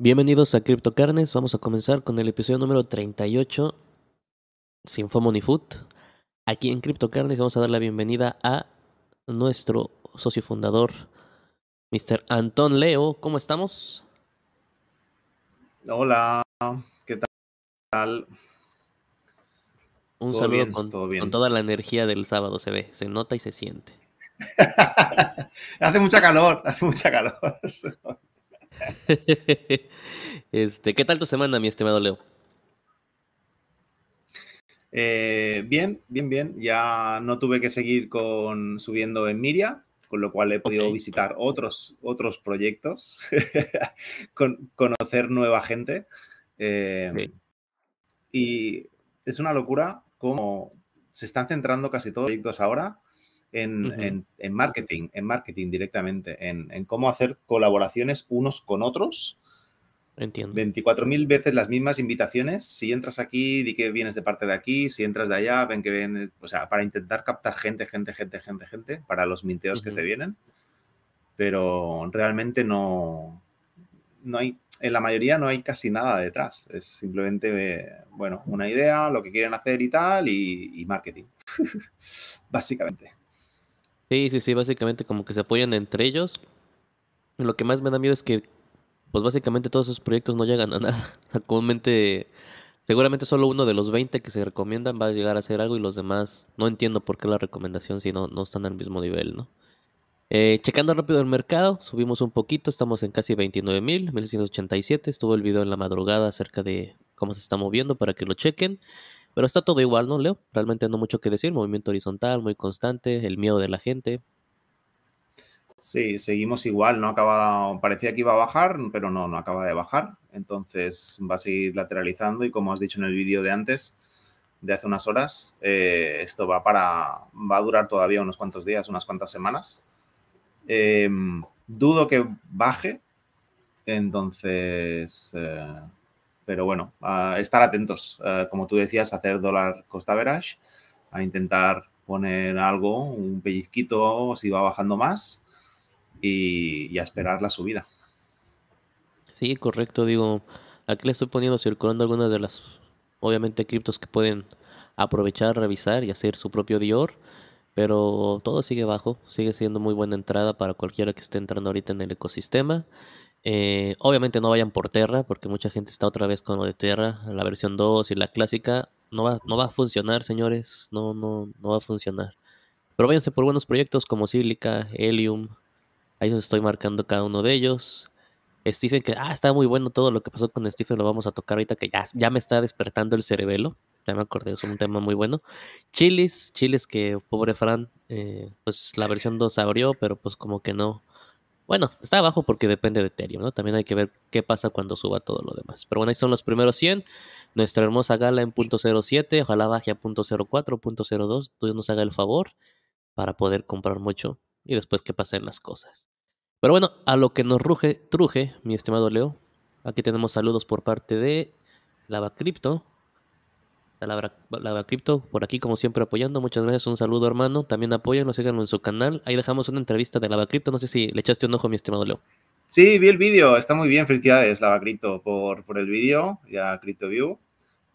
Bienvenidos a CryptoCarnes. Vamos a comenzar con el episodio número 38 sin FOMO ni Food. Aquí en CryptoCarnes vamos a dar la bienvenida a nuestro socio fundador, Mr. Antón Leo. ¿Cómo estamos? Hola, ¿qué tal? Un Todo saludo bien, con, con toda la energía del sábado. Se ve, se nota y se siente. hace mucha calor, hace mucha calor. este, ¿Qué tal tu semana, mi estimado Leo? Eh, bien, bien, bien. Ya no tuve que seguir con subiendo en Miria, con lo cual he podido visitar otros, otros proyectos, con- conocer nueva gente. Eh. Y es una locura cómo se están centrando casi todos los proyectos ahora en, Ujú. en- en marketing, en marketing directamente, en, en cómo hacer colaboraciones unos con otros. Entiendo. 24.000 veces las mismas invitaciones. Si entras aquí, di que vienes de parte de aquí. Si entras de allá, ven que vienes. O sea, para intentar captar gente, gente, gente, gente, gente, para los minteos que se vienen. Pero realmente no. No hay. En la mayoría no hay casi nada detrás. Es simplemente, bueno, una idea, lo que quieren hacer y tal, y, y marketing. Básicamente. Sí, sí, sí, básicamente como que se apoyan entre ellos. Lo que más me da miedo es que, pues básicamente todos esos proyectos no llegan a nada. Comúnmente, seguramente solo uno de los 20 que se recomiendan va a llegar a hacer algo y los demás no entiendo por qué la recomendación si no, no están al mismo nivel, ¿no? Eh, checando rápido el mercado, subimos un poquito, estamos en casi 29.000, 1.687. Estuvo el video en la madrugada acerca de cómo se está moviendo para que lo chequen. Pero está todo igual, ¿no, Leo? Realmente no mucho que decir. Movimiento horizontal, muy constante, el miedo de la gente. Sí, seguimos igual, no acaba, parecía que iba a bajar, pero no, no acaba de bajar. Entonces va a seguir lateralizando y como has dicho en el vídeo de antes, de hace unas horas, eh, esto va para, va a durar todavía unos cuantos días, unas cuantas semanas. Eh, dudo que baje, entonces, eh, pero bueno, estar atentos, eh, como tú decías, hacer dólar cost average, a intentar poner algo, un pellizquito si va bajando más y, y a esperar la subida. Sí, correcto, digo, aquí le estoy poniendo circulando algunas de las, obviamente, criptos que pueden aprovechar, revisar y hacer su propio Dior, pero todo sigue bajo, sigue siendo muy buena entrada para cualquiera que esté entrando ahorita en el ecosistema. Eh, obviamente no vayan por Terra, porque mucha gente está otra vez con lo de Terra, la versión 2 y la clásica, no va, no va a funcionar, señores, no, no, no va a funcionar. Pero váyanse por buenos proyectos como Silica, Helium, ahí os estoy marcando cada uno de ellos. Stephen, que ah, está muy bueno todo lo que pasó con Stephen, lo vamos a tocar ahorita, que ya, ya me está despertando el cerebelo. Ya me acordé, es un tema muy bueno. Chilis, Chilis que pobre Fran, eh, pues la versión 2 abrió, pero pues como que no. Bueno, está abajo porque depende de Ethereum, ¿no? También hay que ver qué pasa cuando suba todo lo demás. Pero bueno, ahí son los primeros 100. Nuestra hermosa gala en punto .07, ojalá baje a punto .04, punto .02. Dios nos haga el favor para poder comprar mucho y después que pasen las cosas. Pero bueno, a lo que nos truje, mi estimado Leo. Aquí tenemos saludos por parte de Lava Crypto. Lava, Lava Crypto, por aquí como siempre apoyando. Muchas gracias, un saludo hermano. También apoyenlo, síganlo en su canal. Ahí dejamos una entrevista de Lava Crypto. No sé si le echaste un ojo, mi estimado Leo. Sí, vi el vídeo, está muy bien, felicidades, Lava Crypto, por, por el vídeo, ya CryptoView.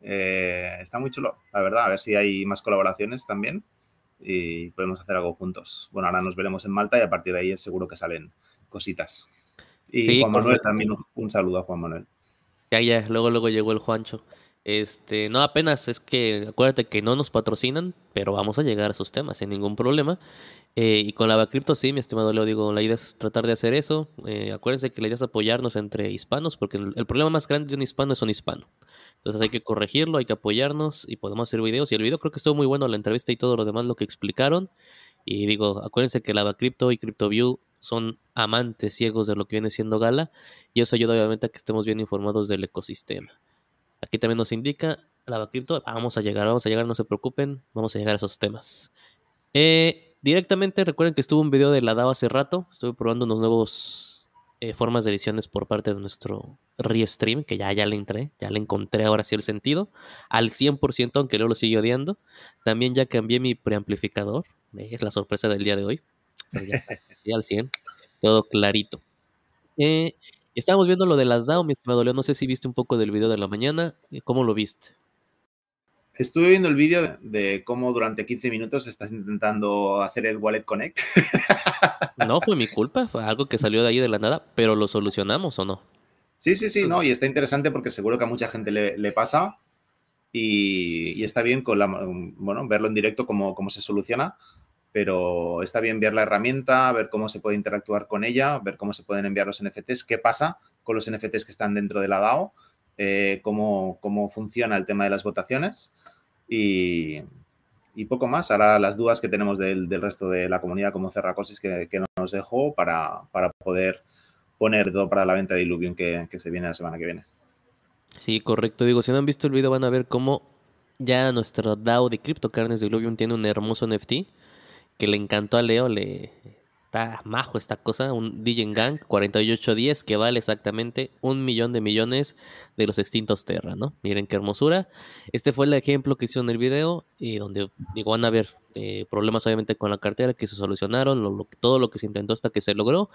Eh, está muy chulo, la verdad, a ver si hay más colaboraciones también y podemos hacer algo juntos. Bueno, ahora nos veremos en Malta y a partir de ahí seguro que salen cositas. Y Sí, Juan Manuel también, un, un saludo a Juan Manuel. Ya, ya, luego, luego llegó el Juancho. Este, no apenas, es que acuérdate que no nos patrocinan, pero vamos a llegar a sus temas sin ningún problema. Eh, y con la Cripto, sí, mi estimado Leo, digo, la idea es tratar de hacer eso. Eh, acuérdense que la idea es apoyarnos entre hispanos, porque el, problema más grande de un hispano es un hispano. Entonces hay que corregirlo, hay que apoyarnos y podemos hacer videos. Y el video creo que estuvo muy bueno, la entrevista y todo lo demás, lo que explicaron. Y digo, acuérdense que Lava Crypto y CryptoView son amantes ciegos de lo que viene siendo Gala. Y eso ayuda obviamente a que estemos bien informados del ecosistema. Aquí también nos indica Lava Crypto. Vamos a llegar, vamos a llegar, no se preocupen. Vamos a llegar a esos temas. Eh, directamente, recuerden que estuvo un video de la DAO hace rato. Estuve probando unos nuevos eh, formas de ediciones por parte de nuestro Restream, que ya, ya le entré, ya le encontré ahora sí el sentido. Al 100%, aunque luego lo sigue odiando. También ya cambié mi preamplificador. Es la sorpresa del día de hoy. Ya al 100. Todo clarito. Eh, Y estábamos viendo lo de las DAO, mi estimado Leo. No sé si viste un poco del video de la mañana. ¿Cómo lo viste? Estuve viendo el vídeo de cómo durante 15 minutos estás intentando hacer el Wallet Connect. No fue mi culpa, fue algo que salió de ahí de la nada, pero lo solucionamos o no. Sí, sí, sí, no, y está interesante porque seguro que a mucha gente le, pasa y, está bien con la, bueno, verlo en directo cómo, cómo se soluciona, pero está bien ver la herramienta, ver cómo se puede interactuar con ella, ver cómo se pueden enviar los NFTs, qué pasa con los NFTs que están dentro de la DAO, eh, cómo, cómo funciona el tema de las votaciones y, poco más. Ahora las dudas que tenemos del, resto de la comunidad como Cerracosis que, que nos dejó para, poder poner todo para la venta de Illuvium que, se viene la semana que viene. Sí, correcto. Digo, si no han visto el video van a ver cómo ya nuestro DAO de CryptoCarnes de Illuvium tiene un hermoso NFT que le encantó a Leo, le está majo esta cosa, un Gang 4810 que vale exactamente un millón de millones de los extintos Terra, ¿no? Miren qué hermosura. Este fue el ejemplo que hizo en el video y donde digo, van a ver eh, problemas obviamente con la cartera que se solucionaron, todo lo que se intentó hasta que se logró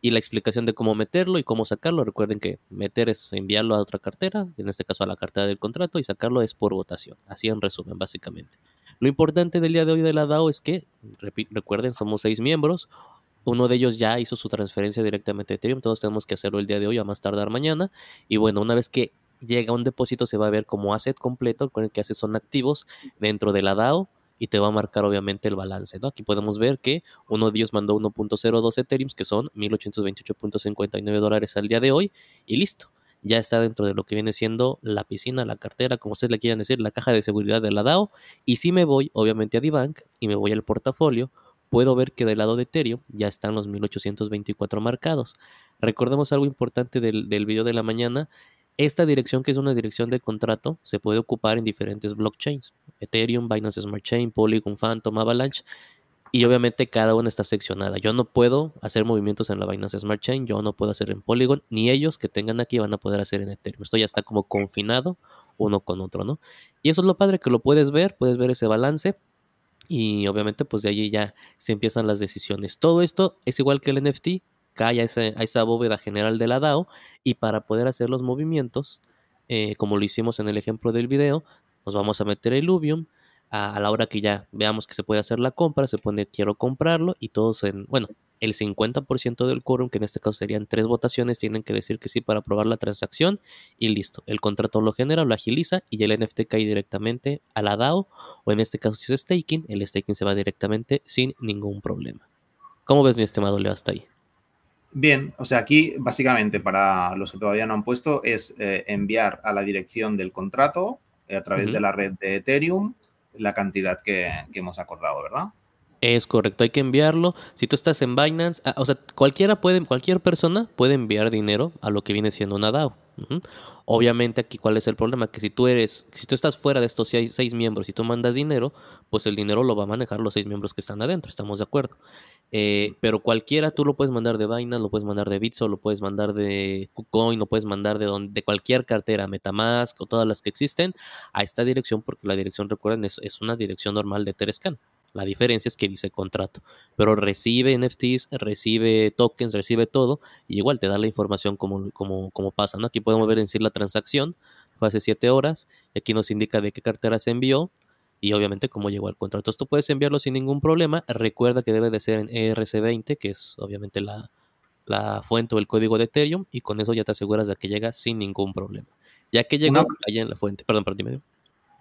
y la explicación de cómo meterlo y cómo sacarlo. Recuerden que meter es enviarlo a otra cartera, en este caso a la cartera del contrato, y sacarlo es por votación. Así en resumen, básicamente. Lo importante del día de hoy de la DAO es que, recuerden, somos seis miembros. Uno de ellos ya hizo su transferencia directamente a Ethereum. Todos tenemos que hacerlo el día de hoy, a más tardar mañana. Y bueno, una vez que llega un depósito, se va a ver como asset completo con el que hace son activos dentro de la DAO y te va a marcar obviamente el balance. Aquí podemos ver que uno de ellos mandó 1.02 Ethereum, que son 1828.59 dólares al día de hoy, y listo ya está dentro de lo que viene siendo la piscina, la cartera, como ustedes le quieran decir, la caja de seguridad de la DAO. Y si me voy, obviamente, a Dibank y me voy al portafolio, puedo ver que del lado de Ethereum ya están los 1824 marcados. Recordemos algo importante del, del video de la mañana. Esta dirección, que es una dirección de contrato, se puede ocupar en diferentes blockchains. Ethereum, Binance Smart Chain, Polygon, Phantom, Avalanche. Y obviamente cada una está seccionada. Yo no puedo hacer movimientos en la Binance Smart Chain, yo no puedo hacer en Polygon, ni ellos que tengan aquí van a poder hacer en Ethereum. Esto ya está como confinado uno con otro, ¿no? Y eso es lo padre que lo puedes ver, puedes ver ese balance y obviamente pues de allí ya se empiezan las decisiones. Todo esto es igual que el NFT, cae a, esa bóveda general de la DAO y para poder hacer los movimientos, eh, como lo hicimos en el ejemplo del video, nos vamos a meter el Illuvium, a, la hora que ya veamos que se puede hacer la compra, se pone quiero comprarlo y todos en, bueno, el 50% del quórum, que en este caso serían tres votaciones, tienen que decir que sí para aprobar la transacción y listo. El contrato lo genera, lo agiliza y el NFT cae directamente a la DAO o en este caso si es staking, el staking se va directamente sin ningún problema. ¿Cómo ves mi estimado Leo hasta ahí? Bien, o sea, aquí básicamente para los que todavía no han puesto es eh, enviar a la dirección del contrato eh, a través de la red de Ethereum la cantidad que, hemos acordado, ¿verdad? Es correcto, hay que enviarlo. Si tú estás en Binance, ah, o sea, cualquiera puede, cualquier persona puede enviar dinero a lo que viene siendo una DAO. Obviamente aquí cuál es el problema, que si tú eres, si tú estás fuera de estos seis, miembros y tú mandas dinero, pues el dinero lo va a manejar los seis miembros que están adentro, estamos de acuerdo. Eh, pero cualquiera tú lo puedes mandar de Binance, lo puedes mandar de Bitso, lo puedes mandar de KuCoin, lo puedes mandar de, donde, de cualquier cartera, Metamask o todas las que existen, a esta dirección, porque la dirección, recuerden, es, es una dirección normal de Terescan. La diferencia es que dice contrato, pero recibe NFTs, recibe tokens, recibe todo y igual te da la información como, como, como pasa. ¿no? Aquí podemos ver en sí la transacción, fue hace 7 horas y aquí nos indica de qué cartera se envió y obviamente cómo llegó al contrato. Esto puedes enviarlo sin ningún problema. Recuerda que debe de ser en ERC20, que es obviamente la, la fuente o el código de Ethereum y con eso ya te aseguras de que llega sin ningún problema. Ya que llegó allá en la fuente. Perdón, perdón, medio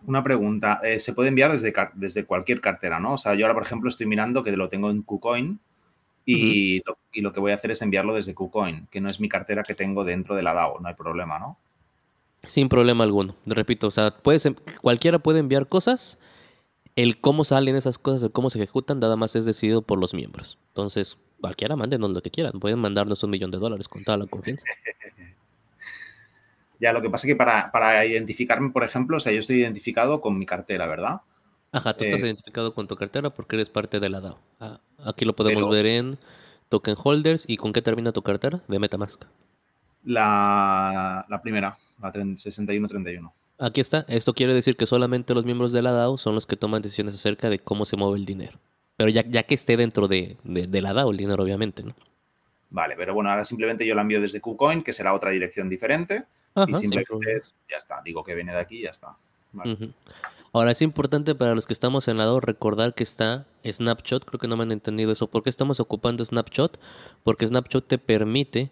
una pregunta. Eh, se puede enviar desde, desde cualquier cartera, ¿no? O sea, yo ahora, por ejemplo, estoy mirando que lo tengo en KuCoin y, lo, que voy a hacer es enviarlo desde KuCoin, que no es mi cartera que tengo dentro de la DAO, no hay problema, ¿no? Sin problema alguno. Repito, o sea, puedes, cualquiera puede enviar cosas. El cómo salen esas cosas, el cómo se ejecutan, nada más es decidido por los miembros. Entonces, cualquiera mándenos lo que quieran. Pueden mandarnos un millón de dólares con toda la confianza. Ya, lo que pasa es que para, identificarme, por ejemplo, o sea, yo estoy identificado con mi cartera, ¿verdad? Ajá, tú estás eh, identificado con tu cartera porque eres parte de la DAO. Ah, aquí lo podemos ver en Token Holders. ¿Y con qué termina tu cartera? De Metamask. La, la primera, la 6131. Aquí está. Esto quiere decir que solamente los miembros de la DAO son los que toman decisiones acerca de cómo se mueve el dinero. Pero ya, ya que esté dentro de, de la DAO el dinero, obviamente, ¿no? Vale, pero bueno, ahora simplemente yo la envío desde KuCoin, que será otra dirección diferente. Y simplemente ya está, digo que viene de aquí y ya está. Ahora es importante para los que estamos en lado recordar que está Snapshot, creo que no me han entendido eso. ¿Por qué estamos ocupando Snapshot? Porque Snapshot te permite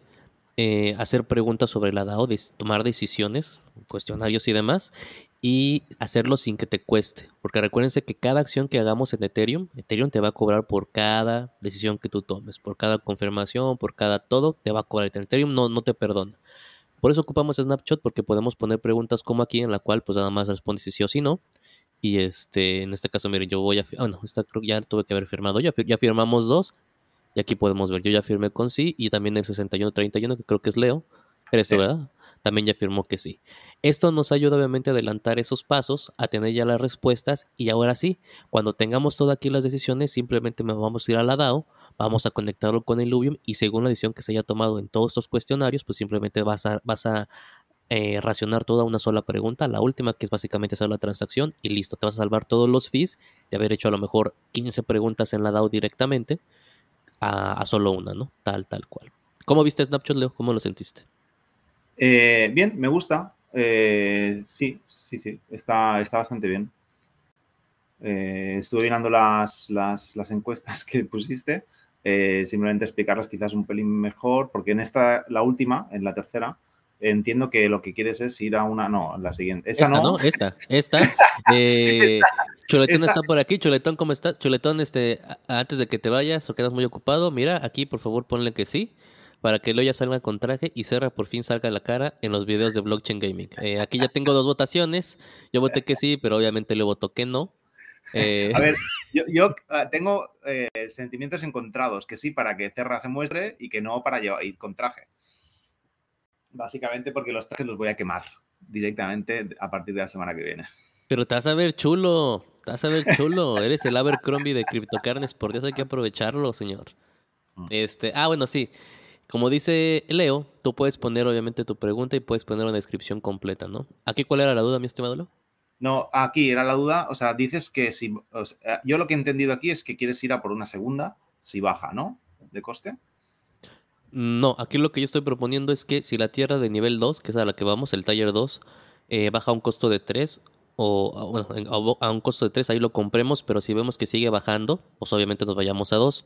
eh, hacer preguntas sobre la DAO, tomar decisiones, cuestionarios y demás, y hacerlo sin que te cueste. Porque recuérdense que cada acción que hagamos en Ethereum, Ethereum te va a cobrar por cada decisión que tú tomes, por cada confirmación, por cada todo, te va a cobrar. Ethereum no, no te perdona. Por eso ocupamos Snapshot, porque podemos poner preguntas como aquí, en la cual pues nada más respondes si sí o si no. Y este, en este caso, miren, yo voy a... Ah, no, esta creo que ya tuve que haber firmado. Ya, ya firmamos dos. Y aquí podemos ver, yo ya firmé con sí. Y también el 6131, que creo que es Leo. Eres tú, ¿verdad? También ya firmó que sí. Esto nos ayuda obviamente a adelantar esos pasos, a tener ya las respuestas. Y ahora sí, cuando tengamos todas aquí las decisiones, simplemente me vamos a ir a la DAO vamos a conectarlo con el Illuvium y según la decisión que se haya tomado en todos estos cuestionarios, pues simplemente vas a, vas a eh, racionar toda una sola pregunta, la última que es básicamente hacer la transacción y listo, te vas a salvar todos los fees de haber hecho a lo mejor 15 preguntas en la DAO directamente a, solo una, ¿no? Tal, tal cual. ¿Cómo viste Snapchat, Leo? ¿Cómo lo sentiste? Eh, bien, me gusta. Eh, sí, sí, sí, está, está bastante bien. estuve mirando las, las, las encuestas que pusiste eh, simplemente explicarlas quizás un pelín mejor, porque en esta, la última, en la tercera, entiendo que lo que quieres es ir a una, no, la siguiente. Esa esta, no. Esta, esta. Eh, Chuletón está por aquí. Chuletón, ¿cómo estás? Chuletón, este, antes de que te vayas o quedas muy ocupado, mira, aquí por favor ponle que sí, para que ya salga con traje y Serra por fin salga la cara en los videos de Blockchain Gaming. Eh, aquí ya tengo dos votaciones. Yo voté que sí, pero obviamente le votó que no. Eh, a ver, yo, ah, tengo eh, sentimientos encontrados, que sí para que Cerra se muestre y que no para ir con traje. Básicamente porque los trajes los voy a quemar directamente a partir de la semana que viene. Pero te vas a ver chulo, te vas a ver chulo. Eres el Abercrombie de Criptocarnes, por eso hay que aprovecharlo, señor. Mm. Este, ah, bueno, sí. Como dice Leo, tú puedes poner obviamente tu pregunta y puedes poner una descripción completa, ¿no? ¿Aquí cuál era la duda, mi estimado Leo? No, aquí era la duda, o sea, dices que si, yo lo que he entendido aquí es que quieres ir a por una segunda si baja, ¿no? De coste. No, aquí lo que yo estoy proponiendo es que si la tierra de nivel 2, que es a la que vamos, el taller 2, eh, baja a un costo de 3, o bueno, a un costo de 3, ahí lo compremos, pero si vemos que sigue bajando, pues obviamente nos vayamos a 2.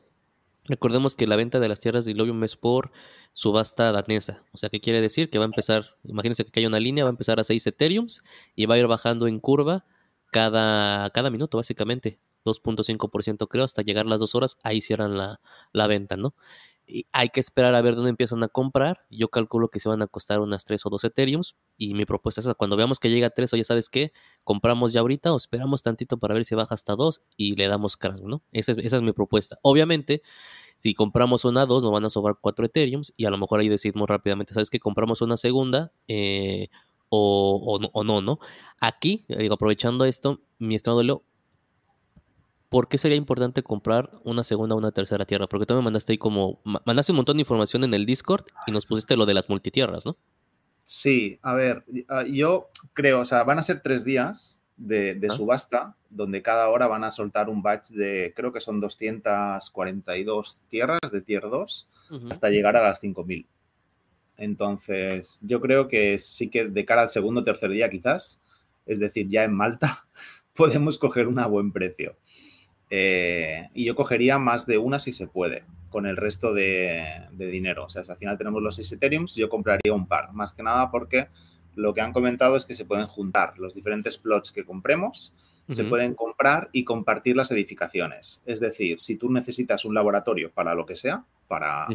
Recordemos que la venta de las tierras de Illuvium es por subasta danesa. O sea, ¿qué quiere decir? Que va a empezar, imagínense que hay una línea, va a empezar a 6 Ethereums y va a ir bajando en curva cada, cada minuto, básicamente. 2.5% creo, hasta llegar las dos horas, ahí cierran la, la venta, ¿no? Hay que esperar a ver dónde empiezan a comprar. Yo calculo que se van a costar unas 3 o 2 Ethereums. Y mi propuesta es cuando veamos que llega a 3, ya ¿sabes qué? Compramos ya ahorita o esperamos tantito para ver si baja hasta 2 y le damos crank, ¿no? Esa es, esa es mi propuesta. Obviamente, si compramos una 2, nos van a sobrar 4 Ethereums y a lo mejor ahí decidimos rápidamente, ¿sabes qué? Compramos una segunda eh, o, o, no, no, Aquí, digo, aprovechando esto, mi estimado Leo, ¿por qué sería importante comprar una segunda o una tercera tierra? Porque tú me mandaste ahí como, mandaste un montón de información en el Discord y nos pusiste lo de las multitierras, ¿no? Sí, a ver, ah, yo creo, o sea, van a ser tres días de, subasta, donde cada hora van a soltar un batch de, creo que son 242 tierras de tier 2 hasta llegar a las 5000. Entonces, yo creo que sí que de cara al segundo o tercer día quizás, es decir, ya en Malta, podemos coger una a buen precio. Eh, y yo cogería más de una si se puede, con el resto de, de dinero. O sea, si al final tenemos los 6 Ethereums, yo compraría un par, más que nada porque lo que han comentado es que se pueden juntar los diferentes plots que compremos, se pueden comprar y compartir las edificaciones. Es decir, si tú necesitas un laboratorio para lo que sea, para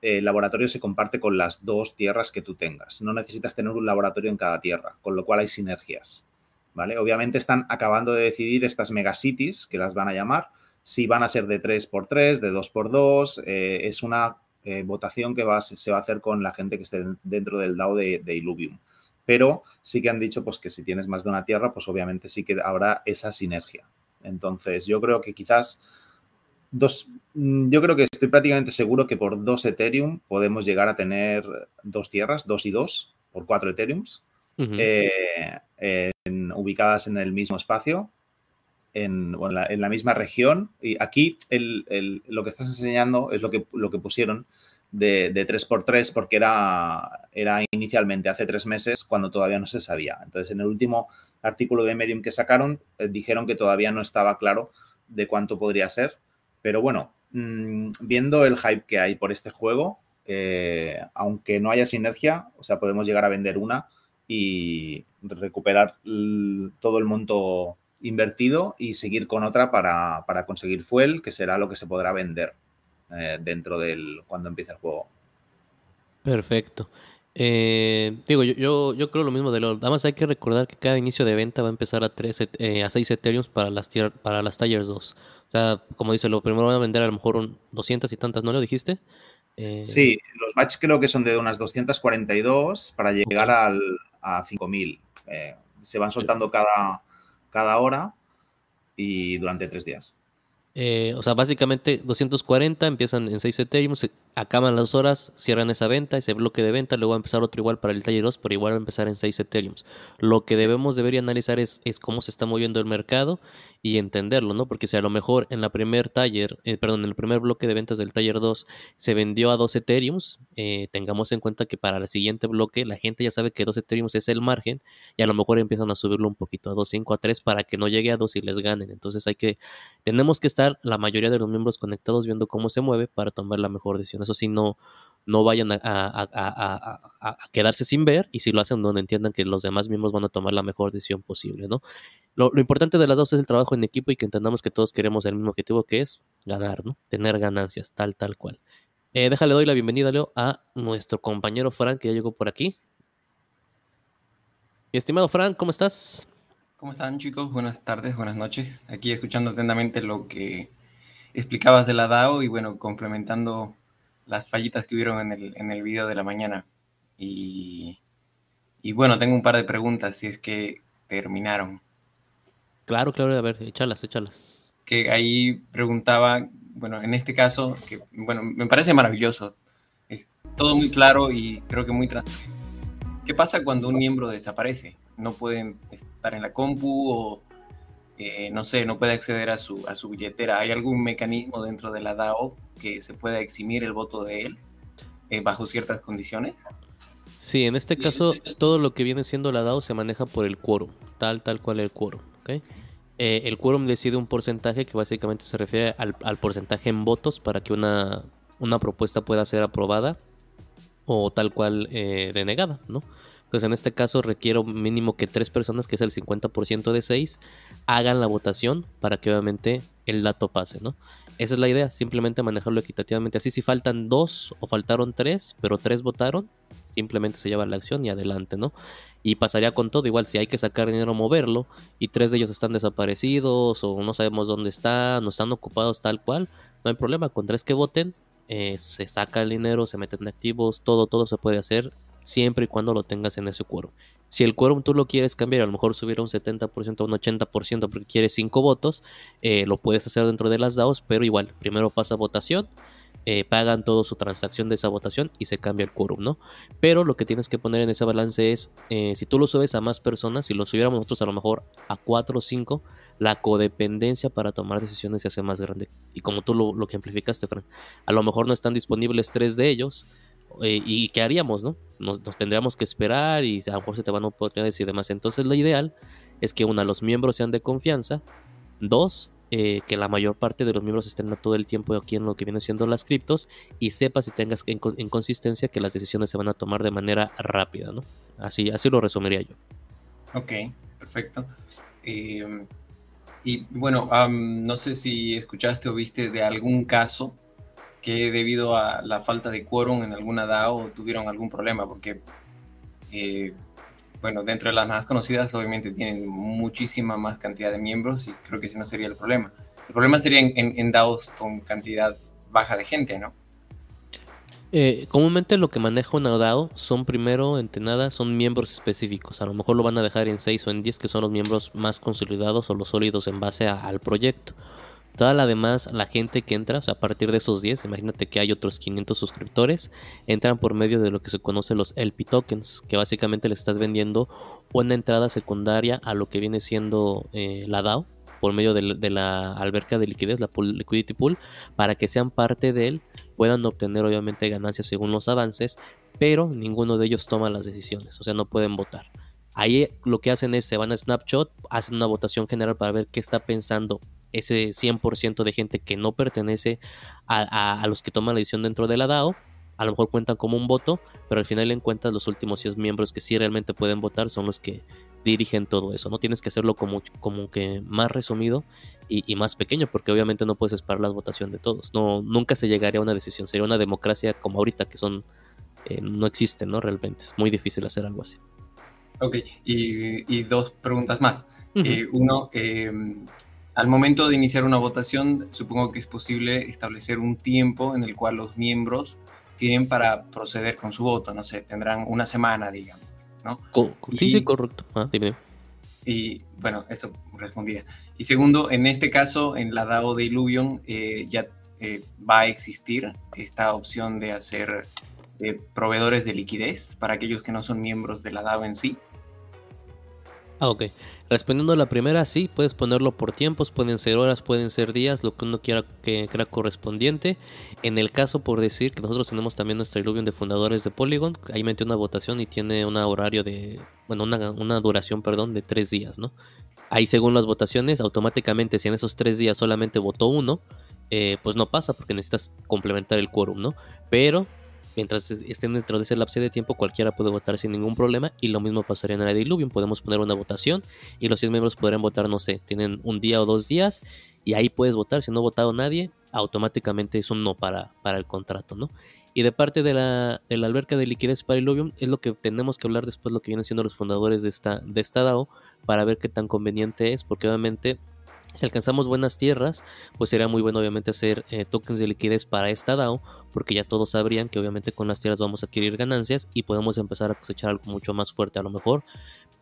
el laboratorio se comparte con las dos tierras que tú tengas. No necesitas tener un laboratorio en cada tierra, con lo cual hay sinergias. Obviamente están acabando de decidir estas megacities, que las van a llamar, si van a ser de 3x3, de 2x2. Eh, es una eh, votación que se va a hacer con la gente que esté dentro del DAO de, de Illuvium pero sí que han dicho pues que si tienes más de una tierra, pues obviamente sí que habrá esa sinergia. Entonces, yo creo que quizás dos, mm, yo creo que estoy prácticamente seguro que por dos Ethereum podemos llegar a tener dos tierras, dos y dos, por cuatro Ethereums, eh, ubicadas en el mismo espacio, en, la, misma región. Y aquí lo que estás enseñando es lo que, lo que pusieron de, de 3x3 porque era, era inicialmente hace tres meses cuando todavía no se sabía. Entonces, en el último artículo de Medium que sacaron, eh, dijeron que todavía no estaba claro de cuánto podría ser. Pero bueno, mm, viendo el hype que hay por este juego, eh, aunque no haya sinergia, o sea, podemos llegar a vender una y recuperar todo el monto invertido y seguir con otra para, para conseguir fuel, que será lo que se podrá vender eh, dentro del cuando empiece el juego. Perfecto. Eh, digo, yo, yo, creo lo mismo de lo. Además, hay que recordar que cada inicio de venta va a empezar a, 3, eh, a 6 Ethereum para las, para las Tires 2. O sea, como dice, lo primero van a vender a lo mejor un 200 y tantas, ¿no lo dijiste? sí, los batch creo que son de unas 242 para llegar al, a 5000. se van soltando cada, cada hora y durante tres días. Eh, o sea, básicamente 240 empiezan en 6 Ethereum, se acaban las horas, cierran esa venta, ese bloque de venta, luego va a empezar otro igual para el taller 2, pero igual va a empezar en 6 Ethereum. Lo que debemos debería analizar es, es, cómo se está moviendo el mercado y entenderlo, ¿no? Porque si a lo mejor en la primer taller, eh, perdón, en el primer bloque de ventas del taller 2 se vendió a 2 Ethereum, eh, tengamos en cuenta que para el siguiente bloque la gente ya sabe que 2 Ethereum es el margen y a lo mejor empiezan a subirlo un poquito a 2, 5, a 3 para que no llegue a 2 y les ganen. Entonces hay que, tenemos que estar la mayoría de los miembros conectados viendo cómo se mueve para tomar la mejor decisión. Eso sí, no, no vayan a, quedarse sin ver y si lo hacen, donde entiendan que los demás miembros van a tomar la mejor decisión posible, ¿no? Lo, importante de las dos es el trabajo en equipo y que entendamos que todos queremos el mismo objetivo que es ganar, ¿no? Tener ganancias, tal, tal cual. Eh, déjale, doy la bienvenida, Leo, a nuestro compañero Frank, que ya llegó por aquí. Mi estimado Frank, ¿cómo estás? ¿Cómo están chicos? Buenas tardes, buenas noches. Aquí escuchando atentamente lo que explicabas de la DAO y bueno, complementando las fallitas que hubieron en el, en el video de la mañana. Y, y bueno, tengo un par de preguntas si es que terminaron. Claro, claro, a ver, échalas, échalas. Que ahí preguntaba, bueno, en este caso, que bueno, me parece maravilloso. Es todo muy claro y creo que muy transparente. ¿Qué pasa cuando un miembro desaparece? No pueden estar en la compu o eh, no sé, no puede acceder a su, a su billetera. ¿Hay algún mecanismo dentro de la DAO que se pueda eximir el voto de él eh, bajo ciertas condiciones? Sí, en este caso todo lo que viene siendo la DAO se maneja por el quórum, tal, tal cual el quórum. ¿okay? Eh, el quórum decide un porcentaje que básicamente se refiere al, al porcentaje en votos para que una, una, propuesta pueda ser aprobada o tal cual denegada, ¿no? Pues en este caso requiero mínimo que tres personas, que es el 50% de seis, hagan la votación para que obviamente el dato pase, ¿no? Esa es la idea, simplemente manejarlo equitativamente. Así si faltan dos o faltaron tres, pero tres votaron, simplemente se lleva la acción y adelante, ¿no? Y pasaría con todo, igual si hay que sacar dinero moverlo y tres de ellos están desaparecidos o no sabemos dónde están, no están ocupados tal cual, no hay problema, con tres que voten, eh, se saca el dinero, se meten activos, todo, todo se puede hacer siempre y cuando lo tengas en ese quórum. Si el quórum tú lo quieres cambiar, a lo mejor subir a un 70% a un 80% porque quieres 5 votos, eh, lo puedes hacer dentro de las DAOs, pero igual, primero pasa votación, eh, pagan toda su transacción de esa votación y se cambia el quórum, ¿no? Pero lo que tienes que poner en ese balance es, eh, si tú lo subes a más personas, si lo subiéramos nosotros a lo mejor a 4 o 5, la codependencia para tomar decisiones se hace más grande. Y como tú lo, lo ejemplificaste, Fran, a lo mejor no están disponibles tres de ellos, eh, ¿Y qué haríamos, no? Nos, tendríamos que esperar y a lo mejor se te van a oportunidades y demás. Entonces, lo ideal es que, una, los miembros sean de confianza. Dos, eh, que la mayor parte de los miembros estén todo el tiempo aquí en lo que viene siendo las criptos y sepas y tengas en, consistencia que las decisiones se van a tomar de manera rápida, ¿no? Así, así lo resumiría yo. Ok, perfecto. Em, y bueno, no sé si escuchaste o viste de algún caso que debido a la falta de quórum en alguna DAO tuvieron algún problema, porque, eh, bueno, dentro de las más conocidas obviamente tienen muchísima más cantidad de miembros y creo que ese no sería el problema. El problema sería en, DAOs con cantidad baja de gente, ¿no? Eh, comúnmente lo que maneja una DAO son primero, entre nada, son miembros específicos. A lo mejor lo van a dejar en 6 o en 10, que son los miembros más consolidados o los sólidos en base al proyecto. Toda la demás, la gente que entra, a partir de esos 10, imagínate que hay otros 500 suscriptores, entran por medio de lo que se conoce los LP tokens, que básicamente le estás vendiendo una entrada secundaria a lo que viene siendo eh, la DAO por medio de, la alberca de liquidez, la liquidity pool, para que sean parte de él, puedan obtener obviamente ganancias según los avances, pero ninguno de ellos toma las decisiones, o sea, no pueden votar. Ahí lo que hacen es se van a Snapshot, hacen una votación general para ver qué está pensando ese 100% de gente que no pertenece a, a, los que toman la decisión dentro de la DAO. A lo mejor cuentan como un voto, pero al final en cuentas los últimos 10 miembros que sí realmente pueden votar son los que dirigen todo eso. No tienes que hacerlo como, como que más resumido y, más pequeño, porque obviamente no puedes esperar la votación de todos. No, nunca se llegaría a una decisión. Sería una democracia como ahorita, que son eh, no existen, ¿no? Realmente es muy difícil hacer algo así. Ok, y, dos preguntas más. Eh, uno, em, al momento de iniciar una votación, supongo que es posible establecer un tiempo en el cual los miembros tienen para proceder con su voto. No sé, tendrán una semana, digamos. ¿no? sí, sí, correcto. Ah, y bueno, eso respondía. Y segundo, en este caso, en la DAO de Illuvion, eh, ya eh, va a existir esta opción de hacer eh, proveedores de liquidez para aquellos que no son miembros de la DAO en sí. Ah, ok. Respondiendo a la primera, sí, puedes ponerlo por tiempos, pueden ser horas, pueden ser días, lo que uno quiera que crea correspondiente. En el caso, por decir que nosotros tenemos también nuestra Illuvium de fundadores de Polygon, ahí metió una votación y tiene un horario de, bueno, una, una duración, perdón, de tres días, ¿no? Ahí según las votaciones, automáticamente si en esos tres días solamente votó uno, eh, pues no pasa porque necesitas complementar el quórum, ¿no? Pero mientras estén dentro de ese lapso de tiempo, cualquiera puede votar sin ningún problema. Y lo mismo pasaría en la Diluvium. Podemos poner una votación y los 100 miembros podrán votar, no sé, tienen un día o dos días. Y ahí puedes votar. Si no ha votado nadie, automáticamente es un no para, para el contrato, ¿no? Y de parte de la, de la alberca de liquidez para Illuvium, es lo que tenemos que hablar después, lo que vienen siendo los fundadores de esta, de esta DAO, para ver qué tan conveniente es, porque obviamente si alcanzamos buenas tierras, pues sería muy bueno obviamente hacer eh, tokens de liquidez para esta DAO, porque ya todos sabrían que obviamente con las tierras vamos a adquirir ganancias y podemos empezar a cosechar algo mucho más fuerte a lo mejor,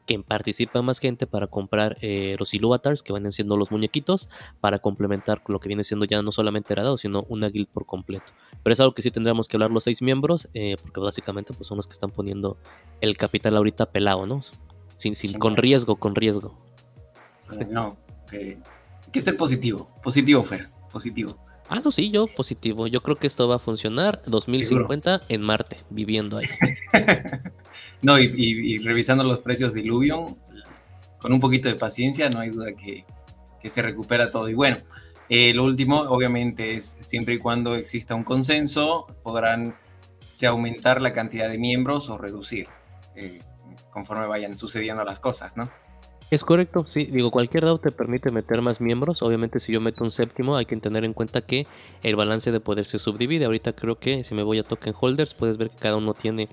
que participa más gente para comprar eh, los Illuvatars, que van siendo los muñequitos, para complementar con lo que viene siendo ya no solamente la DAO, sino una guild por completo. Pero es algo que sí tendríamos que hablar los seis miembros, eh, porque básicamente pues son los que están poniendo el capital ahorita pelado, ¿no? Sin, sin, con riesgo, con riesgo. No, que ser positivo. Positivo, Fer. Positivo. Ah, no, sí, yo positivo. Yo creo que esto va a funcionar 2050 en Marte, viviendo ahí. no, y, revisando los precios de Illuvion, con un poquito de paciencia, no hay duda que, se recupera todo. Y bueno, eh, lo último, obviamente, es siempre y cuando exista un consenso, podrán se aumentar la cantidad de miembros o reducir, eh, conforme vayan sucediendo las cosas, ¿no? Es correcto, sí, digo, cualquier DAO te permite meter más miembros. Obviamente, si yo meto un séptimo, hay que tener en cuenta que el balance de poder se subdivide. Ahorita creo que si me voy a token holders, puedes ver que cada uno tiene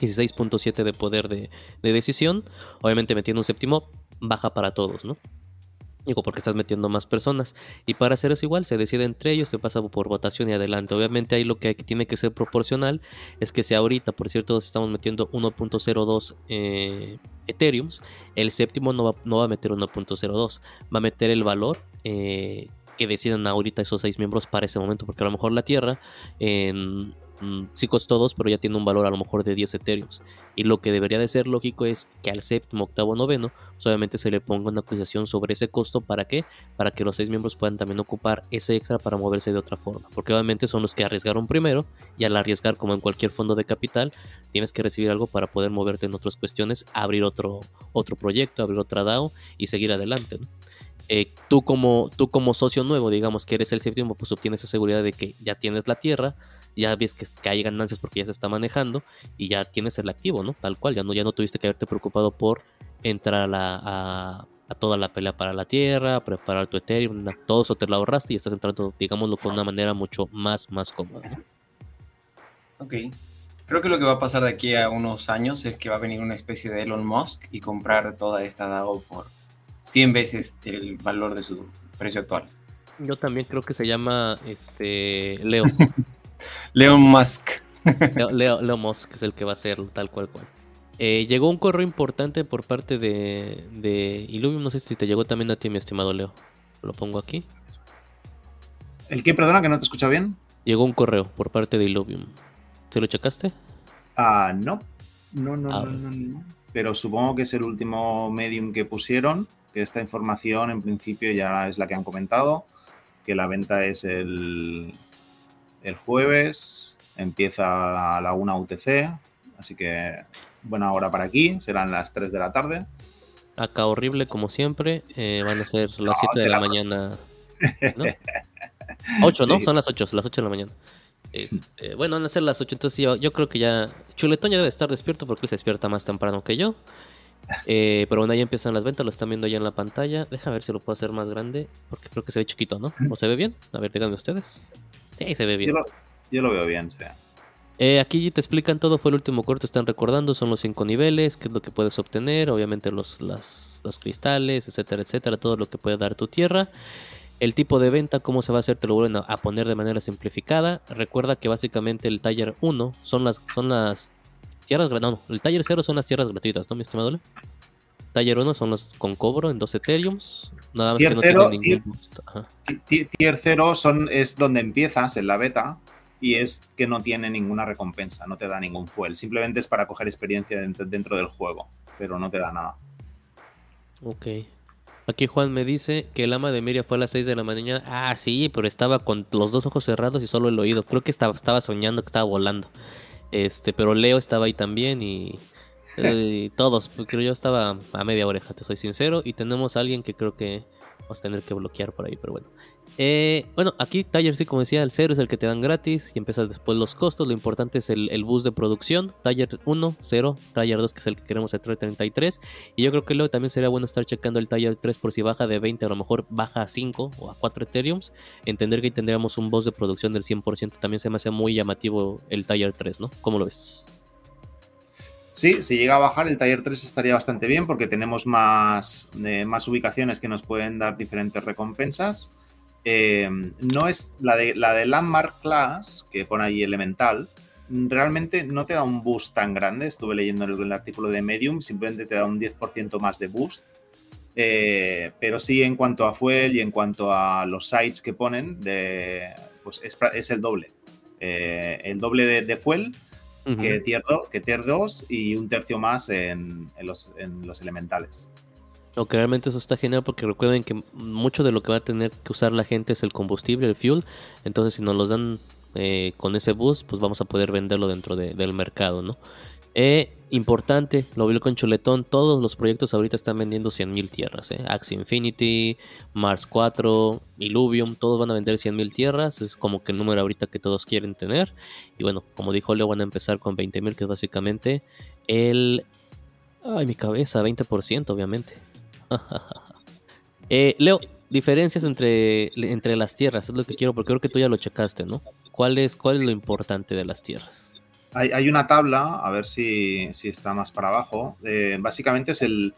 16.7 de poder de, de decisión. Obviamente, metiendo un séptimo, baja para todos, ¿no? Digo, porque estás metiendo más personas. Y para hacer eso igual, se decide entre ellos, se pasa por votación y adelante. Obviamente ahí lo que tiene que ser proporcional es que si ahorita, por cierto, estamos metiendo 1.02 eh, Ethereums, el séptimo no va, no va a meter 1.02, va a meter el valor eh, que decidan ahorita esos seis miembros para ese momento, porque a lo mejor la Tierra Mm, sí costó 2, pero ya tiene un valor a lo mejor de 10 Ethereums. Y lo que debería de ser lógico es que al séptimo, octavo, noveno, obviamente se le ponga una actualización sobre ese costo. ¿Para qué? Para que los 6 miembros puedan también ocupar ese extra para moverse de otra forma. Porque obviamente son los que arriesgaron primero y al arriesgar como en cualquier fondo de capital, tienes que recibir algo para poder moverte en otras cuestiones, abrir otro, otro proyecto, abrir otra DAO y seguir adelante. Eh, tú, como, tú como socio nuevo, digamos que eres el séptimo, pues obtienes esa seguridad de que ya tienes la tierra, ya ves que, hay ganancias porque ya se está manejando y ya tienes el activo, ¿no? Tal cual, ya no, ya no tuviste que haberte preocupado por entrar a, la, a, toda la pelea para la tierra, preparar tu Ethereum, todo eso te lo ahorraste y estás entrando, digámoslo, con una manera mucho más, más cómoda. ¿no? Ok. Creo que lo que va a pasar de aquí a unos años es que va a venir una especie de Elon Musk y comprar toda esta DAO por 100 veces el valor de su precio actual. Yo también creo que se llama este Leo. Leon Musk. Leo, Leo, Musk es el que va a ser tal cual cual. Eh, llegó un correo importante por parte de, de. No sé si te llegó también a ti, mi estimado Leo. Lo pongo aquí. ¿El qué? Perdona, que no te escucha bien. Llegó un correo por parte de Illuvium. ¿Te lo checaste? Ah, no. No, no, ah, no, no, Pero supongo que es el último medium que pusieron. que esta información en principio ya es la que han comentado, que la venta es el, el jueves, empieza a la 1 UTC, así que buena hora para aquí, serán las 3 de la tarde. Acá horrible como siempre, eh, van a ser las 7 de la mañana. ¿no? 8, ¿no? Son las 8, las 8 de la mañana. Este, bueno, van a ser las 8, entonces yo, yo, creo que ya... Chuletón ya debe estar despierto porque él se despierta más temprano que yo. Eh, pero bueno, ya empiezan las ventas, lo están viendo ya en la pantalla. Deja ver si lo puedo hacer más grande, porque creo que se ve chiquito, ¿no? ¿O se ve bien? A ver, díganme ustedes. Sí, se ve bien. Yo lo, veo bien, sí. Eh, aquí te explican todo, fue el último corto, están recordando, son los cinco niveles, qué es lo que puedes obtener, obviamente los, los cristales, etcétera, etcétera, todo lo que puede dar tu tierra. El tipo de venta, cómo se va a hacer, te lo vuelven a, poner de manera simplificada. Recuerda que básicamente el taller 1 son las, son las tierras no, el taller 0 son las tierras gratuitas, ¿no, mi estimado? Taller 1 son los con cobro en 2 Ethereums. Nada más tier que no 0, ningún tier, tier 0 son, es donde empiezas en la beta y es que no tiene ninguna recompensa, no te da ningún fuel. Simplemente es para coger experiencia dentro, dentro del juego, pero no te da nada. Ok. Aquí Juan me dice que el ama de Miria fue a las 6 de la mañana. Ah, sí, pero estaba con los dos ojos cerrados y solo el oído. Creo que estaba, estaba soñando que estaba volando. Este, pero Leo estaba ahí también y, y todos, creo yo estaba a media oreja, te soy sincero. Y tenemos a alguien que creo que vamos a tener que bloquear por ahí, pero bueno. Eh, bueno, aquí Taller sí, como decía, el 0 es el que te dan gratis y empiezas después los costos. Lo importante es el, el bus de producción. Taller 1, 0. Taller 2, que es el que queremos el 33. Y yo creo que luego también sería bueno estar checando el Taller 3 por si baja de 20, a lo mejor baja a 5 o a 4 Ethereums. Entender que tendríamos un bus de producción del 100%. También se me hace muy llamativo el Taller 3, ¿no? ¿Cómo lo ves? Sí, si llega a bajar el taller 3 estaría bastante bien porque tenemos más, eh, más ubicaciones que nos pueden dar diferentes recompensas. Eh, no es la de, la de Landmark Class, que pone ahí Elemental, realmente no te da un boost tan grande. Estuve leyendo el, artículo de Medium, simplemente te da un 10% más de boost. Eh, pero sí en cuanto a Fuel y en cuanto a los sites que ponen, de, pues es, el doble. el doble de Fuel que, tier que tier 2 y un tercio más en, los, en los elementales. Lo que realmente eso está genial porque recuerden que mucho de lo que va a tener que usar la gente es el combustible, el fuel. Entonces si nos los dan eh, con ese boost, pues vamos a poder venderlo dentro del mercado, ¿no? Eh, importante, lo vi con Chuletón, todos los proyectos ahorita están vendiendo 100.000 tierras. ¿eh? Axie Infinity, Mars 4, Illuvium, todos van a vender 100.000 tierras. Es como que el número ahorita que todos quieren tener. Y bueno, como dijo Leo, van a empezar con 20.000, que es básicamente el... Ay, mi cabeza, 20%, obviamente. eh, Leo, diferencias entre, entre las tierras, es lo que quiero, porque creo que tú ya lo checaste, ¿no? ¿Cuál es, cuál es lo importante de las tierras? Hay, una tabla, a ver si, está más para abajo. Eh, básicamente es el,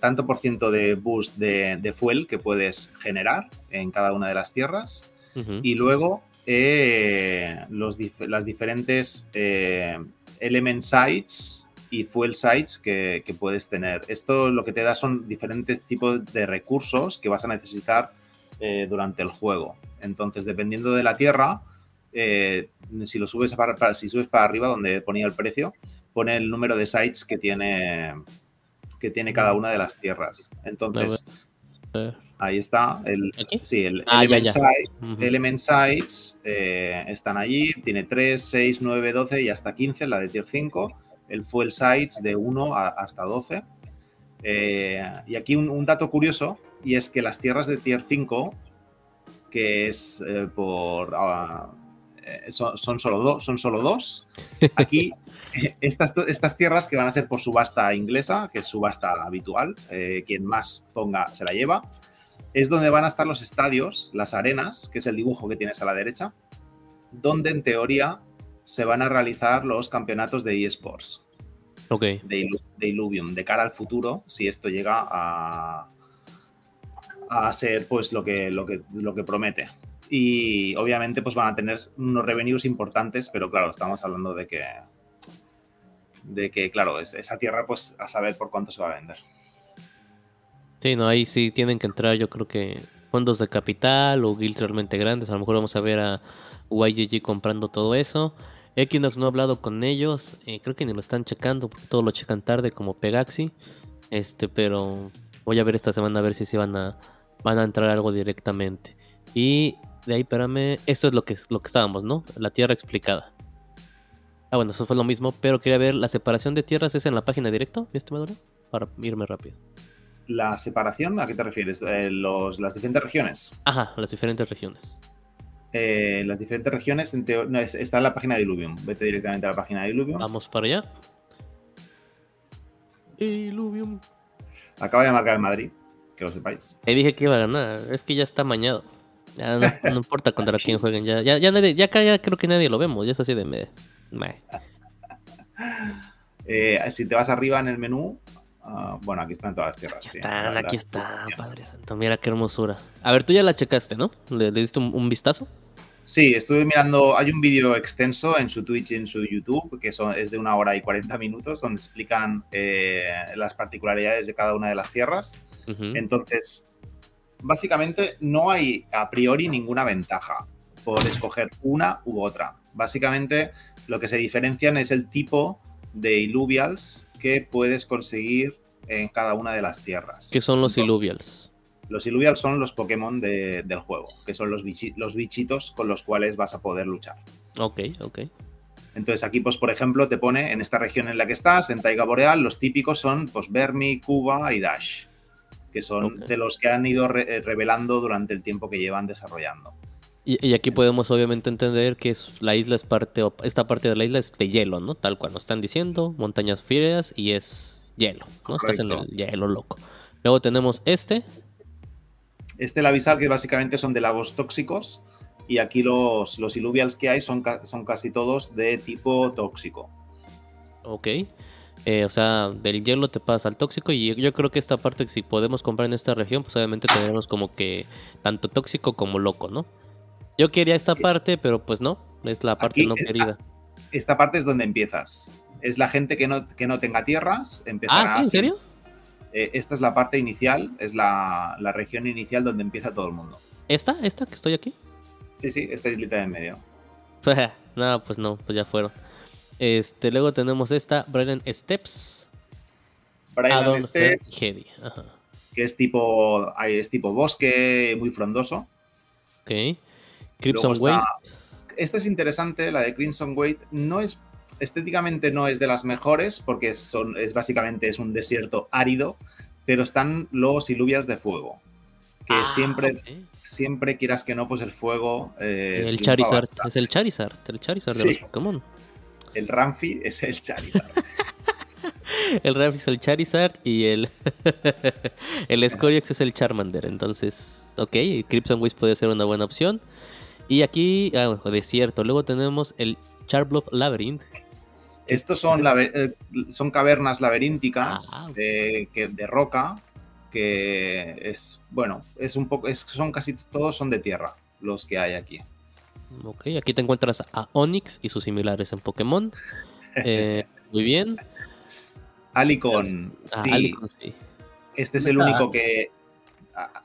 tanto por ciento de boost de, fuel que puedes generar en cada una de las tierras. Y luego eh, los, las diferentes eh, element sites y fuel sites que, que, puedes tener. Esto lo que te da son diferentes tipos de recursos que vas a necesitar durante el juego. Entonces, dependiendo de la tierra, eh, si lo subes para, si subes para arriba donde ponía el precio, pone el número de sites que tiene que tiene cada una de las tierras. Entonces, ahí está. El, sí, el ah, element, Sites eh, están allí. Tiene 3, 6, 9, 12 y hasta 15, la de tier 5. El Fuel Sites de 1 hasta 12. Eh, y aquí un, dato curioso, y es que las tierras de tier 5, que es por... Ah, eh, son, solo dos, son solo dos. Aquí, estas, estas tierras que van a ser por subasta inglesa, que es subasta habitual, eh, quien más ponga se la lleva, es donde van a estar los estadios, las arenas, que es el dibujo que tienes a la derecha, donde en teoría se van a realizar los campeonatos de eSports. Okay. De, de Illuvium, de cara al futuro, si esto llega a, a ser pues lo que, lo que, lo que promete y obviamente pues van a tener unos revenues importantes, pero claro, estamos hablando de que, de que claro, esa tierra pues a saber por cuánto se va a vender. Sí, no, ahí sí tienen que entrar yo creo que fondos de capital o guilds realmente grandes, a lo mejor vamos a ver a YGG comprando todo eso. Equinox no ha hablado con ellos, eh, creo que ni lo están checando porque todo lo checan tarde como Pegaxi, este, pero Voy a ver esta semana a ver si se van a, van a entrar algo directamente. Y de ahí, espérame, esto es lo que, lo que estábamos, ¿no? La tierra explicada. Ah, bueno, eso fue lo mismo, pero quería ver, ¿la separación de tierras es en la página directo, mi estimado? Para irme rápido. ¿La separación? ¿A qué te refieres? Eh, los, ¿Las diferentes regiones? Ajá, las diferentes regiones. Eh, las diferentes regiones en teo- no, es- está en la página de Illuvium. Vete directamente a la página de Illuvium. Vamos para allá. Illuvium. Acaba de marcar el Madrid, que lo sepáis. Te dije que iba a ganar, es que ya está mañado. Ya no, no importa contra quién jueguen, ya, ya, ya, nadie- ya acá ya creo que nadie lo vemos, ya es así de me. Eh, si te vas arriba en el menú, ah, bueno, aquí están todas las tierras. Aquí están, aquí están, Padre Santo. Mira qué hermosura. A ver, tú ya la checaste, ¿no? ¿Le, le diste un, un vistazo? Sí, estuve mirando, hay un vídeo extenso en su Twitch y en su YouTube, que son, es de una hora y 40 minutos, donde explican eh, las particularidades de cada una de las tierras. Entonces, básicamente no hay a priori ninguna ventaja por escoger una u otra. Básicamente lo que se diferencian es el tipo de illuvials que puedes conseguir en cada una de las tierras. ¿Qué son los Entonces, Illuvials? Los illuvials son los Pokémon de- del juego, que son los, bichi- los bichitos con los cuales vas a poder luchar. Ok, ok. Entonces aquí, pues por ejemplo, te pone en esta región en la que estás, en Taiga Boreal, los típicos son pues Vermi, Cuba y Dash, que son de los que han ido re- eh, revelando durante el tiempo que llevan desarrollando. Y, y aquí podemos obviamente entender que es- la isla es parte, esta parte de la isla es de hielo, ¿no? Tal cual nos están diciendo, montañas frías y es hielo, ¿no? Estás en el hielo loco. Luego tenemos este, Este el avisal que básicamente son de lagos tóxicos y aquí los, los illuvials que hay son, ca- son casi todos de tipo tóxico. ok. Eh, o sea, del hielo te pasa al tóxico y yo creo que esta parte, si podemos comprar en esta región, pues obviamente tenemos como que tanto tóxico como loco, ¿no? Yo quería esta parte, pero pues no, es la parte Aquí no querida. Esta parte es donde empiezas. Es la gente que no, que no tenga tierras, empezará Ah, ¿sí? ¿En serio? Eh, esta es la parte inicial, es la, la región inicial donde empieza todo el mundo. ¿Esta? ¿Esta que estoy aquí? Sí, sí, esta islita de en medio. no, pues no, pues ya fueron. Este, luego tenemos esta, Brennan Steps. Brian Steps, Hedy. Ajá. que es tipo, es tipo bosque, muy frondoso. Ok. Crimson Wave. Esta es interesante, la de Crimson Wave. No es, estéticamente no es de las mejores, porque son, es básicamente es un desierto árido, pero están los iluvias de fuego. Que Ah, siempre, siempre quieras que no, pues el fuego. eh, El Charizard. Es el Charizard. El Charizard de los Pokémon. El Ramfi es el Charizard. El Ralph es el Charizard y el. el Scoriox es el Charmander. Entonces, ok. Crimson Wave puede ser una buena opción. Y aquí, ah, desierto. Luego tenemos el Charbloff Labyrinth. Estos son, labe- eh, son cavernas laberínticas Ah. eh, que, de roca, que es, bueno, es un poco, es- son casi todos son de tierra los que hay aquí. Ok, aquí te encuentras a Onix y sus similares en Pokémon. Eh, muy bien. Alicon, Ah, sí, este es el único que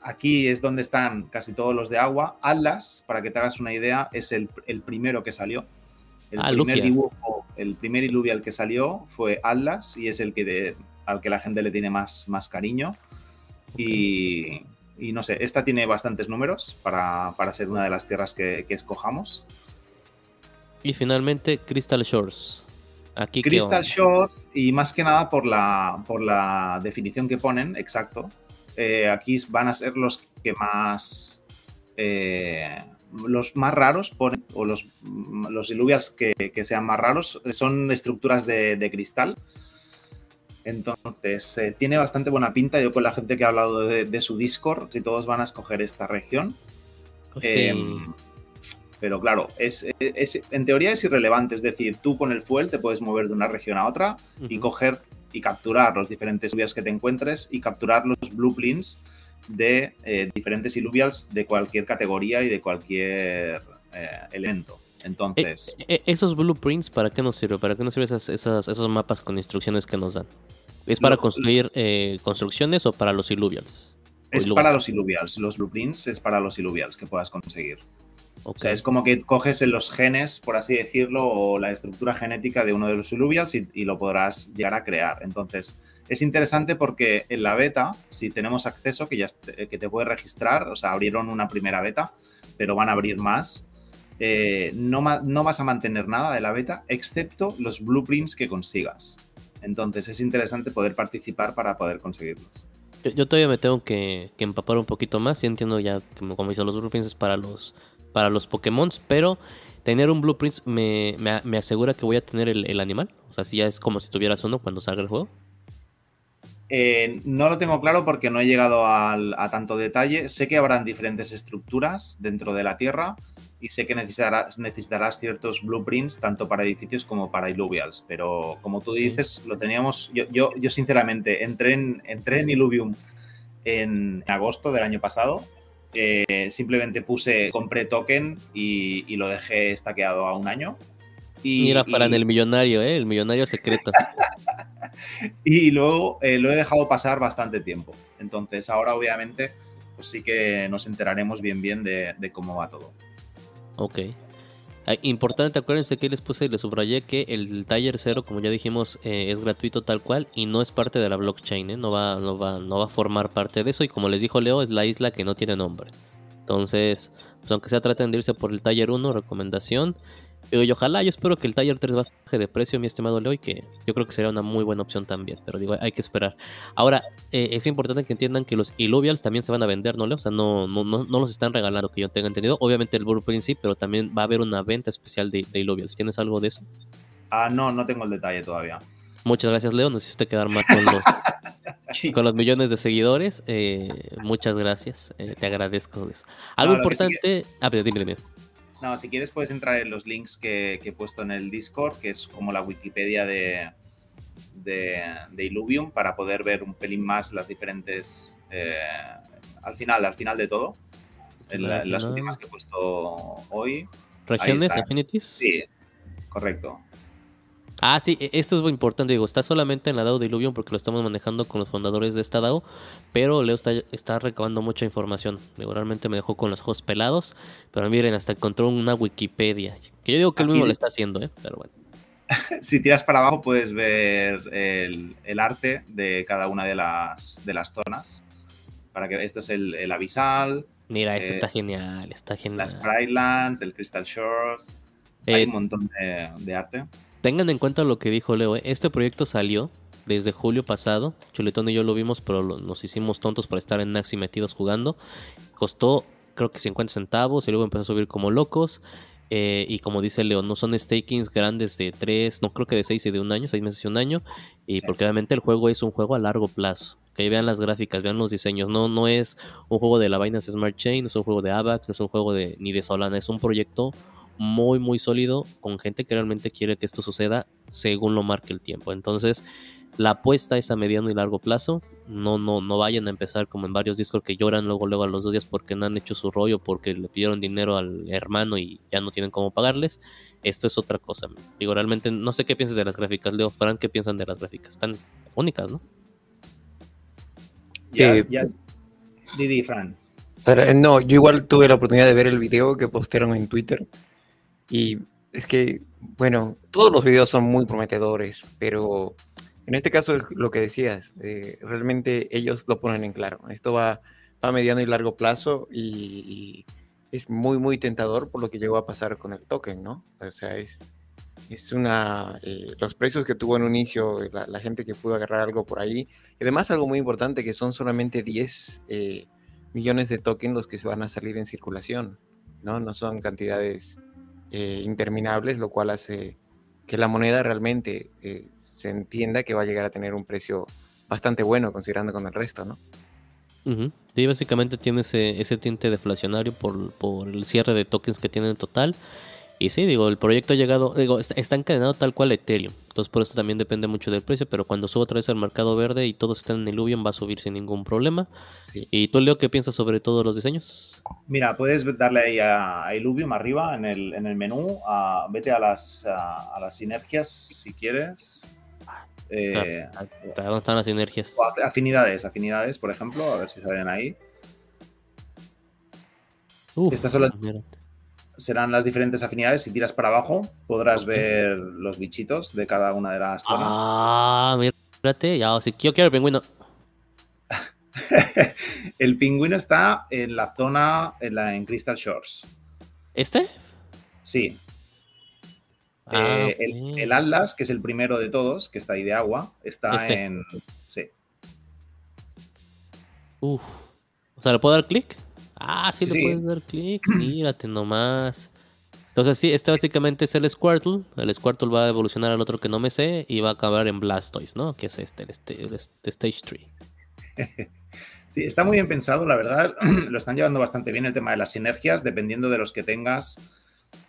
aquí es donde están casi todos los de agua. Atlas, para que te hagas una idea, es el, el primero que salió. El Ah, primer Lugia. dibujo, el primer Illuvial que salió fue Atlas y es el que de- al que la gente le tiene más, más cariño. Y, y no sé, esta tiene bastantes números para, para ser una de las tierras que, que escojamos. Y finalmente, Crystal Shores. Aquí ¿qué Crystal? Shores, y más que nada por la, por la definición que ponen, exacto. eh, aquí van a ser los que más. eh, los más raros ponen, o los, los que, que sean más raros, son estructuras de, de cristal. Entonces, eh, tiene bastante buena pinta. Yo con la gente que ha hablado de, de su Discord, si todos van a escoger esta región. Sí. Em, pero claro, es, es- en teoría es irrelevante. Es decir, tú con el fuel te puedes mover de una región a otra y coger y capturar los diferentes illuvials que te encuentres y capturar los blueprints de eh, diferentes illuvials de cualquier categoría y de cualquier eh, elemento. Entonces, Eh, eh, esos blueprints, ¿para qué nos sirve? ¿Para qué nos sirven esas, esas- esos mapas con instrucciones que nos dan? ¿Es para Lo- construir eh, construcciones o para los illuvials? es illuvials. para los illuvials. Los blueprints es para los illuvials que puedas conseguir. O sea, es como que coges en los genes, por así decirlo, o la estructura genética de uno de los illuvials y, y lo podrás llegar a crear. Entonces, Es interesante porque en la beta, si tenemos acceso, que ya que te puedes registrar, o sea, abrieron una primera beta, pero van a abrir más, eh, no, no vas a mantener nada de la beta, excepto los blueprints que consigas. Entonces es interesante poder participar para poder conseguirlos. Yo, todavía me tengo que, empapar un poquito más. y entiendo ya, como, como los blueprints para los, para los Pokémon, pero tener un blueprint me, me, asegura que voy a tener el, el, animal. O sea, si ya es como si tuvieras uno cuando salga el juego. Eh, no lo tengo claro porque no he llegado a tanto detalle. Sé que habrán diferentes estructuras dentro de la Tierra y sé que necesitarás, necesitarás ciertos blueprints tanto para edificios como para Illuvials. Pero como tú dices, lo teníamos. Yo, yo, yo sinceramente entré en, entré en Illuvium en agosto del año pasado. Eh, simplemente puse, compré token y, lo dejé estaqueado a un año. Y, Mira, para el millonario, ¿eh? el millonario secreto. y luego eh, lo he dejado pasar bastante tiempo. Entonces ahora obviamente pues sí que nos enteraremos bien bien de, cómo va todo. Ok. Importante, acuérdense que les puse y les subrayé que el taller cero, como ya dijimos, eh, es gratuito tal cual y no es parte de la blockchain, ¿eh? no, va, no, va, no va a formar parte de eso y como les dijo Leo, es la isla que no tiene nombre. Entonces, pues aunque sea traten de irse por el taller 1, recomendación. Y ojalá, yo espero que el Tiger 3 baje de precio, mi estimado Leo, y que yo creo que sería una muy buena opción también. Pero digo, hay que esperar. Ahora, eh, es importante que entiendan que los Illuvials también se van a vender, ¿no, Leo? O sea, no, no, no, no los están regalando, que yo tenga entendido. Obviamente el Blueprint sí, pero también va a haber una venta especial de, de Illuvials. ¿Tienes algo de eso? Ah, no, no tengo el detalle todavía. Muchas gracias, Leo. Necesito quedar más con los, con los millones de seguidores. Eh, muchas gracias. Eh, te agradezco eso. Algo importante. Ah, pero dime, dime. No, si quieres puedes entrar en los links que, he puesto en el Discord, que es como la Wikipedia de, de, Illuvium, para poder ver un pelín más las diferentes... Eh, al final, al final de todo, en las últimas que he puesto hoy. ¿Regiones, Affinities? Sí, correcto. Ah, sí, e, esto es muy importante. Digo, está solamente en la DAO de Illuvium porque lo estamos manejando con los fundadores de esta DAO. Pero Leo está, está recabando mucha información. Digo, realmente me dejó con los ojos pelados. Pero miren, hasta encontró una Wikipedia. Que yo digo que él mismo lo está haciendo, ¿eh? Pero bueno. si tiras para abajo puedes ver el, arte de cada una de las, de las zonas. Para que esto es el, el abisal. Mira, esto está genial, está genial. Las Brightlands, el Crystal Shores. Hay eh, un montón de, de arte. Tengan en cuenta lo que dijo Leo. ¿eh? Este proyecto salió desde julio pasado. Chuletón y yo lo vimos, pero nos hicimos tontos para estar en Naxi metidos jugando. Costó creo que 50 centavos y luego empezó a subir como locos. Eh, y como dice Leo, no son stakings grandes de 3, no creo que de 6 y de un año, 6 meses y un año. Y porque obviamente el juego es un juego a largo plazo. Que vean las gráficas, vean los diseños. No, no es un juego de la Binance Smart Chain, no es un juego de AVAX, no es un juego de ni de Solana, es un proyecto muy, muy sólido con gente que realmente quiere que esto suceda según lo marque el tiempo. Entonces, la apuesta es a mediano y largo plazo. No, no, no vayan a empezar como en varios discos que lloran luego, luego a los dos días porque no han hecho su rollo, porque le pidieron dinero al hermano y ya no tienen cómo pagarles. Esto es otra cosa. Digo, realmente no sé qué piensas de las gráficas. Leo, Fran, ¿qué piensan de las gráficas? Están únicas, ¿no? Ya, eh, ya. Didi, Fran. no, yo igual tuve la oportunidad de ver el video que postearon en Twitter y es que, bueno, todos los videos son muy prometedores, pero en este caso lo que decías, eh, realmente ellos lo ponen en claro. Esto va, a mediano y largo plazo y, es muy, muy tentador por lo que llegó a pasar con el token, ¿no? O sea, es, es una... Eh, los precios que tuvo en un inicio, la, gente que pudo agarrar algo por ahí. Y además algo muy importante que son solamente 10 eh, millones de tokens los que se van a salir en circulación, ¿no? No son cantidades eh, interminables, lo cual hace que la moneda realmente eh, se entienda que va a llegar a tener un precio bastante bueno considerando con el resto, ¿no? Sí, básicamente tiene ese, ese tinte deflacionario por el cierre de tokens que tiene en total y sí, digo, el proyecto ha llegado, digo, está, encadenado tal cual Ethereum. Entonces por eso también depende mucho del precio, pero cuando suba otra vez al mercado verde y todos están en Illuvium va a subir sin ningún problema. ¿Y tú, Leo, qué piensas sobre todos los diseños? Mira, puedes darle ahí a, Illuvium arriba en el, en el menú, vete a las, a, las sinergias si quieres. Eh, ¿Dónde están las sinergias? Afinidades, afinidades, por ejemplo, a ver si salen ahí. Estas son las, serán las diferentes afinidades. Si tiras para abajo, podrás ver los bichitos de cada una de las zonas. Ah, mira. Espérate, ya, si yo quiero el pingüino. el pingüino está en la zona, en, la, en Crystal Shores. ¿Este? Sí. Ah, Eh, el, el Atlas, que es el primero de todos, que está ahí de agua, está Este. en. Sí. Uf. O sea, ¿le puedo dar clic? Ah, sí, Sí, le puedes dar clic. Mírate nomás. Entonces, sí, este básicamente es el Squirtle. El Squirtle va a evolucionar al otro que no me sé y va a acabar en Blastoise, ¿no? Que es este, el, este- el este Stage 3. Sí, está muy bien pensado, la verdad. Lo están llevando bastante bien el tema de las sinergias. Dependiendo de los que tengas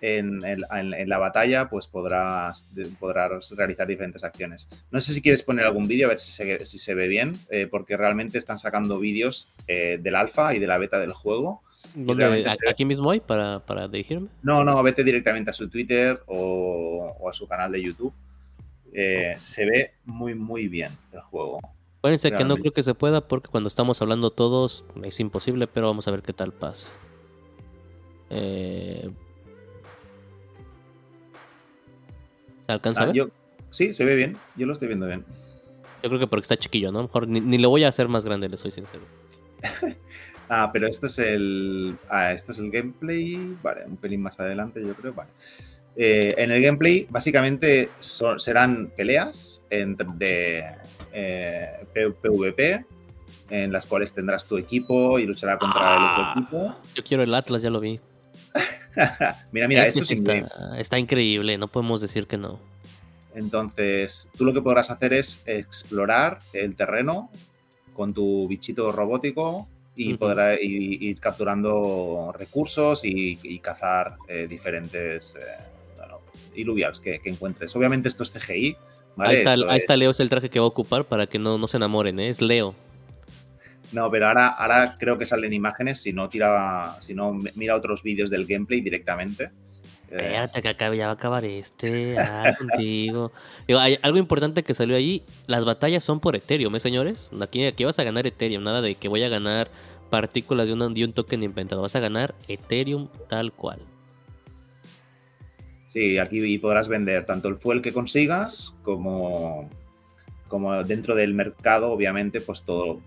en, en- en- en la batalla, pues podrás, podrás realizar diferentes acciones. No sé si quieres poner algún vídeo a ver si se, si se ve bien, eh, porque realmente están sacando vídeos eh, del alfa y de la beta del juego. ¿Dónde- realmente ¿Aquí mismo hay para, para dirigirme? No, no, vete directamente a su Twitter o, o a su canal de YouTube. Eh, se ve muy, muy bien el juego. Acuérdense que no Realmente. creo que se pueda porque cuando estamos hablando todos es imposible, pero vamos a ver qué tal pasa. Eh... ¿Se alcanza a Ah, ver? yo, sí, se ve bien. Yo lo estoy viendo bien. Yo creo que porque está chiquillo, ¿no? A lo mejor ni, ni lo voy a hacer más grande, le soy sincero. Ah, pero este es el. Ah, este es el gameplay. Vale, un pelín más adelante, yo creo. Vale. Eh, en el gameplay, básicamente son- serán peleas entre, de eh, PvP, en las cuales tendrás tu equipo y luchará contra el Ah. otro equipo. Yo quiero el Atlas, ya lo vi. mira, mira, Es esto es está, está increíble, no podemos decir que no. Entonces, tú lo que podrás hacer es explorar el terreno con tu bichito robótico y podrás ir, ir capturando recursos y, y cazar eh, diferentes eh, bueno, iluvials que, que encuentres. Obviamente esto es CGI. ¿vale? ahí, está, Esto ahí es- está Leo, es el traje que va a ocupar para que no, no se enamoren, ¿eh? es Leo. No, pero ahora, ahora creo que salen imágenes. Si no, tira, si no, mira otros vídeos del gameplay directamente. Eh, Espérate que acabe, ya va a acabar este. Ah, contigo. Digo, hay algo importante que salió ahí. Las batallas son por Ethereum, ¿eh, señores? Aquí, aquí vas a ganar Ethereum. Nada de que voy a ganar partículas de, una- de un token inventado. Vas a ganar Ethereum tal cual. Sí, aquí podrás vender tanto el fuel que consigas como, como dentro del mercado, obviamente, pues todo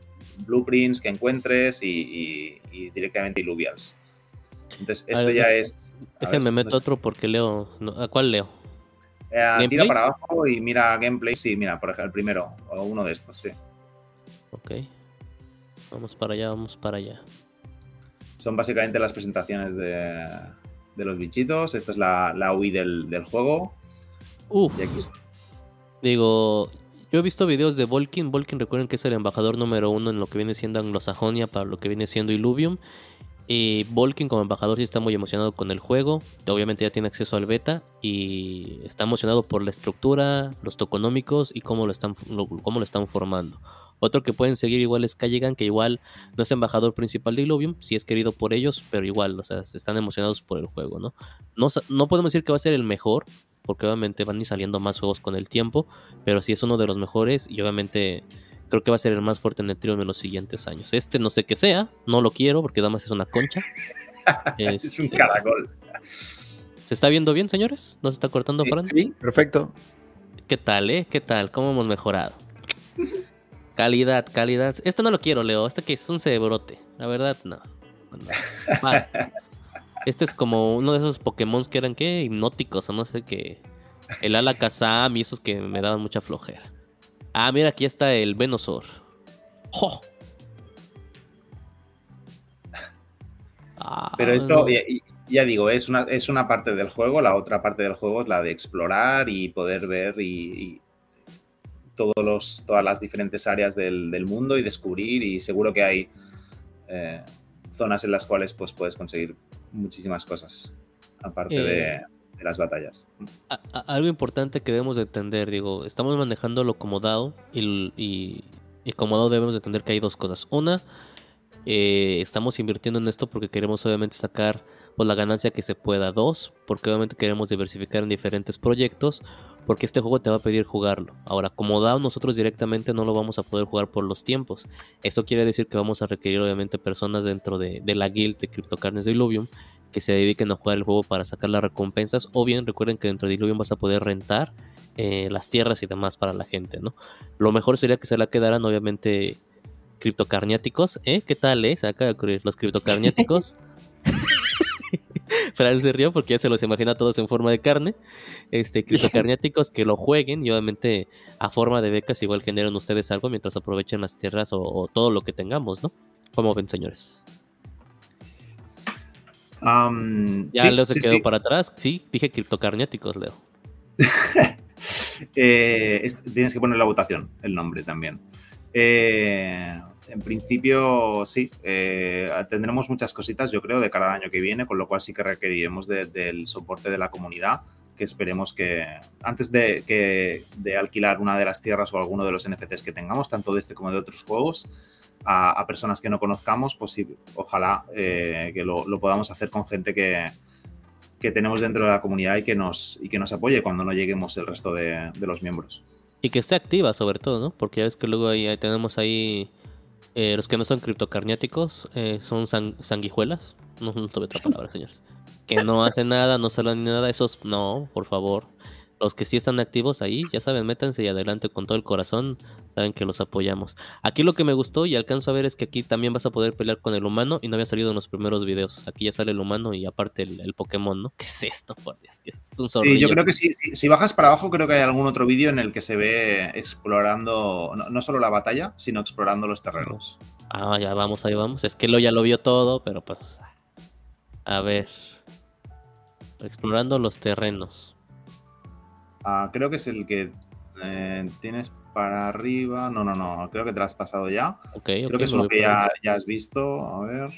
blueprints que encuentres y, y- y directamente iluvials. Entonces, esto ver, ya es. Déjenme meto no otro porque Leo. no- ¿A cuál Leo? eh, tira para abajo y mira gameplay. Sí, mira, por ejemplo, el primero o uno de estos, sí. Ok. Vamos para allá, vamos para allá. Son básicamente las presentaciones de, de los bichitos. Esta es la, la UI del, del juego. Uf. Digo, yo he visto videos de Volkin. Volkin, recuerden que es el embajador número uno en lo que viene siendo Anglosajonia para lo que viene siendo Illuvium. Y Volkin como embajador sí está muy emocionado con el juego. Obviamente ya tiene acceso al beta y está emocionado por la estructura, los toconómicos y cómo lo están, cómo lo están formando. Otro que pueden seguir igual es Calligan, que igual no es embajador principal de Illuvium, sí es querido por ellos, pero igual, o sea, están emocionados por el juego, ¿no? No, no podemos decir que va a ser el mejor, porque obviamente van a ir saliendo más juegos con el tiempo, pero sí es uno de los mejores y obviamente creo que va a ser el más fuerte en Ethereum en los siguientes años. Este no sé qué sea, no lo quiero porque nada más es una concha. es un Este, caracol. ¿Se está viendo bien, señores? ¿No se está cortando, Sí, Fran? Sí, perfecto. ¿Qué tal, eh? ¿Qué tal? ¿Cómo hemos mejorado? Calidad, calidad. Este no lo quiero, Leo. Este que es un cebrote. La verdad, no. No. Basta. Este es como uno de esos Pokémon que eran, ¿qué? Hipnóticos o no sé qué. El Alakazam y esos que me daban mucha flojera. Ah, mira, aquí está el Venusaur. ¡Jo! Ah, Pero esto, ya, ya digo, es una, es una parte del juego, la otra parte del juego es la de explorar y poder ver y, y todos los, todas las diferentes áreas del, del mundo y descubrir y seguro que hay eh, zonas en las cuales pues, puedes conseguir muchísimas cosas aparte Eh. de, de las batallas. A- a- algo importante que debemos de entender, digo, estamos manejándolo como DAO y, y, y como DAO debemos de entender que hay dos cosas. Una, eh, estamos invirtiendo en esto porque queremos obviamente sacar pues, la ganancia que se pueda. Dos, porque obviamente queremos diversificar en diferentes proyectos porque este juego te va a pedir jugarlo. Ahora, como DAO nosotros directamente no lo vamos a poder jugar por los tiempos. Eso quiere decir que vamos a requerir obviamente personas dentro de, la guild de CryptoCarnes de Illuvium que se dediquen a jugar el juego para sacar las recompensas. O bien recuerden que dentro de Illuvium vas a poder rentar eh, las tierras y demás para la gente, ¿no? Lo mejor sería que se la quedaran, obviamente, criptocarniáticos, ¿eh? ¿Qué tal, eh? Se acaba de ocurrir los criptocarniáticos. Fran se rió porque ya se los imagina todos en forma de carne. Este, criptocarniáticos que lo jueguen y obviamente a forma de becas igual generen ustedes algo mientras aprovechen las tierras o, o todo lo que tengamos, ¿no? ¿Cómo ven, señores? Ya sí, Leo se sí, quedó sí. para atrás. Sí, dije criptocarniáticos, Leo. Eh, es- tienes que poner la votación, el nombre también. Eh, en principio, sí, eh, tendremos muchas cositas, yo creo, de cada año que viene, con lo cual sí que requeriremos de- del soporte de la comunidad, que esperemos que antes de, que, alquilar una de las tierras o alguno de los NFTs que tengamos, tanto de este como de otros juegos, a, personas que no conozcamos, pues sí, ojalá eh, que lo, podamos hacer con gente que, tenemos dentro de la comunidad y que nos, y que nos apoye cuando no lleguemos el resto de, los miembros. Y que esté activa, sobre todo, ¿no? Porque ya ves que luego tenemos ahí eh, los que no son criptocarniáticos, eh, son san- sanguijuelas. No, no tuve otra palabra, señores. Que no hacen nada, no salen ni nada. Esos, no, por favor. Los que sí están activos ahí, ya saben, métanse y adelante con todo el corazón. Saben que los apoyamos. Aquí lo que me gustó y alcanzo a ver es que aquí también vas a poder pelear con el humano y no había salido en los primeros videos. Aquí ya sale el humano y aparte el, el Pokémon, ¿no? ¿Qué es esto, por Dios? ¿Qué es esto? Es un Sí, yo creo que sí, si bajas para abajo, creo que hay algún otro vídeo en el que se ve explorando, no, no solo la batalla, sino explorando los terrenos. Ah, ya vamos, ahí vamos. Es que lo ya lo vio todo, pero pues. A ver. Explorando los terrenos. Ah, creo que es el que eh, tienes para arriba. No, no, no, creo que te lo has pasado ya. Ok, Creo que es lo uno que ya, ya has visto. A ver.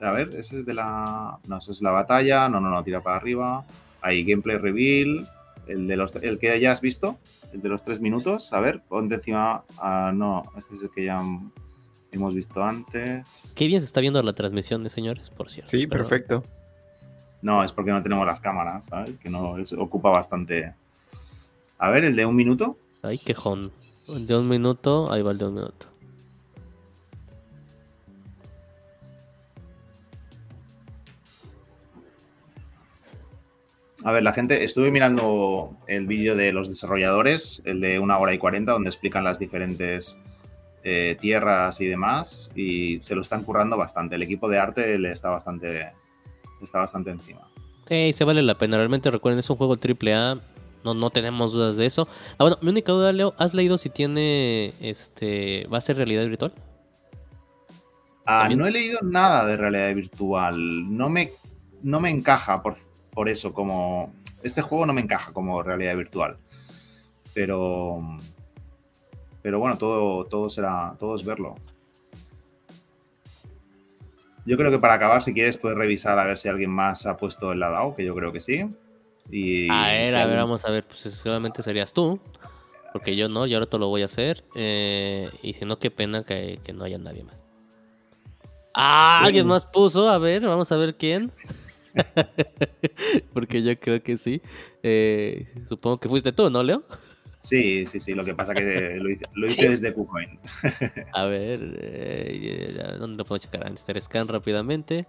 A ver, ese es de la. No, ese es la batalla. No, no, no, tira para arriba. Ahí, gameplay reveal. El, de los, el que ya has visto. El de los tres minutos. A ver, ponte encima. Ah, no, este es el que ya hemos visto antes. Qué bien se está viendo la transmisión de señores, por cierto. Sí, Perdón. perfecto. No, es porque no tenemos las cámaras, ¿sabes? Que no es- ocupa bastante. A ver, el de un minuto. Ay, quejón. El de un minuto, ahí va el de un minuto. A ver, la gente, estuve mirando el vídeo de los desarrolladores, el de una hora y cuarenta, donde explican las diferentes eh, tierras y demás, y se lo están currando bastante. El equipo de arte le está bastante, está bastante encima. Sí, se vale la pena. Realmente recuerden, es un juego triple A. No, no tenemos dudas de eso. Ah, bueno, mi única duda, Leo, ¿has leído si tiene este. va a ser realidad virtual? Ah, ¿También? no he leído nada de realidad virtual. No me, no me encaja por, por eso como... Este juego no me encaja como realidad virtual. Pero... Pero bueno, todo, todo será... Todo es verlo. Yo creo que para acabar, si quieres, puedes revisar a ver si alguien más ha puesto el DAO, que yo creo que sí. Y A ver, a ver, vamos a ver. Pues seguramente serías tú. Porque yo no, y ahora te lo voy a hacer. eh, y si no, qué pena que, que no haya nadie más. Ah, alguien más puso. A ver, vamos a ver quién. porque yo creo que sí. Eh, supongo que fuiste tú, ¿no, Leo? Sí, sí, sí. Lo que pasa que lo hice, lo hice desde KuCoin. A ver, eh, ¿dónde lo puedo checar? Inster Scan rápidamente.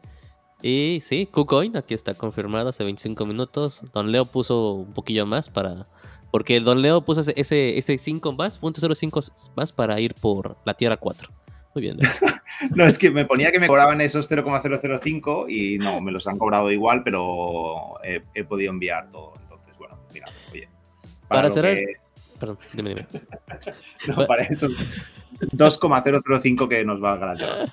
Y sí, KuCoin, aquí está confirmado hace 25 minutos. Don Leo puso un poquillo más para. Porque Don Leo puso ese, ese, ese 5 más, punto 05 más para ir por la Tierra 4. Muy bien. Leo. No, es que me ponía que me cobraban esos 0,005 y no, me los han cobrado igual, pero he, he podido enviar todo. Entonces, bueno, mira, oye. Para cerrar- que- Perdón, dime, dime. no, para esos 2,005 que nos valga la llave.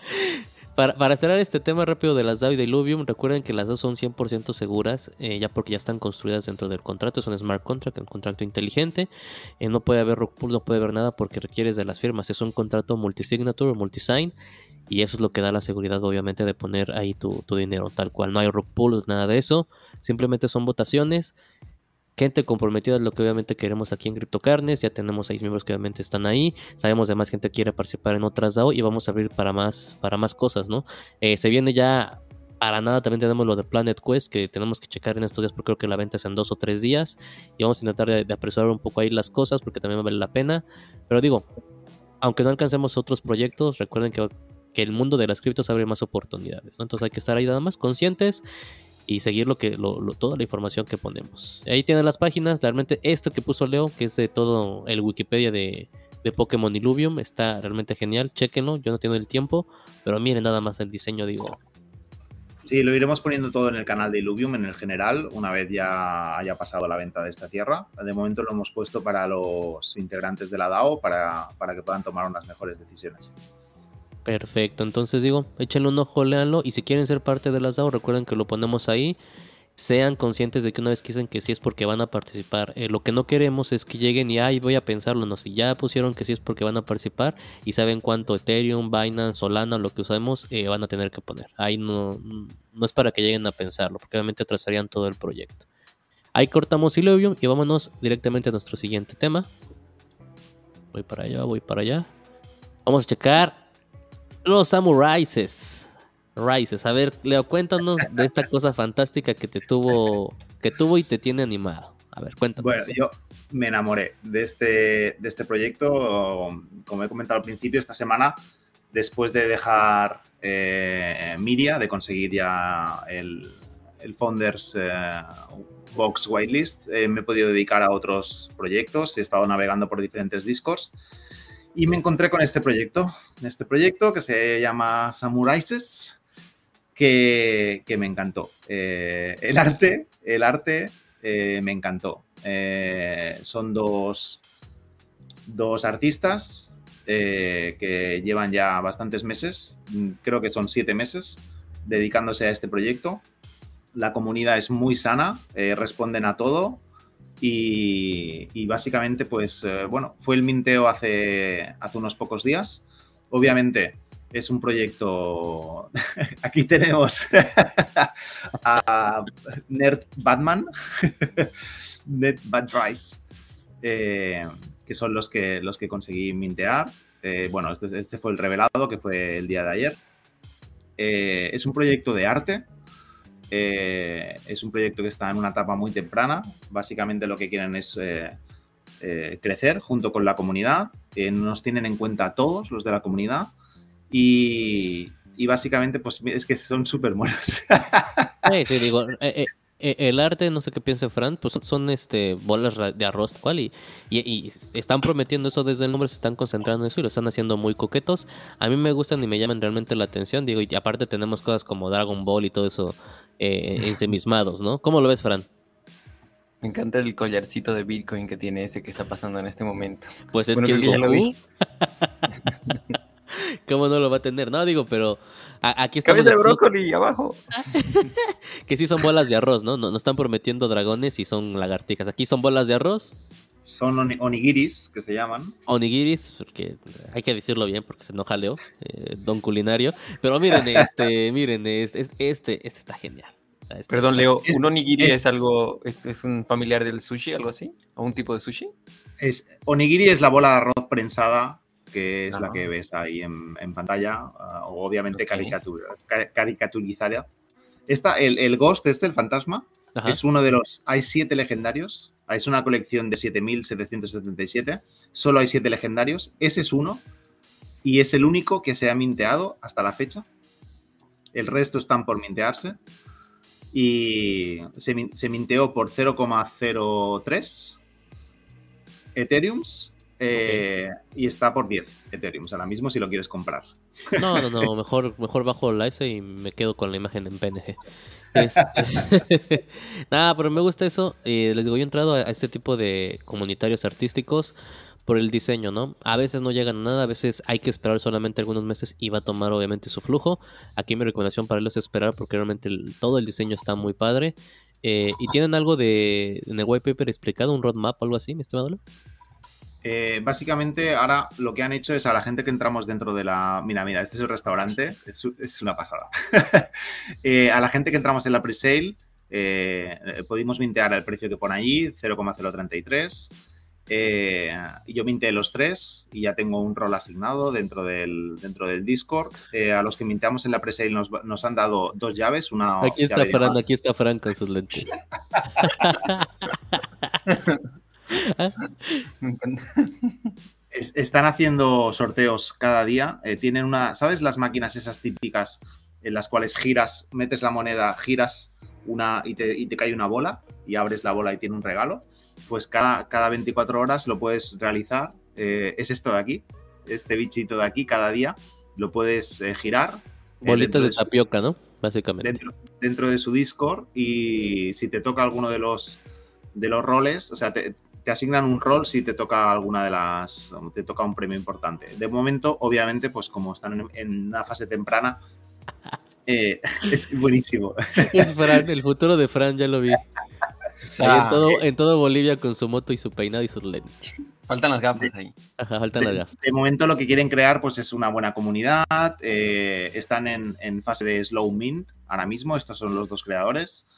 Para, para cerrar este tema rápido de las DAO y de Illuvium, recuerden que las dos son 100% seguras, eh, ya porque ya están construidas dentro del contrato. Es un smart contract, un contrato inteligente. Eh, no puede haber rug pull, no puede haber nada porque requieres de las firmas. Es un contrato multisignature o multisign. Y eso es lo que da la seguridad, obviamente, de poner ahí tu, dinero tal cual. No hay rug pull, nada de eso. Simplemente son votaciones. Gente comprometida es lo que obviamente queremos aquí en CryptoCarnes. Ya tenemos seis miembros que obviamente están ahí. Sabemos de más gente quiere participar en otras DAO y vamos a abrir para más, para más cosas, ¿no? Eh, se viene ya para nada. También tenemos lo de Planet Quest que tenemos que checar en estos días porque creo que la venta es en dos o tres días. Y vamos a intentar de, de apresurar un poco ahí las cosas porque también vale la pena. Pero digo, aunque no alcancemos otros proyectos, recuerden que, que el mundo de las criptos abre más oportunidades, ¿no? Entonces hay que estar ahí nada más conscientes. Y seguir lo que lo, toda la información que ponemos. Ahí tienen las páginas, realmente esto que puso Leo, que es de todo el Wikipedia de, de Pokémon Illuvium, está realmente genial, chequenlo, yo no tengo el tiempo, pero miren nada más el diseño, digo. Sí, lo iremos poniendo todo en el canal de Illuvium en el general, una vez ya haya pasado la venta de esta tierra. De momento lo hemos puesto para los integrantes de la DAO, para, para que puedan tomar unas mejores decisiones. Perfecto, entonces digo, échenle un ojo, léanlo y si quieren ser parte de las DAO, recuerden que lo ponemos ahí. Sean conscientes de que una vez que que sí es porque van a participar. Eh, lo que no queremos es que lleguen y ay, voy a pensarlo. No, si ya pusieron que sí es porque van a participar y saben cuánto Ethereum, Binance, Solana, lo que usamos, eh, van a tener que poner. Ahí no, no es para que lleguen a pensarlo, porque obviamente atrasarían todo el proyecto. Ahí cortamos Illuvium y vámonos directamente a nuestro siguiente tema. Voy para allá, voy para allá. Vamos a checar los Samuraises. Rises. A ver, Leo, cuéntanos de esta cosa fantástica que te tuvo, que tuvo y te tiene animado. A ver, cuéntanos. Bueno, yo me enamoré de este, de este proyecto. Como he comentado al principio, esta semana, después de dejar eh, Miria, de conseguir ya el, el Founders eh, Box Whitelist, eh, me he podido dedicar a otros proyectos. He estado navegando por diferentes discos y me encontré con este proyecto, este proyecto que se llama Samuraises, que, que me encantó. Eh, el arte, el arte eh, me encantó. Eh, son dos, dos artistas que llevan ya bastantes meses, creo que son siete meses, dedicándose a este proyecto. La comunidad es muy sana, responden a todo, y, básicamente, pues, eh, bueno, fue el minteo hace, hace unos pocos días. Obviamente, es un proyecto. Aquí tenemos a Nerd Batman, Nerd Bad Rice, eh, que son los que, los que conseguí mintear. Eh, bueno, este, este, fue el revelado, que fue el día de ayer. es un proyecto de arte eh, es un proyecto que está en una etapa muy temprana. Básicamente lo que quieren es eh, eh, crecer junto con la comunidad. nos tienen en cuenta todos los de la comunidad. Y, básicamente, pues es que son súper buenos. sí, sí, digo, el arte, no sé qué piensa Fran, pues son este bolas de arroz cual y, y, están prometiendo eso desde el nombre, se están concentrando en eso y lo están haciendo muy coquetos. A mí me gustan y me llaman realmente la atención, digo, y aparte tenemos cosas como Dragon Ball y todo eso eh, ensemismados, ¿no? ¿Cómo lo ves, Fran? Me encanta el collarcito de Bitcoin que tiene ese que está pasando en este momento. Pues es que el Goku... ¿Cómo no lo va a tener? No, digo, pero aquí está. Cabeza de brócoli abajo. que sí son bolas de arroz, ¿no? ¿no? están prometiendo dragones y son lagartijas. Aquí son bolas de arroz. Son onigiris, que se llaman. Onigiris, porque hay que decirlo bien, porque se enoja Leo, eh, don culinario. Pero miren, este, miren, este, este, este está genial. Este Perdón, Leo, ¿un onigiri es, algo, es, es, un familiar del sushi, algo así? ¿O un tipo de sushi? Es, onigiri es la bola de arroz prensada que es la que ves ahí en, pantalla, uh, obviamente okay. caricaturizada. Esta, el, el, Ghost, este, el fantasma, es uno de los. Hay siete legendarios. Es una colección de 7777. Solo hay siete legendarios. Ese es uno. Y es el único que se ha minteado hasta la fecha. El resto están por mintearse. Y se, se minteó por 0,03 Ethereums eh, y está por 10 Ethereum ahora mismo si lo quieres comprar. No, no, no, mejor, mejor bajo el ICE y me quedo con la imagen en PNG. Este, nada, pero me gusta eso. les digo, yo he entrado a este tipo de comunitarios artísticos por el diseño, ¿no? A veces no llegan a nada, a veces hay que esperar solamente algunos meses y va a tomar obviamente su flujo. Aquí mi recomendación para ellos es esperar porque realmente todo el diseño está muy padre. Eh, ¿Y tienen algo de en el white paper explicado, un roadmap o algo así, mi estimado? Eh, básicamente, ahora lo que han hecho es a la gente que entramos dentro de la. Mira, mira, este es el restaurante, es, una pasada. Eh, a la gente que entramos en la presale, eh, pudimos mintear el precio que pone allí, 0,033. Eh, yo minteé los tres y ya tengo un rol asignado dentro del, dentro del Discord. a los que minteamos en la presale nos, nos han dado dos llaves. Una aquí está Fran, aquí está Fran con sus lentes. Están haciendo sorteos cada día. Eh, tienen una, ¿sabes las máquinas esas típicas en las cuales giras, metes la moneda, giras una y te, y te cae una bola y abres la bola y tiene un regalo, pues cada, cada 24 horas lo puedes realizar. Eh, es esto de aquí, este bichito de aquí, cada día lo puedes eh, girar. Bolitas de su- tapioca, ¿no? Básicamente. dentro, dentro de su Discord y si te toca alguno de los de los roles, o sea, te, te asignan un rol si te toca alguna de las, te toca un premio importante. De momento, obviamente, pues como están en, en una fase temprana, eh, es buenísimo. Es Fran, el futuro de Fran ya lo vi. Ahí Ah, en todo, en todo Bolivia con su moto y su peinado y sus lentes. Faltan las gafas ahí. Ajá, faltan las De, gafas. de momento lo que quieren crear pues es una buena comunidad, eh, están en, en fase de slow mint ahora mismo, estos son los dos creadores.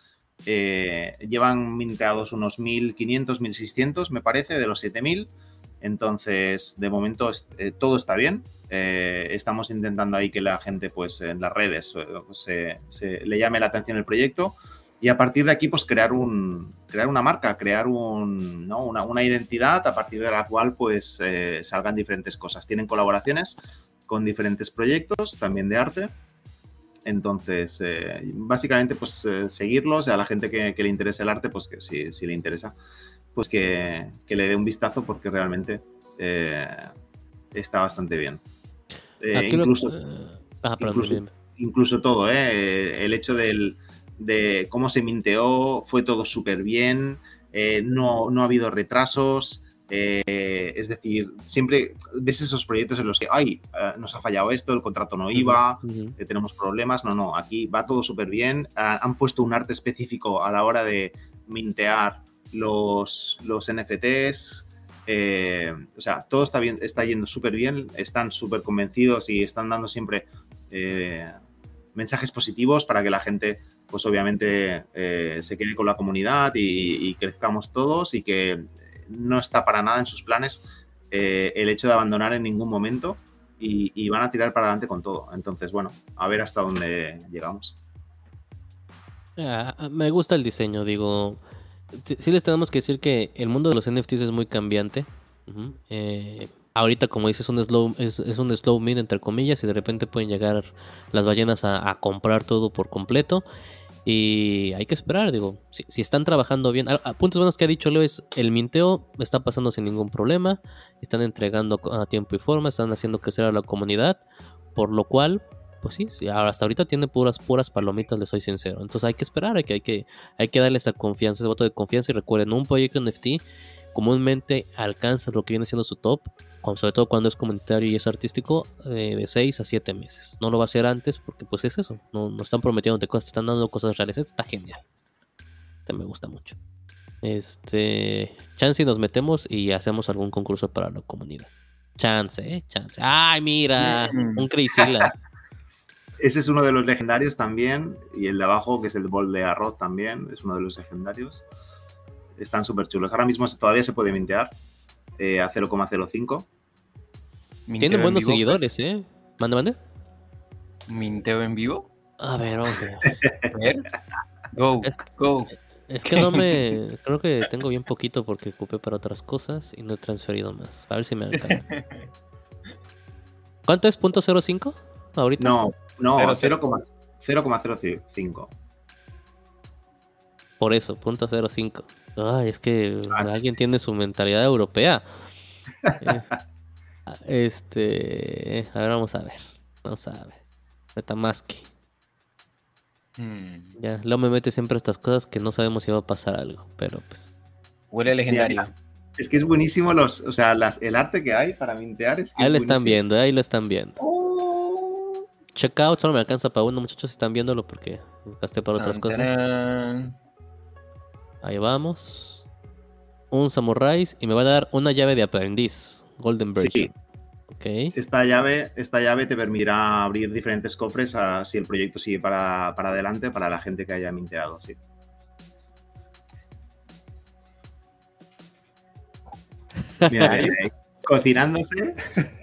Eh, llevan minteados unos 1500, 1600 me parece, de los 7000. Entonces, de momento eh, todo está bien. Eh, estamos intentando ahí que la gente pues en las redes se- le llame la atención el proyecto y a partir de aquí pues crear un crear una marca crear una, una identidad a partir de la cual pues salgan diferentes cosas tienen colaboraciones con diferentes proyectos también de arte entonces eh, básicamente pues eh, seguirlos a la gente que, que le interese el arte pues que si, si le interesa pues que, que le dé un vistazo porque realmente eh, está bastante bien Eh, lo- incluso eh, ah, perdón, incluso- incluso todo, ¿eh? El hecho del, de cómo se minteó, fue todo súper bien, no, no ha habido retrasos, eh, es decir, siempre ves esos proyectos en los que, ay, eh, nos ha fallado esto, el contrato no iba, eh, tenemos problemas, no, no, aquí va todo súper bien, Ah, han puesto un arte específico a la hora de mintear los, los NFTs, eh, o sea, todo está bien, está yendo súper bien, están súper convencidos y están dando siempre mensajes positivos para que la gente, pues obviamente, eh, se quede con la comunidad y, y crezcamos todos y que no está para nada en sus planes eh, el hecho de abandonar en ningún momento y, van a tirar para adelante con todo. Entonces, bueno, a ver hasta dónde llegamos. Ah, me gusta el diseño, digo. Sí, les tenemos que decir que el mundo de los NFTs es muy cambiante. Eh, ahorita, como dices, es un slow, es, un slow mid entre comillas, y de repente pueden llegar las ballenas a comprar todo por completo. Y hay que esperar, digo, si, están trabajando bien. A, a puntos buenos que ha dicho Leo es el minteo está pasando sin ningún problema, están entregando a tiempo y forma, están haciendo crecer a la comunidad, por lo cual, pues sí, sí, hasta ahorita tiene puras, puras palomitas, les soy sincero. Entonces hay que esperar, hay que, hay que, hay que darle esa confianza, ese voto de confianza. Y recuerden, un proyecto NFT comúnmente alcanza lo que viene siendo su top, sobre todo cuando es comunitario y es artístico, eh, de 6 a 7 meses. No lo va a hacer antes porque pues es eso, no, no están prometiendo cosas, te están dando cosas reales. Este está genial. Este me gusta mucho. Este, chance y nos metemos y hacemos algún concurso para la comunidad. Chance, eh, chance. Ay, mira, Mm. un Crazyla. Ese es uno de los legendarios también y el de abajo, que es el bol de arroz también, es uno de los legendarios. Están súper chulos. Ahora mismo todavía se puede mintear eh, a 0,05. Minteo Tienen en buenos vivo, seguidores, eh. Mande, mande. Minteo en vivo. A ver, vamos a ver. A ver. Go, Es- go. Es que no me. Creo que tengo bien poquito porque ocupé para otras cosas y no he transferido más. A ver si me alcanza. ¿Cuánto es? ¿Punto cero cinco? Ahorita. No, no, Cero, 0,- 0,05. Por eso, punto cero cinco. Ay, es que Ah. alguien tiene su mentalidad europea. Eh, este. A ver, vamos a ver. Vamos a ver. Metamask. Mm, Ya, luego me mete siempre estas cosas que no sabemos si va a pasar algo. Pero pues. Huele legendario. Es que es buenísimo los, o sea, las, el arte que hay para mintear. Es que Ahí es lo están viendo, ahí lo están viendo. Oh. Checkout solo me alcanza para uno, muchachos. Están viéndolo porque gasté para otras cosas. Ahí vamos. Un samurai y me va a dar una llave de aprendiz. Golden Sí. version. Ok. Esta llave, esta llave te permitirá abrir diferentes cofres a- si el proyecto sigue para, para adelante para la gente que haya minteado. Sí. Mira, ahí, ahí, cocinándose.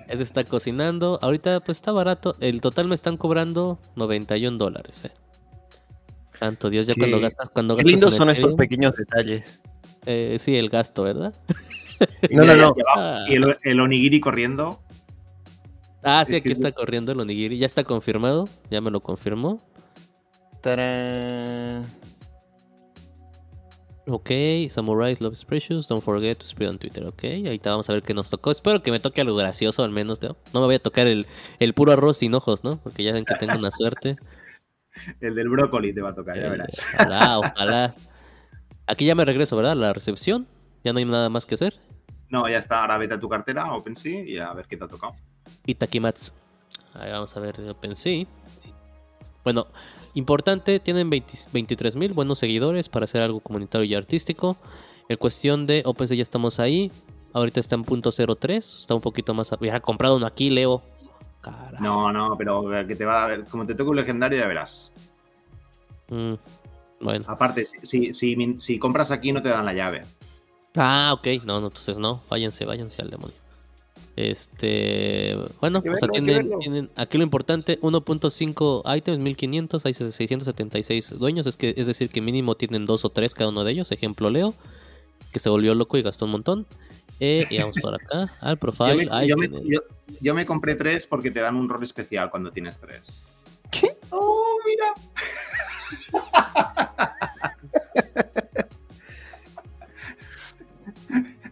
Ese está cocinando. Ahorita pues está barato. El total me están cobrando 91 dólares. Eh. Santo Dios, ya cuando gastas, cuando Qué gastas lindos son estos pequeños detalles. eh, sí, el gasto, ¿verdad? No, no, no. Y abajo, y el, el onigiri corriendo. Ah, sí, aquí está corriendo el onigiri. Ya está confirmado. Ya me lo confirmó. Tarán. Ok, Samurais Love Precious, don't forget to spread on Twitter, ok. Ahorita vamos a ver qué nos tocó. Espero que me toque algo gracioso al menos. No me voy a tocar el, el puro arroz sin ojos, ¿no? Porque ya ven que tengo una suerte. El del brócoli te va a tocar, ya Eh, verás. ojalá, ojalá. Aquí ya me regreso, ¿verdad? A la recepción. Ya no hay nada más que hacer. No, ya está. Ahora vete a tu cartera, OpenSea, y a ver qué te ha tocado. Itakimatsu. Ahí vamos a ver OpenSea. Bueno, importante, tienen 23 mil buenos seguidores para hacer algo comunitario y artístico. En cuestión de OpenSea ya estamos ahí. Ahorita está en punto 03, está un poquito más... Hubiera comprado uno aquí, Leo. No, no, pero que te va a ver. Como te toque un legendario, ya verás. Mm, bueno. Aparte, si, si, si compras aquí, no te dan la llave. Ah, ok. No, no, entonces no. Váyanse, váyanse al demonio. Este, bueno, verlo, tienen, aquí lo importante, 1.5 items, 1500, hay 676 dueños, es que es decir que mínimo tienen dos o tres cada uno de ellos, ejemplo Leo, que se volvió loco y gastó un montón. Eh, y vamos por acá, al Yo profile, me, yo me- yo- yo me compré tres porque te dan un rol especial cuando tienes tres. ¿Qué? ¡Oh, mira!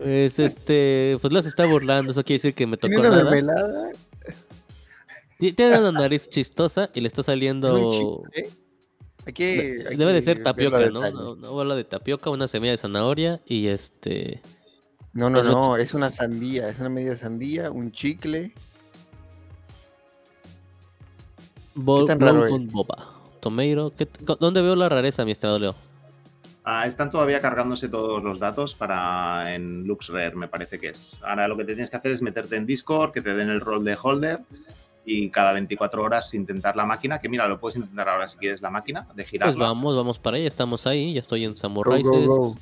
Pues este, pues Leo se está burlando, eso quiere decir que me tocó Tiene una mermelada. Ti- Tiene una nariz chistosa y le está es saliendo... que- hay Debe de ser tapioca, ¿no? No, no habla de tapioca, una semilla de zanahoria y este... No, no, Es lo no, es una sandía, es una media sandía, un chicle. Bo- tan raro Boba. Tomato. ¿qué t- co- ¿Dónde veo la rareza, mi estimado Leo? Ah, están todavía cargándose todos los datos para en LuxRare, me parece que es. Ahora lo que te tienes que hacer es meterte en Discord, que te den el rol de holder y cada 24 horas intentar la máquina, que mira, lo puedes intentar ahora si quieres la máquina, de Pues girarla. vamos, vamos para ahí, estamos ahí, ya estoy en Samurai. go, go.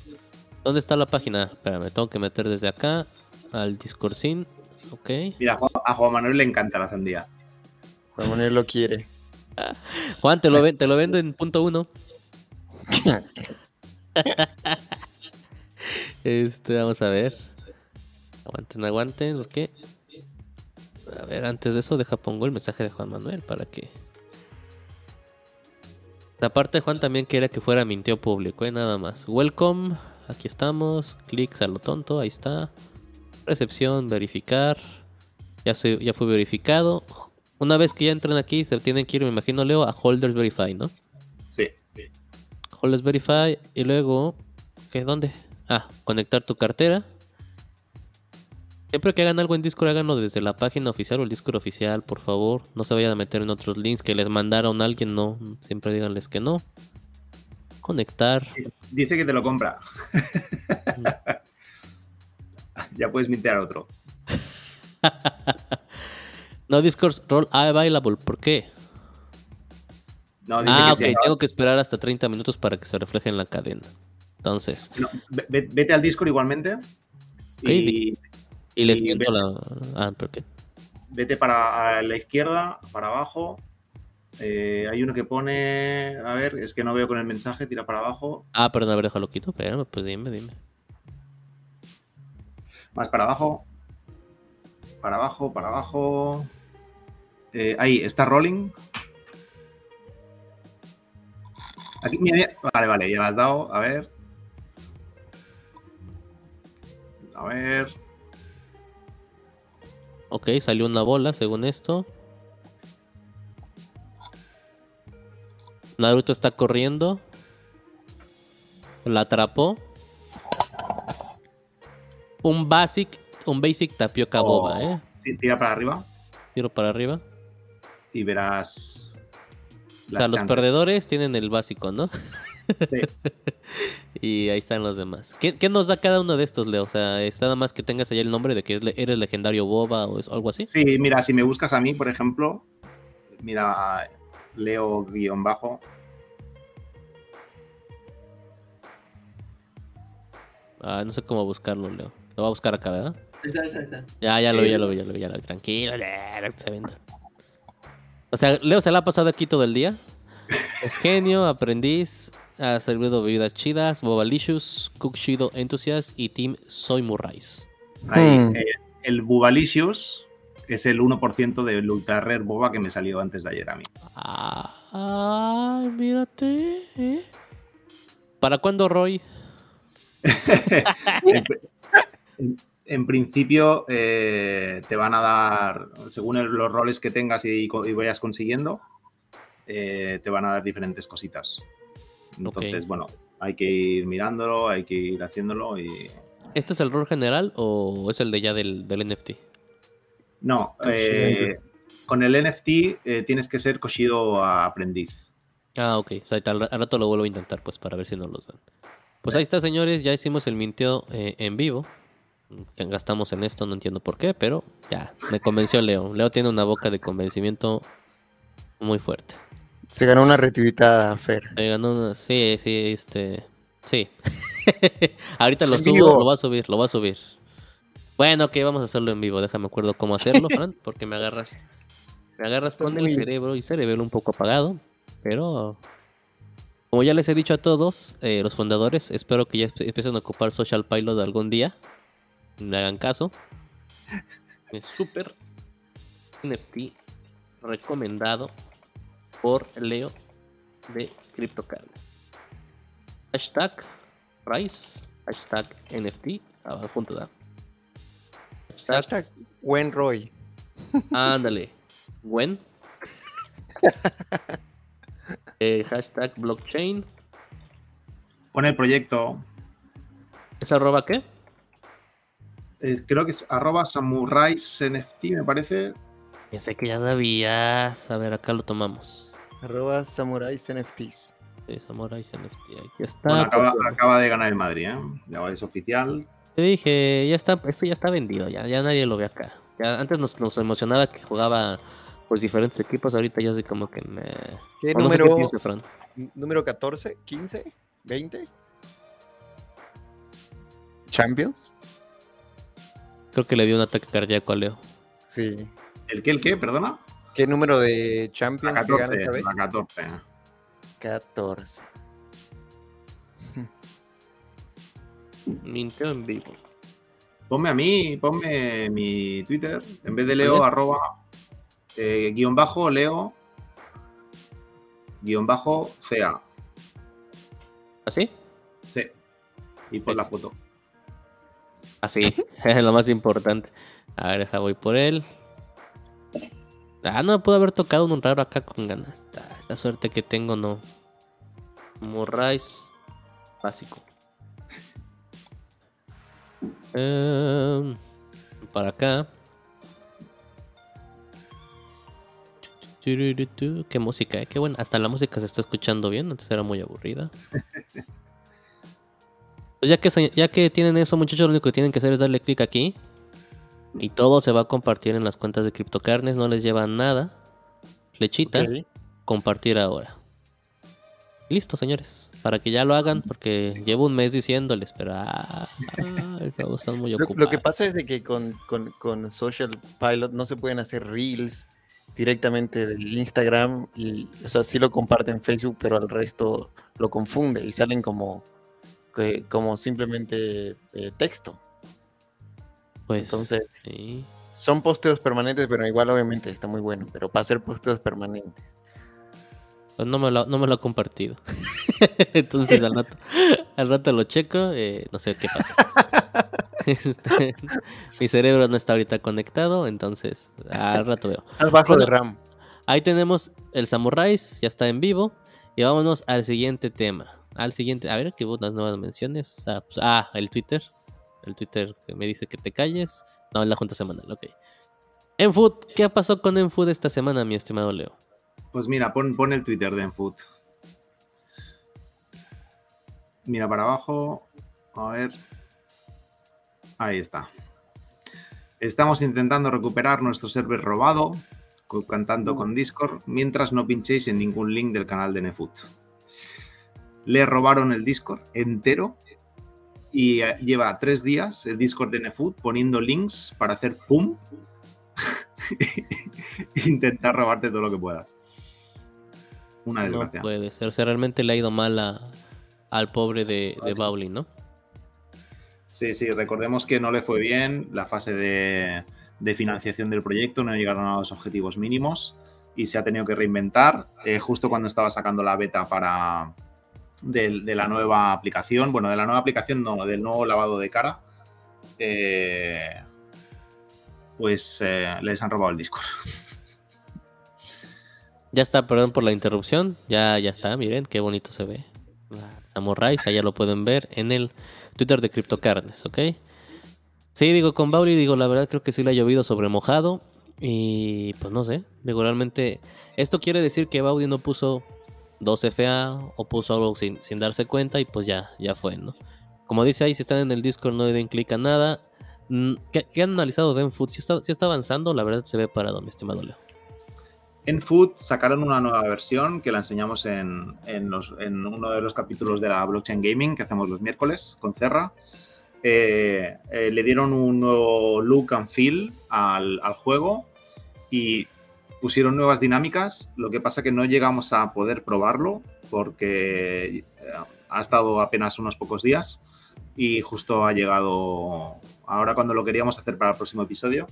¿Dónde está la página? Espera, me tengo que meter desde acá al Discord sin. Ok. Mira, a Juan- Manuel le encanta la sandía. Juan Manuel lo quiere. Juan, te lo, te lo vendo en punto uno. Este, vamos a ver. Aguanten, aguanten, ok. A ver, antes de eso, deja pongo el mensaje de Juan Manuel para que. Aparte, Juan también quería que fuera minteo público, ¿eh? nada más. Welcome, aquí estamos. Clics a lo tonto, ahí está. Recepción, verificar. Ya, se, ya fue verificado. Una vez que ya entran aquí, se tienen que ir, me imagino, Leo, a Holders Verify, ¿no? Holders Verify y luego. ¿Qué? ¿Dónde? Ah, conectar tu cartera. Siempre que hagan algo en Discord, háganlo desde la página oficial o el Discord oficial, por favor. No se vayan a meter en otros links que les mandaron a alguien, no. Siempre díganles que no. Conectar. Dice que te lo compra. ya puedes mintear otro. No, Discord Roll Available. ¿Por qué? No, Ah, que ok. sí. Tengo que esperar hasta 30 minutos para que se refleje en la cadena. Entonces, No, vete al Discord igualmente. Y y les Y miento la. Ah, ¿por qué? vete para la izquierda, para abajo. Eh, hay uno que pone. A ver, es que no veo con el mensaje, tira para abajo. Ah, perdón, a ver, déjalo quito. Pero, pues dime, dime. Más para abajo. Para abajo, para abajo. Eh, ahí, está rolling. Aquí, mira. Vale, vale, ya lo has dado. A ver. A ver. Ok, salió una bola según esto. Naruto está corriendo. La atrapó. Un basic, un basic tapioca Oh. boba, eh. ti- Tira para arriba Tiro para arriba. y verás. O sea, los perdedores tienen el básico, ¿no? Sí. Y ahí están los demás. ¿Qué, qué nos da cada uno de estos, Leo? O sea, ¿es nada más que tengas allá el nombre de que eres legendario boba o es- algo así? Sí, mira, si me buscas a mí, por ejemplo, mira, Leo guion bajo. Ah, no sé cómo buscarlo, Leo. Lo voy a buscar acá, ¿verdad? Ahí está, ahí está, ahí está. Ya, ya lo vi, Eh, ya lo vi, ya lo vi, ya lo vi. Tranquilo, ya, se venda. O sea, Leo se la ha pasado aquí todo el día. Es genio, aprendiz, ha servido bebidas chidas, Bobalicious, Cook Shido Enthusiast y Team Soy Murrais. Ahí, Hmm. eh, el Bubalicious es el 1% del Ultra Rare Boba que me salió antes de ayer a mí. Ah, Ay, mírate. ¿eh? ¿Para cuándo, Roy? en, principio eh, te van a dar, según el- los roles que tengas y, vayas consiguiendo, eh, te van a dar diferentes cositas. Entonces, bueno, hay que ir mirándolo, hay que ir haciéndolo y... ¿Este es el rol general o es el de ya del, del NFT? No, Sí, eh, con el NFT eh, tienes que ser Koshido aprendiz. Ah, ok. O sea, al, al rato lo vuelvo a intentar, pues, para ver si nos los dan. Pues ahí está, señores. Ya hicimos el minteo eh, en vivo. Que gastamos en esto, no entiendo por qué, pero ya, me convenció Leo. Leo tiene una boca de convencimiento muy fuerte. Se ganó una retuitada, Fer. Me ganó una- Sí, sí, este... Sí. Ahorita lo subo, vivo. lo voy a subir, lo voy a subir. Bueno, ok, vamos a hacerlo en vivo. Déjame acuerdo cómo hacerlo, Fran, porque me agarras... Me agarras con el cerebro y cerebro un poco apagado, pero... Como ya les he dicho a todos, eh, los fundadores, espero que ya empiecen a ocupar Social Pilot algún día. Me hagan caso. Es súper NFT recomendado por Leo de CryptoCarnes. Hashtag Price, hashtag NFT, abajo punto da. Hashtag, Hashtag Wenroy. ándale, Gwen. Eh, hashtag blockchain. Pon el proyecto, ¿Es arroba qué? Es- creo que es arroba samurais NFT, me parece. Pensé que ya sabías. A ver, acá lo tomamos. Arroba Samurais NFTs. Sí, Samurai NFT, aquí está. Bueno, acaba, de ganar el Madrid, ¿eh? Ya es oficial. Te dije, ya está, esto ya está vendido, ya, ya nadie lo ve acá. Ya, antes nos, nos emocionaba que jugaba pues diferentes equipos, ahorita ya sé como que me... ¿Qué o no sé número? piense, Fran. ¿Número 14? ¿15? ¿20? ¿Champions? Creo que le dio un ataque cardíaco a Leo. Sí. ¿El qué, el qué? Perdona. ¿Qué número de La Champions que gana 14. esta vez? La 14. 14. Minteo en vivo. Ponme a mí, ponme mi Twitter. En vez de Leo, Vale. arroba, eh, guion bajo, Leo, guion bajo, CA. ¿Así? Sí. Y pon la foto. Así, es lo más importante. A ver, deja, voy por él. Ah, no, pudo haber tocado un raro acá con ganas. Ah, esa suerte que tengo no. Morrais básico. Em, para acá. Qué música, eh, qué buena. Hasta la música se está escuchando bien, antes era muy aburrida. Pues ya que, ya que tienen eso, muchachos, lo único que tienen que hacer es darle clic aquí. Y todo se va a compartir en las cuentas de CryptoCarnes, no les lleva nada. Flechita, compartir ahora. Listo, señores. Para que ya lo hagan, porque llevo un mes diciéndoles, pero ah, ah, están muy Lo, ocupados. lo que pasa es de que con, con- con Social Pilot no se pueden hacer reels directamente del Instagram y, o sea, sí lo comparten en Facebook, pero al resto lo confunde y salen como, que- como simplemente eh, texto. pues, Entonces, sí. son posteos permanentes, pero igual obviamente está muy bueno, pero para hacer posteos permanentes. Pues no me lo, no me lo ha compartido. Entonces al rato, al rato lo checo, eh, no sé qué pasa. Este, mi cerebro no está ahorita conectado, entonces al rato veo. Estás bajo de. RAM. Ahí tenemos el Samuráis, ya está en vivo. Y vámonos al siguiente tema. Al siguiente, a ver que hubo unas nuevas menciones. Ah, pues, ah, el Twitter. El Twitter que me dice que te calles. No, es la junta semanal, ok. Enfood, ¿qué pasó con Enfood esta semana, mi estimado Leo? Pues mira, pon, pon el Twitter de Enfoot. Mira para abajo. A ver. Ahí está. Estamos intentando recuperar nuestro server robado, cantando con Discord, mientras no pinchéis en ningún link del canal de Nefut. Le robaron el Discord entero y eh, lleva tres días el Discord de Nefut poniendo links para hacer pum. e intentar robarte todo lo que puedas. Una No desgracia. puede ser. O sea, realmente le ha ido mal a- al pobre de, de Bowling, ¿no? Sí, sí, recordemos que no le fue bien la fase de, de financiación del proyecto, no llegaron a los objetivos mínimos y se ha tenido que reinventar. Eh, justo cuando estaba sacando la beta para, de, la nueva aplicación. Bueno, de la nueva aplicación no, del nuevo lavado de cara. eh, pues eh, les han robado el Discord. Ya está, perdón por la interrupción. Ya, ya está, miren, qué bonito se ve. La Samuráis, allá lo pueden ver en el Twitter de CryptoCarnes, ¿ok? Sí, digo, con Bauri, digo, la verdad creo que sí le ha llovido sobre mojado. Y pues no sé, digo, realmente. Esto quiere decir que Baudi no puso 2 FA o puso algo sin, sin darse cuenta y pues ya, ya fue, ¿no? Como dice ahí, si están en el Discord no le den clic a nada. Mm, ¿Qué, qué han analizado de Enfood? Si está, si está avanzando, la verdad se ve parado, mi estimado Leo. En Food sacaron una nueva versión que la enseñamos en, en los- en uno de los capítulos de la Blockchain Gaming que hacemos los miércoles con Cerra. Eh, eh, le dieron un nuevo look and feel al, al juego y pusieron nuevas dinámicas. Lo que pasa que no llegamos a poder probarlo porque eh, ha estado apenas unos pocos días y justo ha llegado, ahora cuando lo queríamos hacer para el próximo episodio,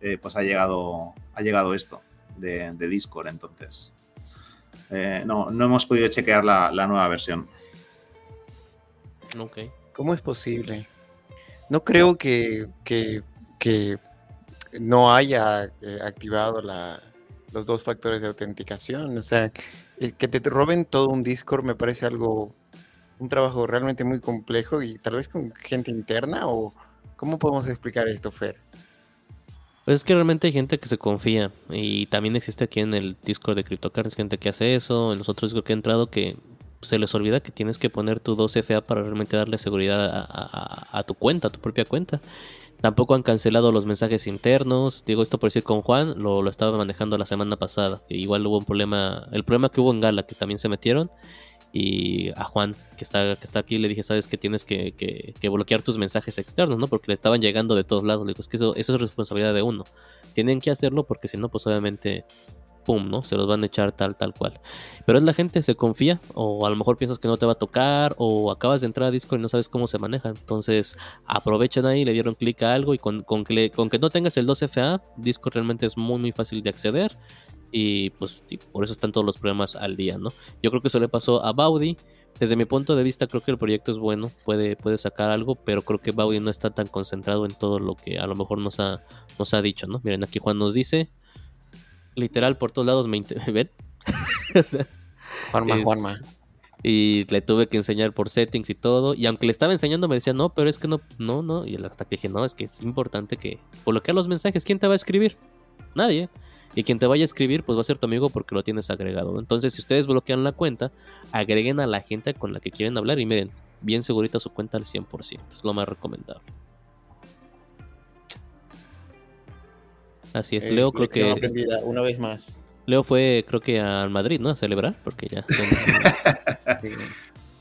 eh, pues ha llegado, ha llegado esto de, de Discord, entonces. eh, no, no hemos podido chequear la, la nueva versión. ¿Cómo es posible? No creo que, que- que no haya eh, activado la- los dos factores de autenticación. O sea, eh, que te roben todo un Discord me parece algo, un trabajo realmente muy complejo y tal vez con gente interna o ¿cómo podemos explicar esto, Fer? Pues es que realmente hay gente que se confía y también existe aquí en el Discord de CryptoCards gente que hace eso, en los otros Discord que he entrado que se les olvida que tienes que poner tu 2FA para realmente darle seguridad a tu cuenta, a tu propia cuenta. Tampoco han cancelado los mensajes internos. Digo esto por decir con Juan, lo, lo estaba manejando la semana pasada. igual hubo un problema, el problema que hubo en Gala, que también se metieron. Y a Juan, que está, que está aquí, le dije, sabes que tienes que, que- que bloquear tus mensajes externos, ¿no? Porque le estaban llegando de todos lados. Le digo, es que eso es responsabilidad de uno. Tienen que hacerlo porque si no, pues obviamente, pum, ¿no? Se los van a echar tal, tal cual. Pero es la gente, se confía, o a lo mejor piensas que no te va a tocar, o acabas de entrar a Discord y no sabes cómo se maneja. Entonces, aprovechan ahí, le dieron clic a algo y con, con que, con que no tengas el 2FA, Discord realmente es muy, muy fácil de acceder. Y pues y por eso están todos los problemas al día, ¿no? Yo creo que eso le pasó a Baudi. Desde mi punto de vista, creo que el proyecto es bueno, puede, puede sacar algo, pero creo que Baudi no está tan concentrado en todo lo que a lo mejor nos ha, nos ha dicho, ¿no? Miren, aquí Juan nos dice, literal, por todos lados me... ¿Ven? O sea, Juanma, Es- Juanma. y le tuve que enseñar por settings y todo. Y aunque le estaba enseñando, me decía, no, pero es que no, no, no. Y hasta que dije, no, es que es importante que bloquear los mensajes. ¿Quién te va a escribir? Nadie. Y quien te vaya a escribir, pues va a ser tu amigo porque lo tienes agregado. Entonces, si ustedes bloquean la cuenta, agreguen a la gente con la que quieren hablar y miren, bien segurita su cuenta al 100%. Es lo más recomendable. Así es. Eh, Leo creo que una vez más. Leo fue creo que al Madrid, ¿no? A celebrar, porque ya. Sí.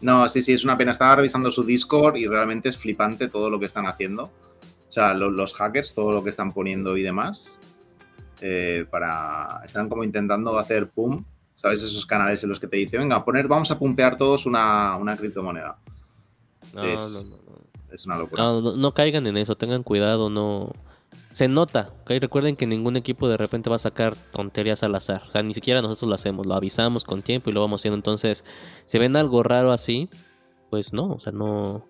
No, sí, sí, es una pena. Estaba revisando su Discord y realmente es flipante todo lo que están haciendo. O sea, lo- los, hackers, todo lo que están poniendo y demás. eh, para. Están como intentando hacer pum. ¿Sabes? Esos canales en los que te dicen, venga, poner, vamos a pumpear todos una, una criptomoneda. No, Es- no, no, no. Es una locura. No, no, no caigan en eso, tengan cuidado, no. Se nota, ¿ok? Recuerden que ningún equipo de repente va a sacar tonterías al azar. O sea, ni siquiera nosotros lo hacemos, lo avisamos con tiempo y lo vamos haciendo. Entonces, si ven algo raro así, pues no, o sea, no,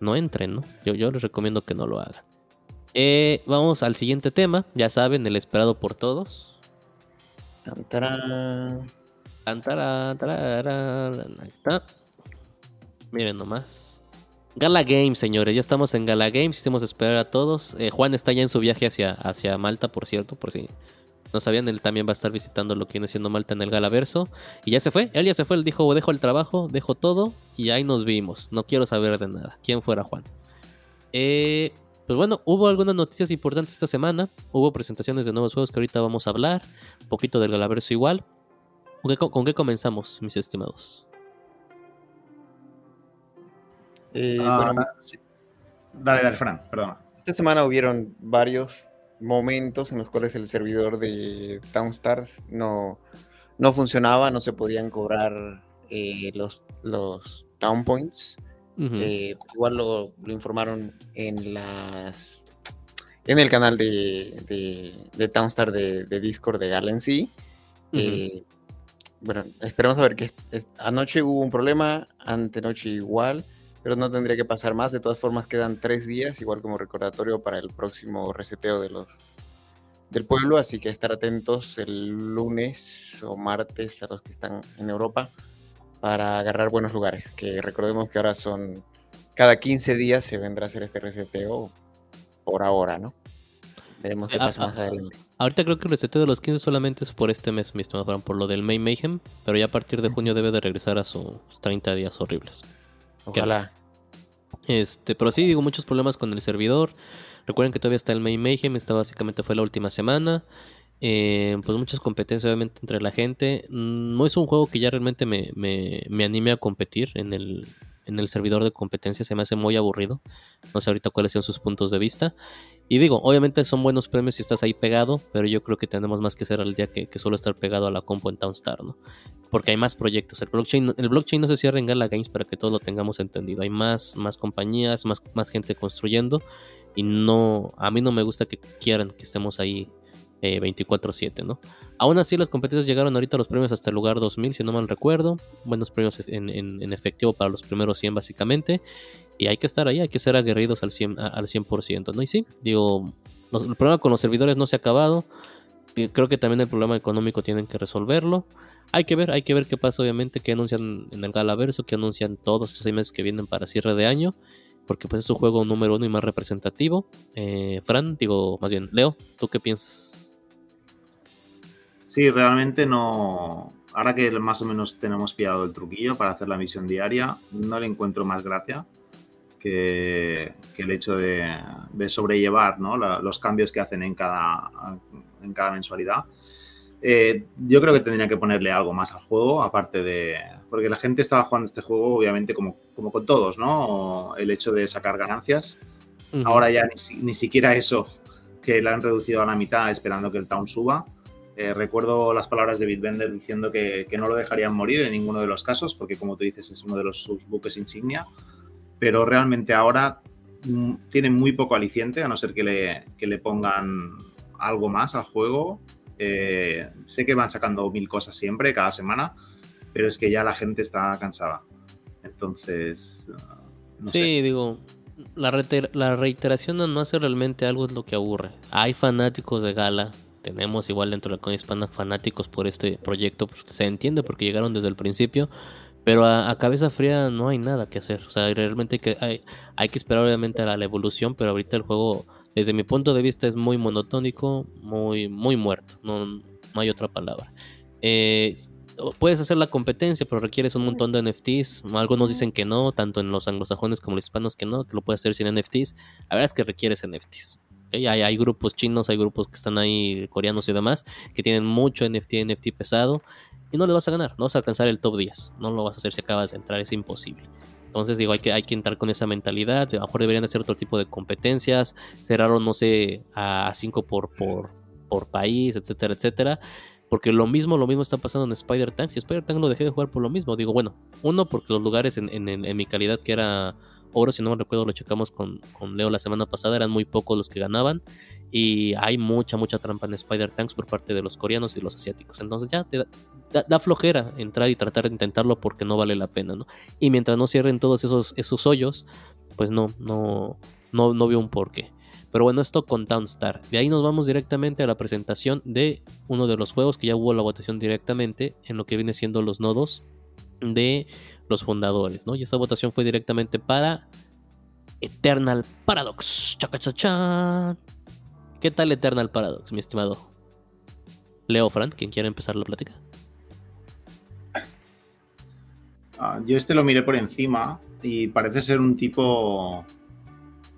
no entren, ¿no? Yo, yo les recomiendo que no lo hagan. Eh, vamos al siguiente tema, ya saben, el esperado por todos. Tan, tarán. Tan, tarán, tararán, ahí está. Miren nomás. Gala Games, señores. Ya estamos en Gala Games. Hicimos esperar a todos. Eh, Juan está ya en su viaje hacia, hacia Malta, por cierto, por si no sabían. Él también va a estar visitando lo que viene siendo Malta en el Galaverso. Y ya se fue. Él ya se fue. Él dijo, dejo el trabajo, dejo todo y ahí nos vimos. No quiero saber de nada. ¿Quién fuera Juan? Eh, pues bueno, hubo algunas noticias importantes esta semana. Hubo presentaciones de nuevos juegos que ahorita vamos a hablar. Un poquito del Galaverso igual. ¿Con qué, con qué comenzamos, mis estimados? Eh, Ah, bueno, sí. Dale, dale, Fran, perdona. esta semana hubieron varios momentos en los cuales el servidor de Townstars no, no funcionaba, no se podían cobrar eh, los, los Town Points. Eh, igual lo, lo informaron en las en el canal de, de, de Townstar de, de Discord de Galaxy. Ujú. Eh, bueno, esperemos a ver que anoche hubo un problema, antenoche igual, pero no tendría que pasar más. De todas formas, quedan tres días, igual como recordatorio para el próximo reseteo de los del pueblo, así que estar atentos el lunes o martes a los que están en Europa para agarrar buenos lugares, que recordemos que ahora son cada 15 días se vendrá a hacer este reseteo por ahora, ¿no? Veremos qué pasa más adelante. Ahorita creo que el reseteo de los 15 solamente es por este mes, mi estimado por lo del May Mayhem, pero ya a partir de junio debe de regresar a sus 30 días horribles. Ojalá. Este, pero sí, digo, muchos problemas con el servidor. Recuerden que todavía está el May Mayhem, esta básicamente fue la última semana. Eh, pues muchas competencias obviamente entre la gente. Mm, no es un juego que ya realmente me, me, me anime a competir en el, en el servidor de competencia se me hace muy aburrido. No sé ahorita cuáles son sus puntos de vista. Y digo, obviamente son buenos premios si estás ahí pegado, pero yo creo que tenemos más que hacer al día que, solo estar pegado a la compo en Townstar, ¿no? Porque hay más proyectos. El blockchain, el blockchain no se cierra en Gala Games para que todos lo tengamos entendido. Hay más, más compañías, más, más gente construyendo. Y no, a mí no me gusta que quieran que estemos ahí 24/7, eh, ¿no? Aún así, las competencias llegaron ahorita los premios hasta el lugar 2000, si no mal recuerdo. Buenos premios en, efectivo para los primeros 100, básicamente. Y hay que estar ahí, hay que ser aguerridos al 100%, al 100% ¿no? Y sí, digo, el problema con los servidores no se ha acabado. Creo que también el problema económico tienen que resolverlo. Hay que ver, hay que ver qué pasa, obviamente, que anuncian en el Galaverso, que anuncian todos estos seis meses que vienen para cierre de año porque pues es un juego número uno y más representativo. Eh, Fran, digo, más bien, Leo, ¿tú qué piensas? Sí, realmente no. Ahora que más o menos tenemos pillado el truquillo para hacer la misión diaria, no le encuentro más gracia que, el hecho de, sobrellevar los cambios que hacen en cada, en cada mensualidad. Eh, yo creo que tendría que ponerle algo más al juego, aparte de. Porque la gente estaba jugando este juego, obviamente, como, como con todos, ¿no? El hecho de sacar ganancias. Ahora ya ni, ni, siquiera eso, que la han reducido a la mitad esperando que el town suba. Eh, recuerdo las palabras de Bitbender diciendo que, no lo dejarían morir en ninguno de los casos, porque como tú dices es uno de los, sus buques insignia, pero realmente ahora mm, tiene muy poco aliciente, a no ser que le, le pongan algo más al juego. Eh, sé que van sacando mil cosas siempre, cada semana, pero es que ya la gente está cansada. Entonces, no sí, digo, la, la reiteración de no hacer realmente algo es lo que aburre. Hay fanáticos de Gala tenemos igual dentro de la comunidad hispana fanáticos por este proyecto, pues, se entiende porque llegaron desde el principio, pero a, cabeza fría no hay nada que hacer, o sea, realmente hay que, hay, hay que esperar obviamente a la, evolución, pero ahorita el juego, desde mi punto de vista, es muy monotónico, muy, muy muerto, no, no hay otra palabra. Eh, puedes hacer la competencia, pero requieres un montón de NFTs. Algunos dicen que no, tanto en los anglosajones como los hispanos que no, que lo puedes hacer sin NFTs. La verdad es que requieres NFTs. Hay, grupos chinos, hay grupos que están ahí, coreanos y demás, que tienen mucho NFT, NFT pesado, y no le vas a ganar, no vas a alcanzar el top 10, no lo vas a hacer si acabas de entrar, es imposible. Entonces digo, hay que, hay que entrar con esa mentalidad, a lo mejor deberían hacer otro tipo de competencias, cerraron, no sé, a 5 por, por, por país, etcétera, etcétera. Porque lo mismo, lo mismo está pasando en Spider Tanks. Y Spider Tanks lo dejé de jugar por lo mismo. Digo, bueno, uno, porque los lugares en, en, en mi calidad que era oro, si no me recuerdo, lo checamos con, Leo la semana pasada, eran muy pocos los que ganaban. Y hay mucha, mucha trampa en Spider Tanks por parte de los coreanos y los asiáticos. Entonces ya te da, flojera entrar y tratar de intentarlo porque no vale la pena, ¿no? Y mientras no cierren todos esos, esos hoyos, pues no, no, no, no veo un porqué. Pero bueno, esto con Townstar. De ahí nos vamos directamente a la presentación de uno de los juegos que ya hubo la votación directamente en lo que viene siendo los nodos de los fundadores, ¿no? Y esta votación fue directamente para Eternal Paradox. Chaca, ¿Qué tal Eternal Paradox, mi estimado? Leo Fran, quien quiera empezar la plática. Ah, yo este lo miré por encima y parece ser un tipo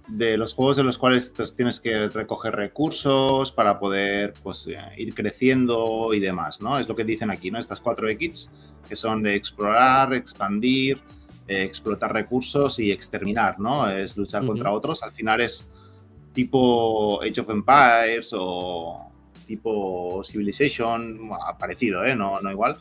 de los juegos en los cuales tienes que recoger recursos para poder pues, eh, ir creciendo y demás, ¿no? Es lo que dicen aquí, ¿no? Estas cuatro X que son de explorar, expandir, eh, explotar recursos y exterminar, ¿no? Es luchar contra otros. Al final es tipo Age of Empires o tipo Civilization, parecido, ¿eh? No, no igual.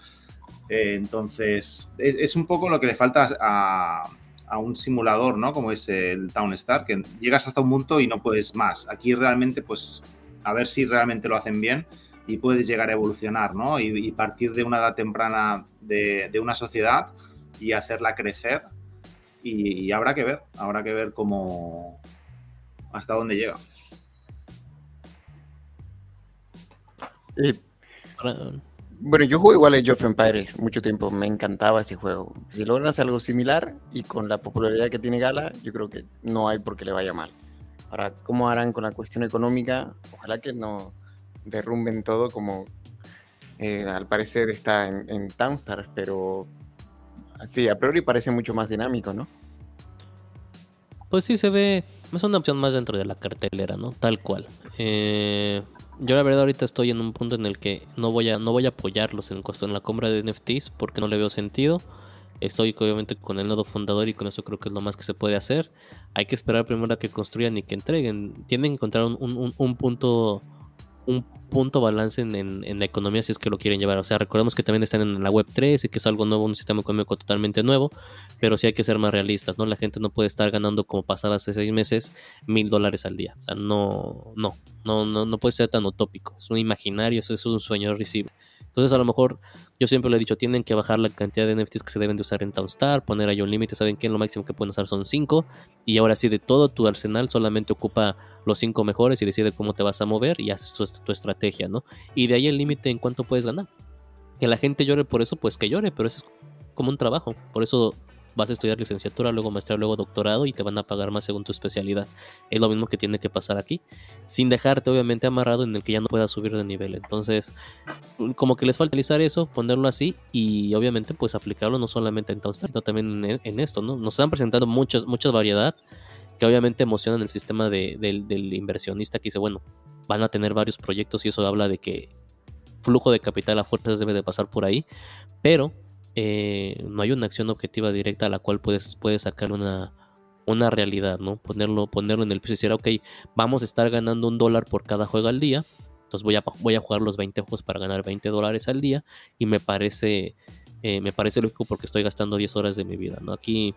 entonces, es, un poco lo que le falta a, a un simulador, ¿no? Como es el Town Star, que llegas hasta un punto y no puedes más. Aquí realmente, pues, a ver si realmente lo hacen bien y puedes llegar a evolucionar, ¿no? Y, partir de una edad temprana de, una sociedad y hacerla crecer. Y, habrá que ver, habrá que ver cómo, hasta dónde llega. bueno, yo jugué igual a Age of Empires mucho tiempo, me encantaba ese juego. Si logras algo similar y con la popularidad que tiene Gala, yo creo que no hay por qué le vaya mal. Ahora, ¿cómo harán con la cuestión económica? Ojalá que no, derrumben todo como eh, al parecer está en, en Townstar, pero sí, a priori parece mucho más dinámico, ¿no? Pues sí, se ve, es una opción más dentro de la cartelera, ¿no? Tal cual. Eh, yo la verdad ahorita estoy en un punto en el que no voy a, no voy a apoyarlos en, en la compra de NFTs porque no le veo sentido. Estoy obviamente con el nodo fundador y con eso creo que es lo más que se puede hacer. Hay que esperar primero a que construyan y que entreguen. Tienen que encontrar un, un, un punto un punto balance en, la economía si es que lo quieren llevar. O sea, recordemos que también están en la web 3 y que es algo nuevo, un sistema económico totalmente nuevo, pero sí hay que ser más realistas, ¿no? La gente no puede estar ganando como pasaba hace seis meses mil dólares al día. O sea, no, no, no, no, no puede ser tan utópico. Es un imaginario, eso es un sueño recibe. Entonces, a lo mejor, yo siempre lo he dicho, tienen que bajar la cantidad de NFTs que se deben de usar en Townstar, poner ahí un límite, saben que lo máximo que pueden usar son 5, y ahora sí, de todo tu arsenal solamente ocupa los 5 mejores y decide cómo te vas a mover y haces tu, estrategia, ¿no? Y de ahí el límite en cuánto puedes ganar. Que la gente llore por eso, pues que llore, pero eso es como un trabajo. Por eso vas a estudiar licenciatura, luego maestría, luego doctorado y te van a pagar más según tu especialidad. Es lo mismo que tiene que pasar aquí, sin dejarte obviamente amarrado en el que ya no puedas subir de nivel. Entonces, como que les falta utilizar eso, ponerlo así y obviamente pues aplicarlo no solamente en Townstar, sino también en, esto, ¿no? Nos están presentando muchas, mucha variedad que obviamente emocionan el sistema del inversionista que dice, bueno, van a tener varios proyectos y eso habla de que flujo de capital a fuerzas debe de pasar por ahí, pero eh, no hay una acción objetiva directa a la cual puedes, puedes sacar una, una realidad, ¿no? Ponerlo, ponerlo en el piso y decir, ok, vamos a estar ganando un dólar por cada juego al día, entonces voy a, voy a jugar los 20 juegos para ganar 20 dólares al día y me parece, eh, me parece lógico porque estoy gastando 10 horas de mi vida, ¿no? Aquí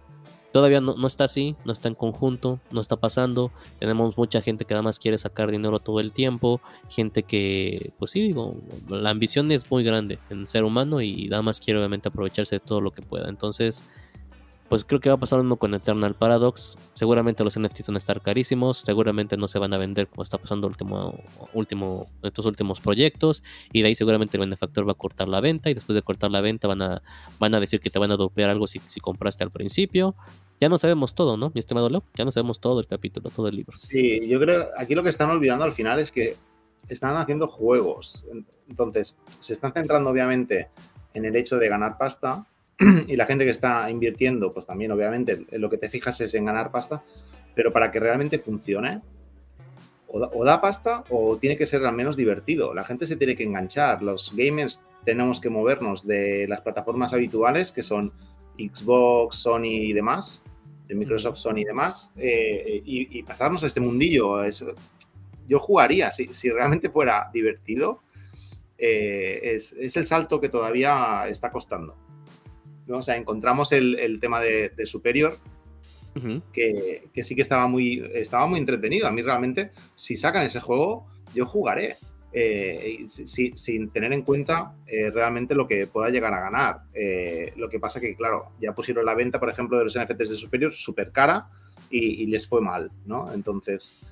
Todavía no, está así, no está en conjunto, no está pasando. Tenemos mucha gente que nada más quiere sacar dinero todo el tiempo. Gente que, pues sí, digo, la ambición es muy grande en el ser humano y nada más quiere obviamente aprovecharse de todo lo que pueda. Entonces, pues creo que va a pasar lo mismo con Eternal Paradox. Seguramente los NFTs van a estar carísimos, seguramente no se van a vender como está pasando último, último, estos últimos proyectos, y de ahí seguramente el benefactor va a cortar la venta, y después de cortar la venta van a, van a decir que te van a dopear algo si, si compraste al principio. Ya no sabemos todo, ¿no, mi estimado Leo? Ya no sabemos todo el capítulo, todo el libro. Sí, yo creo aquí lo que están olvidando al final es que están haciendo juegos. Entonces, se están centrando obviamente en el hecho de ganar pasta, y la gente que está invirtiendo, pues también obviamente lo que te fijas es en ganar pasta, pero para que realmente funcione, o da, pasta o tiene que ser al menos divertido. La gente se tiene que enganchar. Los gamers tenemos que movernos de las plataformas habituales que son Xbox, Sony y demás, de Microsoft, Sony y demás, eh, y, pasarnos a este mundillo. yo jugaría, si, si, realmente fuera divertido, eh, es, es el salto que todavía está costando. O sea, encontramos el, tema de, Superior, que, sí que estaba muy, estaba muy entretenido. A mí realmente, si sacan ese juego, yo jugaré. Eh, sin tener en cuenta eh, realmente lo que pueda llegar a ganar. Eh, lo que pasa que, claro, ya pusieron la venta, por ejemplo, de los NFTs de Superior súper cara y, les fue mal, ¿no? Entonces,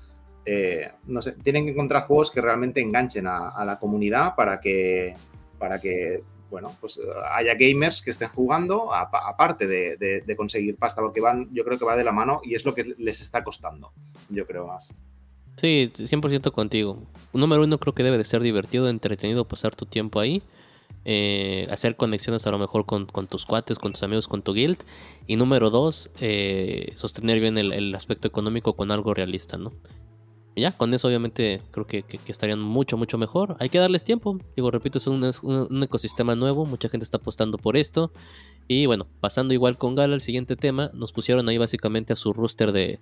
no sé, tienen que encontrar juegos que realmente enganchen a, a la comunidad para que, para que bueno, pues haya gamers que estén jugando aparte de, conseguir pasta, porque van, yo creo que va de la mano y es lo que les está costando, yo creo más. Sí, 100% contigo. Número uno, creo que debe de ser divertido, entretenido pasar tu tiempo ahí. Eh, hacer conexiones a lo mejor con, tus cuates, con tus amigos, con tu guild. Y número dos, eh, sostener bien el, aspecto económico con algo realista, ¿no? ya, con eso obviamente creo que, estarían mucho, mucho mejor. Hay que darles tiempo. Digo, repito, es un, ecosistema nuevo, mucha gente está apostando por esto. Y bueno, pasando igual con Gala, el siguiente tema, nos pusieron ahí básicamente a su rooster de,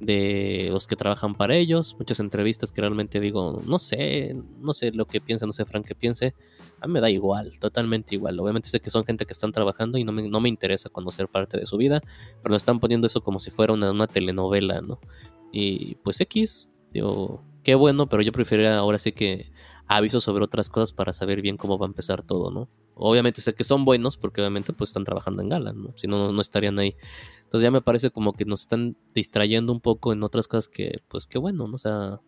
de los que trabajan para ellos. Muchas entrevistas que realmente digo, no sé, no sé lo que piensa, no sé Frank qué piense. A mí me da igual, totalmente igual. Obviamente sé que son gente que están trabajando y no me, no me interesa conocer parte de su vida, pero nos están poniendo eso como si fuera una, una telenovela, ¿no? Y pues X, qué bueno, pero yo preferiría ahora sí que aviso sobre otras cosas para saber bien cómo va a empezar todo, ¿no? Obviamente sé que son buenos porque obviamente pues están trabajando en gala, ¿no? Si no, no estarían ahí. Entonces ya me parece como que nos están distrayendo un poco en otras cosas que, pues qué bueno, ¿no? O sea,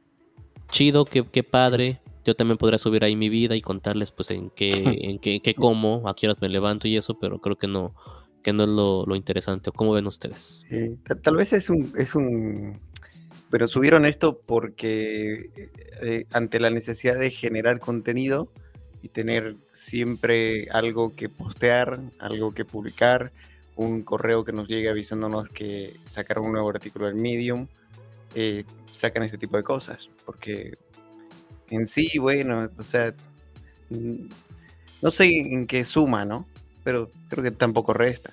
chido, qué, qué padre. Yo también podría subir ahí mi vida y contarles pues en qué, en qué, qué como, a qué horas me levanto y eso, pero creo que no, que no es lo, lo interesante. ¿Cómo ven ustedes? Tal vez es un, es un... Pero subieron esto porque eh, ante la necesidad de generar contenido y tener siempre algo que postear, algo que publicar, un correo que nos llegue avisándonos que sacaron un nuevo artículo en Medium, eh, sacan este tipo de cosas. Porque en sí, bueno, o sea, no sé en qué suma, ¿no? Pero creo que tampoco resta.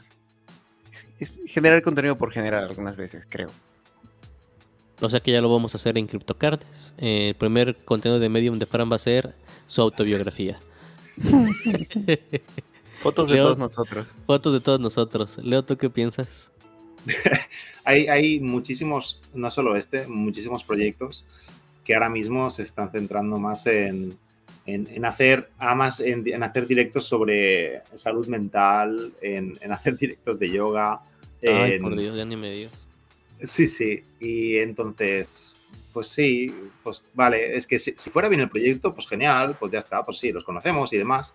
Es- es generar contenido por generar algunas veces, creo. O sea que ya lo vamos a hacer en CryptoCards. Eh, el primer contenido de Medium de Fran va a ser su autobiografía. Fotos de Leo- todos nosotros. Fotos de todos nosotros. Leo, ¿tú qué piensas? Hay, hay muchísimos, no solo este, muchísimos proyectos que ahora mismo se están centrando más en, en, en hacer, además en, en hacer directos sobre salud mental, en, en hacer directos de yoga. Ay, en- por Dios, ya ni me digas. Sí, sí. Y entonces, pues sí, pues vale, es que si, fuera bien el proyecto, pues genial, pues ya está, pues sí, los conocemos y demás.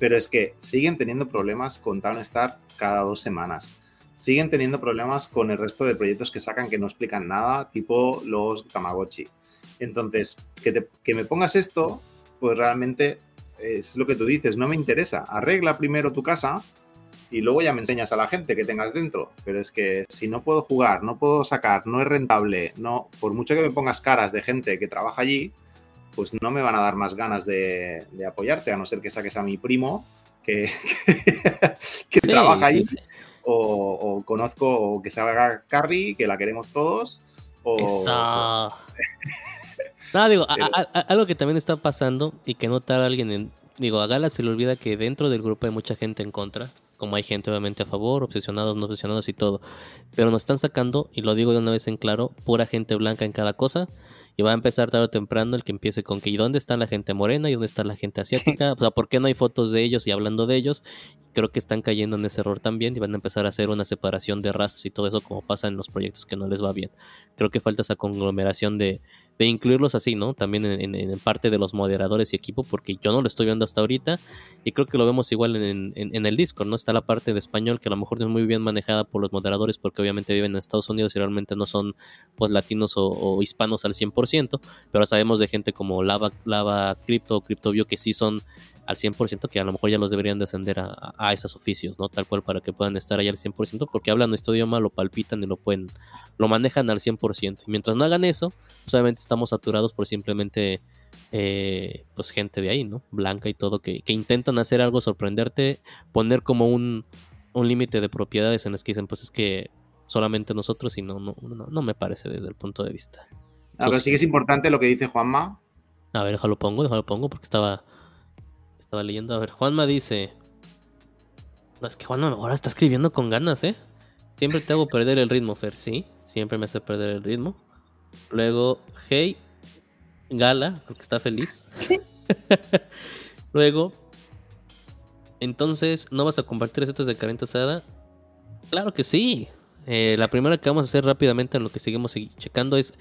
Pero es que siguen teniendo problemas con Townstar cada dos semanas. Siguen teniendo problemas con el resto de proyectos que sacan que no explican nada, tipo los Tamagotchi. Entonces, que, te- que me pongas esto, pues realmente es lo que tú dices, no me interesa. Arregla primero tu casa y luego ya me enseñas a la gente que tengas dentro. Pero es que si no puedo jugar, no puedo sacar, no es rentable, no, por mucho que me pongas caras de gente que trabaja allí, pues no me van a dar más ganas de, de apoyarte, a no ser que saques a mi primo que, que Sí, trabaja allí, sí, sí. o, o conozco o que salga Carrie, que la queremos todos, o... Eso. No, digo, a- Pero- a- a- algo que también está pasando y que no tal alguien en. Digo, a Gala se le olvida que dentro del grupo hay mucha gente en contra. Como hay gente obviamente a favor, obsesionados, no obsesionados y todo. Pero nos están sacando, y lo digo de una vez en claro, pura gente blanca en cada cosa. Y va a empezar tarde o temprano el que empiece con que ¿y dónde está la gente morena? ¿Y dónde está la gente asiática? O sea, ¿por qué no hay fotos de ellos y hablando de ellos? Creo que están cayendo en ese error también y van a empezar a hacer una separación de razas y todo eso como pasa en los proyectos que no les va bien. Creo que falta esa conglomeración de, de incluirlos así, ¿no? También en, en- en parte de los moderadores y equipo, porque yo no lo estoy viendo hasta ahorita y creo que lo vemos igual en, en- el Discord, ¿no? Está la parte de español que a lo mejor no es muy bien manejada por los moderadores porque obviamente viven en Estados Unidos y realmente no son pues latinos o, o hispanos al 100%, pero sabemos de gente como Lava, Lava Crypto o CryptoView que sí son al 100%, que a lo mejor ya los deberían de ascender a, a- esos oficios, ¿no? Tal cual para que puedan estar ahí al 100%, porque hablan nuestro idioma, lo palpitan y lo pueden, lo manejan al 100%. Y mientras no hagan eso, pues obviamente estamos saturados por simplemente, eh, pues gente de ahí, ¿no? Blanca y todo, que, que intentan hacer algo, sorprenderte, poner como un, un límite de propiedades en las que dicen, pues es que solamente nosotros y no, no, no, no me parece desde el punto de vista. Ah, pero sí que es importante lo que dice Juanma. A ver, déjalo pongo, déjalo pongo porque estaba estaba leyendo. A ver, Juanma dice. No, es que Juanma ahora está escribiendo con ganas, ¿eh? Siempre te hago perder el ritmo, Fer, sí. Siempre me hace perder el ritmo. Luego, hey, Gala, porque está feliz. Luego, entonces, ¿no vas a compartir recetas de carne asada? Claro que sí. Eh, la primera que vamos a hacer rápidamente en lo que seguimos segui- checando es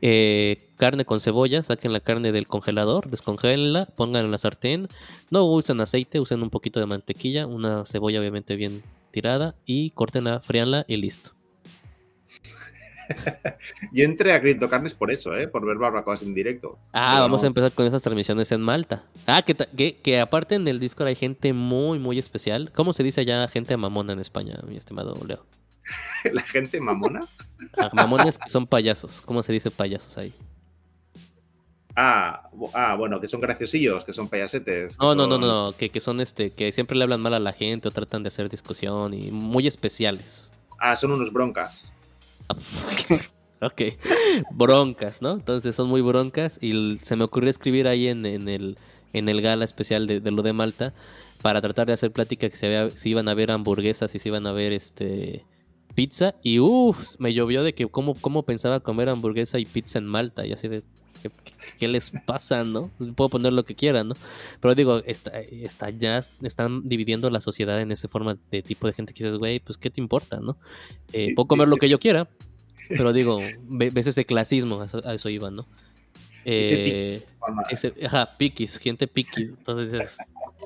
eh, carne con cebolla. Saquen la carne del congelador, descongélenla, pongan en la sartén. No usen aceite, usen un poquito de mantequilla, una cebolla obviamente bien tirada y cortenla, fríanla y listo. Yo entré a Criptocarnes por eso, ¿eh? por ver barbacoas en directo. Ah, Pero vamos no. a empezar con esas transmisiones en Malta. Ah, que, que, que aparte en el Discord hay gente muy, muy especial. ¿Cómo se dice allá gente mamona en España, mi estimado Leo? La gente mamona. Ah, mamones que son payasos. ¿Cómo se dice payasos ahí? Ah, ah, bueno, que son graciosillos, que son payasetes. que No, no, no, no, que, que son este, que siempre le hablan mal a la gente o tratan de hacer discusión y muy especiales. Ah, son unos broncas. Ok, broncas, ¿no? Entonces son muy broncas y se me ocurrió escribir ahí en, en el, en el gala especial de, de lo de Malta para tratar de hacer plática que se, vea, iban a ver hamburguesas y si iban a ver este pizza y uff, me llovió de que cómo, cómo pensaba comer hamburguesa y pizza en Malta y así de ¿Qué, qué les pasa, no? Puedo poner lo que quieran, ¿no? Pero digo, está, está ya están dividiendo la sociedad en esa forma de tipo de gente que dices, güey, pues ¿qué te importa, no? Eh, puedo comer lo que yo quiera, pero digo, ve- ves ese clasismo, a eso, a eso iba, ¿no? Eh, ese, ajá, piquis, gente piquis. Entonces,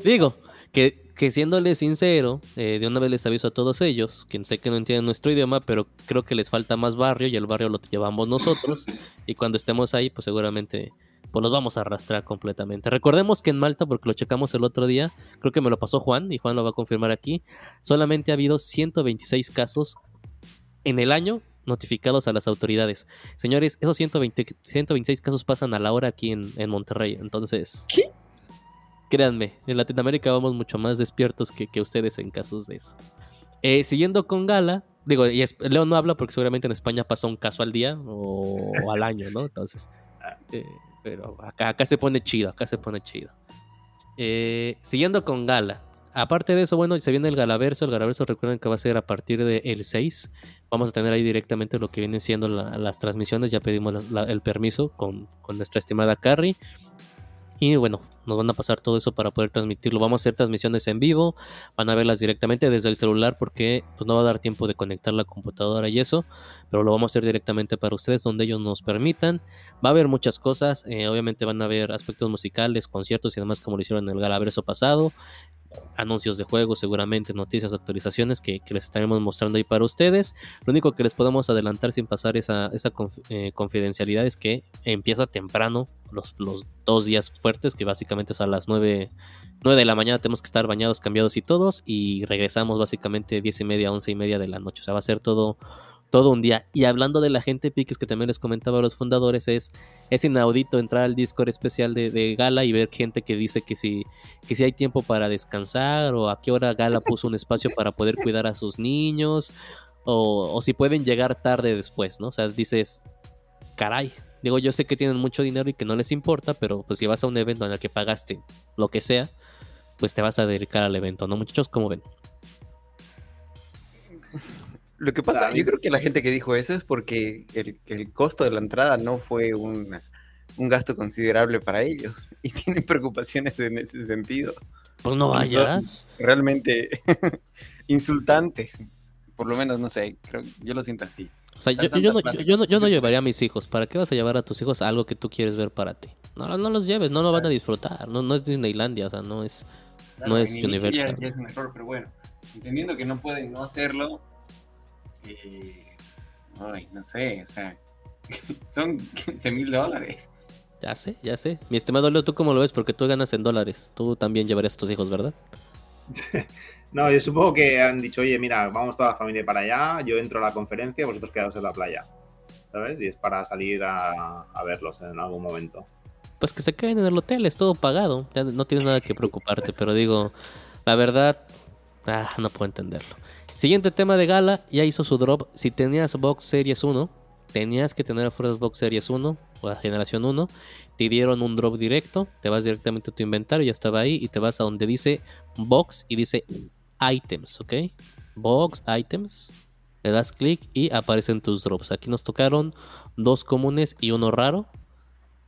digo, que, que siéndole sincero, eh, de una vez les aviso a todos ellos, que sé que no entienden nuestro idioma, pero creo que les falta más barrio y el barrio lo llevamos nosotros. y cuando estemos ahí, pues seguramente pues los vamos a arrastrar completamente. Recordemos que en Malta, porque lo checamos el otro día, creo que me lo pasó Juan y Juan lo va a confirmar aquí, solamente ha habido 126 casos en el año notificados a las autoridades. Señores, esos 120, 126 casos pasan a la hora aquí en, en Monterrey. Entonces, ¿Qué? Créanme, en Latinoamérica vamos mucho más despiertos que, que ustedes en casos de eso. Eh, siguiendo con Gala, digo, y es- Leo no habla porque seguramente en España pasa un caso al día o, al año, ¿no? Entonces, eh, pero acá, acá se pone chido, acá se pone chido. Eh, siguiendo con Gala. Aparte de eso, bueno, se viene el Galaverso. El Galaverso recuerden que va a ser a partir del 6. Vamos a tener ahí directamente lo que vienen siendo la- las transmisiones. Ya pedimos el permiso con, con nuestra estimada Carrie. Y bueno, nos van a pasar todo eso para poder transmitirlo. Vamos a hacer transmisiones en vivo. Van a verlas directamente desde el celular porque pues, no va a dar tiempo de conectar la computadora y eso. Pero lo vamos a hacer directamente para ustedes donde ellos nos permitan. Va a haber muchas cosas. eh, obviamente van a haber aspectos musicales, conciertos y demás como lo hicieron en el Galaverso pasado. Anuncios de juegos, seguramente noticias, actualizaciones que, les estaremos mostrando ahí para ustedes. Lo único que les podemos adelantar sin pasar esa, esa eh, confidencialidad es que empieza temprano los, los dos días fuertes, que básicamente es a las 9, 9 de la mañana tenemos que estar bañados, cambiados y todos, y regresamos básicamente 10 y media, 11 y media de la noche. O sea, va a ser todo, todo un día. Y hablando de la gente piques que también les comentaba a los fundadores, es, es inaudito entrar al Discord especial de, de Gala y ver gente que dice que si, que si hay tiempo para descansar o a qué hora Gala puso un espacio para poder cuidar a sus niños o, o si pueden llegar tarde después, ¿no? O sea, dices, caray. Digo, yo sé que tienen mucho dinero y que no les importa, pero pues si vas a un evento en el que pagaste lo que sea, pues te vas a dedicar al evento, ¿no, muchachos? ¿Cómo ven? Lo que pasa, Claro. yo creo que la gente que dijo eso es porque el, el costo de la entrada no fue un, un gasto considerable para ellos y tienen preocupaciones en ese sentido. Pues no vayas. Realmente insultantes. Por lo menos, no sé, creo, yo lo siento así. O sea, yo, yo no, yo, yo no, yo no llevaría a mis hijos. ¿Para qué vas a llevar a tus hijos a algo que tú quieres ver para ti? No, no los lleves, no lo van a disfrutar. No, no es Disneylandia, o sea, no es... No es inicio ya- Universal. ya es un error, pero bueno, entendiendo que no pueden no hacerlo, eh, ay, no sé, o sea, son 15 mil dólares. Ya sé, ya sé. Mi estimado Leo, ¿tú cómo lo ves? Porque tú ganas en dólares. Tú también llevarías a tus hijos, ¿verdad? No, yo supongo que han dicho, oye, mira, vamos toda la familia para allá, yo entro a la conferencia, vosotros quedaos en la playa. ¿Sabes? Y es para salir a, a verlos en algún momento. Pues que se queden en el hotel, es todo pagado. Ya no tienes nada que preocuparte, pero digo, la verdad, ah, no puedo entenderlo. Siguiente tema de gala, ya hizo su drop. Si tenías Box Series 1, tenías que tener fuerzas Box Series 1 o la generación 1. Te dieron un drop directo, te vas directamente a tu inventario, ya estaba ahí, y te vas a donde dice Box y dice Items, ¿ok? Box Items. Le das clic y aparecen tus drops. Aquí nos tocaron dos comunes y uno raro.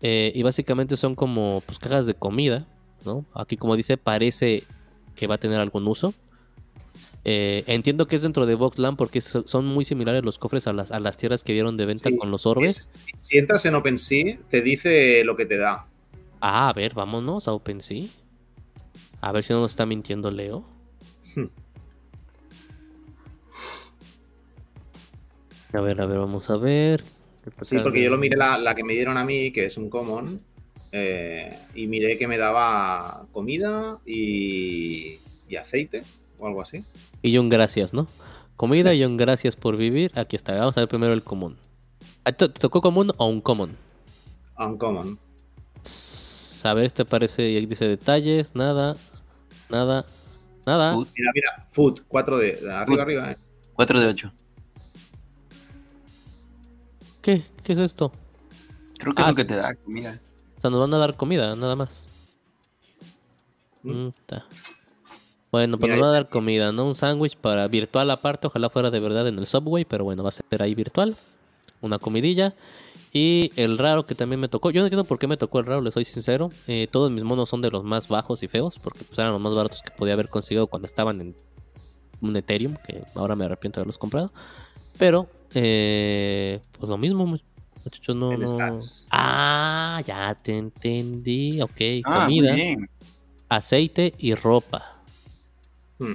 Eh, y básicamente son como pues, cajas de comida, ¿no? Aquí como dice, parece que va a tener algún uso. Eh, entiendo que es dentro de Boxland porque so- son muy similares los cofres a las, a las tierras que dieron de venta Sí, con los orbes. Es- si, si entras en OpenSea, te dice lo que te da. Ah, a ver, vámonos a OpenSea. A ver si no nos está mintiendo Leo. Hmm. A ver, a ver, vamos a ver. Sí, porque yo lo miré la, la que me dieron a mí, que es un common, eh, y miré que me daba comida y, y aceite o algo así. Y un gracias, ¿no? Comida y un gracias por vivir. Aquí está, vamos a ver primero el común. ¿A ti ¿Te tocó común o un common? Uncommon. Tss, A ver, este parece, y ahí dice detalles, nada, nada, nada. Food, Mira, mira, food, 4 de, de arriba, Food. arriba. eh. 4 de 8. ¿Qué? ¿Qué es esto? Creo que Ah, es lo que sí. te da comida. O sea, nos van a dar comida, nada más. Mm. Mm. Bueno, pues Mira, nos van a dar comida, ¿no? Un sándwich para virtual aparte, ojalá fuera de verdad en el subway, pero bueno, va a ser ahí virtual. una comidilla. Y el raro que también me tocó, yo no entiendo por qué me tocó el raro, le soy sincero. Eh, todos mis monos son de los más bajos y feos, porque pues, eran los más baratos que podía haber conseguido cuando estaban en un Ethereum, que ahora me arrepiento de haberlos comprado. Pero, eh, pues lo mismo, muchachos, no. Ah, ya te entendí. Ok, Ah, comida, aceite y ropa. Mm.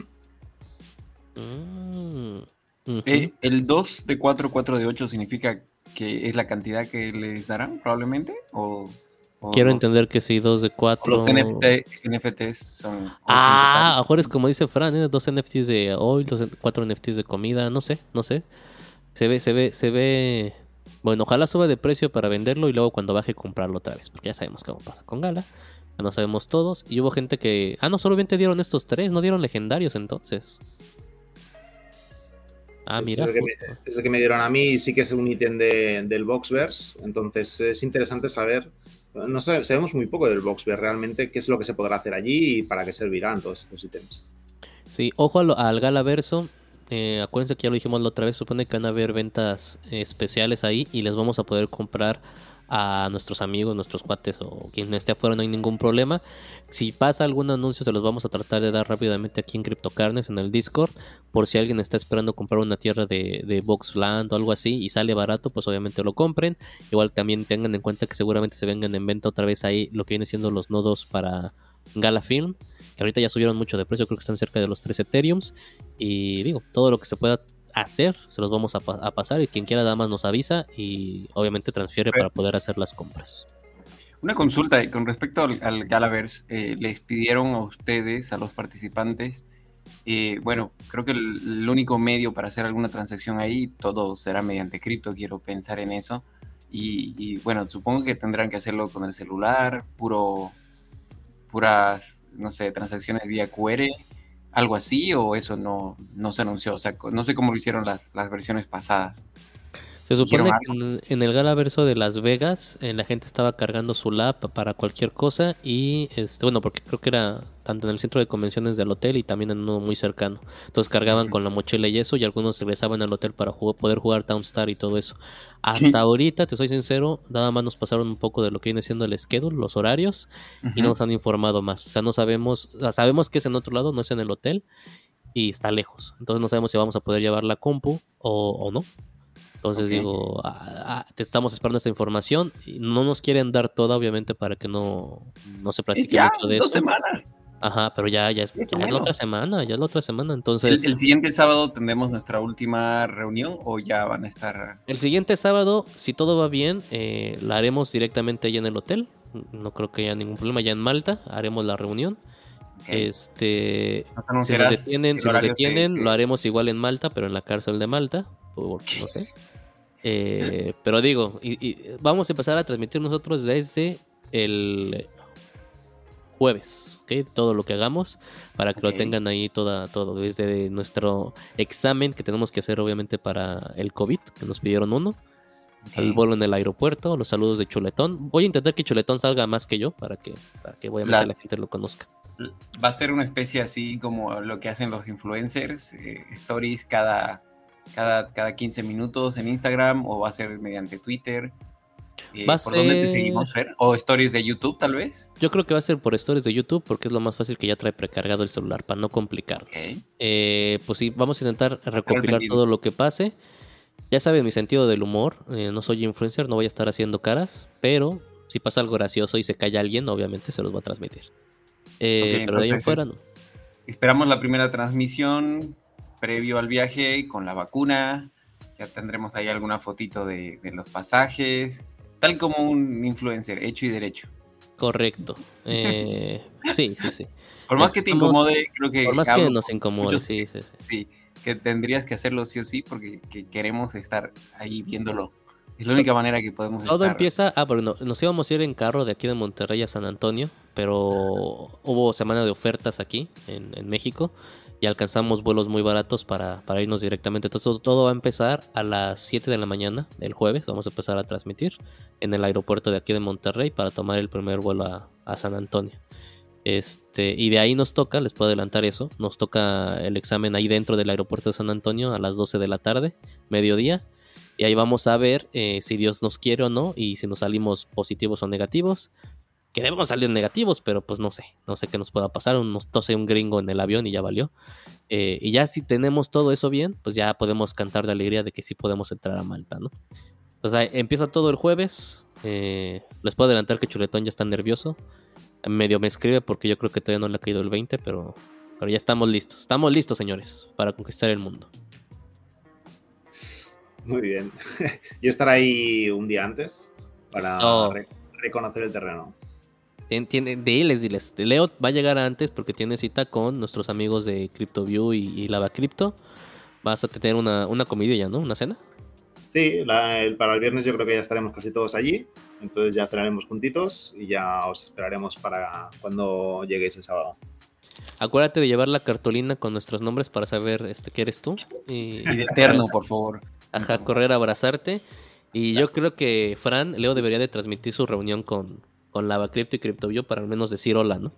Eh, el 2 de 4, 4 de 8 significa que es la cantidad que les darán, probablemente. O, o Quiero los- entender que sí, dos de o cuatro. Los NFT, NFTs son. Ah, mejor es como dice Fran, ¿eh? dos NFTs de oil, dos, cuatro NFTs de comida, no sé, no sé. Se ve, se ve, se ve. Bueno, ojalá suba de precio para venderlo y luego cuando baje comprarlo otra vez, porque ya sabemos cómo pasa con Gala. Ya no sabemos todos. Y hubo gente que. Ah, no, solamente dieron estos tres, no dieron legendarios entonces. Ah, mira. es el que me- es el que me dieron a mí y sí que es un ítem de- del Boxverse. Entonces es interesante saber. No sabe- sabemos muy poco del Boxverse realmente, qué es lo que se podrá hacer allí y para qué servirán todos estos ítems. Sí, ojo al, al Galaverso. Eh, acuérdense que ya lo dijimos la otra vez. Supone que van a haber ventas eh, especiales ahí y les vamos a poder comprar a nuestros amigos, nuestros cuates o quien esté afuera. No hay ningún problema. Si pasa algún anuncio, se los vamos a tratar de dar rápidamente aquí en CryptoCarnes en el Discord. Por si alguien está esperando comprar una tierra de, de Boxland o algo así y sale barato, pues obviamente lo compren. Igual también tengan en cuenta que seguramente se vengan en venta otra vez ahí lo que viene siendo los nodos para Gala Film que ahorita ya subieron mucho de precio, creo que están cerca de los 3 Ethereums. Y digo, todo lo que se pueda hacer, se los vamos a, pa- a pasar. Y quien quiera nada más nos avisa y obviamente transfiere para poder hacer las compras. Una consulta eh, con respecto al, al Galaverse. eh, les pidieron a ustedes, a los participantes, eh, bueno, creo que el, el único medio para hacer alguna transacción ahí, todo será mediante cripto, quiero pensar en eso. Y, y, bueno, supongo que tendrán que hacerlo con el celular, puro, puras, no sé, transacciones vía QR, algo así, o eso no, no se anunció. O sea, no sé cómo lo hicieron las, las versiones pasadas. Se supone ¿Hicieron que en, en el Galaverso de Las Vegas eh, la gente estaba cargando su lab para cualquier cosa y este bueno porque creo que era tanto en el centro de convenciones del hotel y también en uno muy cercano. Entonces cargaban con la mochila y eso y algunos regresaban al hotel para jugar- poder jugar Townstar y todo eso. Hasta ahorita, te soy sincero, nada más nos pasaron un poco de lo que viene siendo el schedule, los horarios y no nos han informado más. O sea, no sabemos, o sea, sabemos que es en otro lado, no es en el hotel y está lejos. Entonces no sabemos si vamos a poder llevar la compu o, o no. Entonces digo, ah, ah, te estamos esperando esta información. Y no nos quieren dar toda, obviamente, para que no, no se practique ya, mucho de dos eso. semanas. Ajá, pero ya, ya, es, ya es la otra semana, ya es la otra semana. Entonces, ¿El, el siguiente sábado tendremos nuestra última reunión o ya van a estar... El siguiente sábado, si todo va bien, eh, la haremos directamente allá en el hotel. No creo que haya ningún problema. Ya en Malta haremos la reunión. Este, Nos si nos detienen, si nos sí, detienen, sí. lo haremos igual en Malta, pero en la cárcel de Malta. Por, no sé. Eh, pero digo, y, y vamos a empezar a transmitir nosotros desde el jueves, ¿ok? Todo lo que hagamos para que lo tengan ahí toda, todo, desde nuestro examen que tenemos que hacer obviamente para el COVID, que nos pidieron uno, el vuelo en el aeropuerto, los saludos de Chuletón. Voy a intentar que Chuletón salga más que yo para que, para que obviamente la Las- gente lo conozca. Va a ser una especie así como lo que hacen los influencers, eh, stories cada, cada, cada 15 minutos en Instagram o va a ser mediante Twitter. Eh, ¿Por dónde te ser- seguimos, Fer? ¿O stories de YouTube tal vez? Yo creo que va a ser por stories de YouTube porque es lo más fácil que ya trae precargado el celular para no complicarlo. Ok. Eh, pues sí, vamos a intentar recopilar todo lo que pase. Ya saben mi sentido del humor. eh, no soy influencer, no voy a estar haciendo caras. Pero si pasa algo gracioso y se calla alguien, obviamente se los va a transmitir. Eh, pero de ahí en fuera no. Esperamos la primera transmisión previo al viaje con la vacuna. Ya tendremos ahí alguna fotito de, de los pasajes. Tal como un influencer, hecho y derecho. Correcto. Eh, sí, sí, sí. Por más que te incomode, creo que Por más que nos incomode, sí, sí, sí. sí, que tendrías que hacerlo sí o sí porque que queremos estar ahí viéndolo. Es la única manera que podemos Todo estar. empieza. Ah, pero no, nos íbamos a ir en carro de aquí de Monterrey a San Antonio, pero hubo semana de ofertas aquí en, en México y alcanzamos vuelos muy baratos para, para irnos directamente. Entonces todo- va a empezar a las 7 de la mañana del jueves. Vamos a empezar a transmitir en el aeropuerto de aquí de Monterrey para tomar el primer vuelo a, a San Antonio. Este, y de ahí nos toca, les puedo adelantar eso, nos toca el examen ahí dentro del aeropuerto de San Antonio a las 12 de la tarde, mediodía. Y ahí vamos a ver eh, si Dios nos quiere o no y si nos salimos positivos o negativos. Que debemos salir negativos, pero pues no sé, no sé qué nos pueda pasar. Nos tose un gringo en el avión y ya valió. Eh, y ya si tenemos todo eso bien, pues ya podemos cantar de alegría de que sí podemos entrar a Malta, ¿no? Pues ahí empieza todo el jueves. Eh, les puedo adelantar que Chuletón ya está nervioso. Medio me escribe porque yo creo que todavía no le ha caído el 20, pero, pero ya estamos listos. Estamos listos, señores, para conquistar el mundo. Muy bien. Yo estaré ahí un día antes para Eso. reconocer el terreno. Tien- Tiene, diles, diles. Leo va a llegar antes porque tiene cita con nuestros amigos de CryptoView y, y Lava Crypto. Vas a tener una, una comidilla, ¿no? Una cena. Sí, la- el- para el viernes yo creo que ya estaremos casi todos allí. Entonces ya cenaremos juntitos y ya os esperaremos para cuando lleguéis el sábado. Acuérdate de llevar la cartulina con nuestros nombres para saber este, qué eres tú. Y, Y de eterno, por favor. ajá, correr a abrazarte. Y yo creo que Fran, Leo debería de transmitir su reunión con, con Lava Crypto y CryptoView para al menos decir hola, ¿no?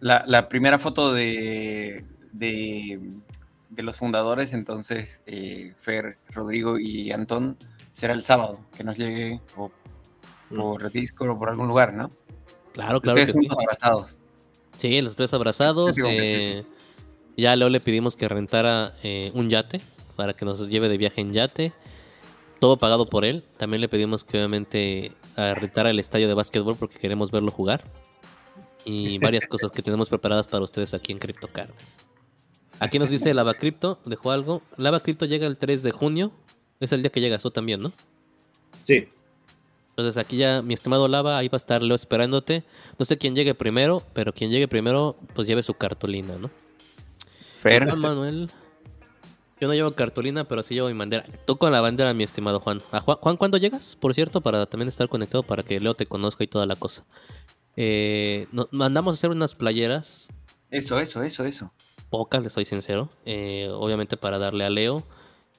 La, la primera foto de, de, de los fundadores, entonces, eh, Fer, Rodrigo y Antón, será el sábado, que nos llegue o por Discord o por algún lugar, ¿no? Claro, claro Ustedes que sí. abrazados. Sí, los tres abrazados. Sí, sí, eh, ya a Leo le pedimos que rentara eh, un yate para que nos lleve de viaje en yate. Todo pagado por él. También le pedimos que obviamente eh, rentara el estadio de básquetbol porque queremos verlo jugar. Y varias cosas que tenemos preparadas para ustedes aquí en CryptoCarnes. Aquí nos dice Lava Crypto, dejó algo. Lava Crypto llega el 3 de junio. Es el día que llegas tú también, ¿no? Sí, Entonces aquí ya, mi estimado Lava, ahí va a estar Leo esperándote. No sé quién llegue primero, pero quien llegue primero, pues lleve su cartulina, ¿no? Fer, Manuel. Yo no llevo cartulina, pero sí llevo mi bandera. Tú con la bandera, mi estimado Juan. ¿A Juan, Juan, ¿cuándo llegas? Por cierto, para también estar conectado, para que Leo te conozca y toda la cosa. Eh, nos mandamos a hacer unas playeras, eso, eso, eso, eso. pocas, les soy sincero. eh, obviamente para darle a Leo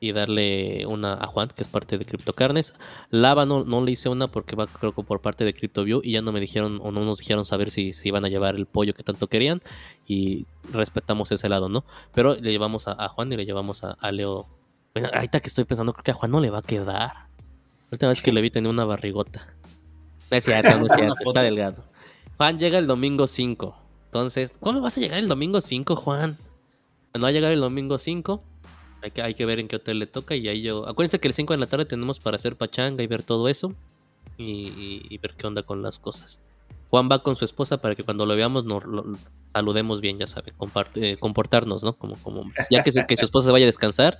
y darle una a Juan, que es parte de CryptoCarnes. Lava no, no le hice una porque va creo que por parte de CryptoView y ya no me dijeron o no nos dijeron saber si, si iban a llevar el pollo que tanto querían y respetamos ese lado, ¿no? Pero le llevamos a, a Juan y le llevamos a, a Leo. Bueno, ahorita que estoy pensando, creo que a Juan no le va a quedar. La última vez que le vi tenía una barrigota. No es cierto, no es cierto, está delgado. Juan llega el domingo 5. Entonces, ¿cómo vas a llegar el domingo 5, Juan? No va a llegar el domingo 5. Hay que, hay que ver en qué hotel le toca. Y ahí yo. Acuérdense que el 5 de la tarde tenemos para hacer pachanga y ver todo eso. Y, ver qué onda con las cosas. Juan va con su esposa para que cuando lo veamos nos lo- saludemos bien, ya sabe, eh, comportarnos, ¿no? Como, como. Ya que, se- que su esposa se vaya a descansar,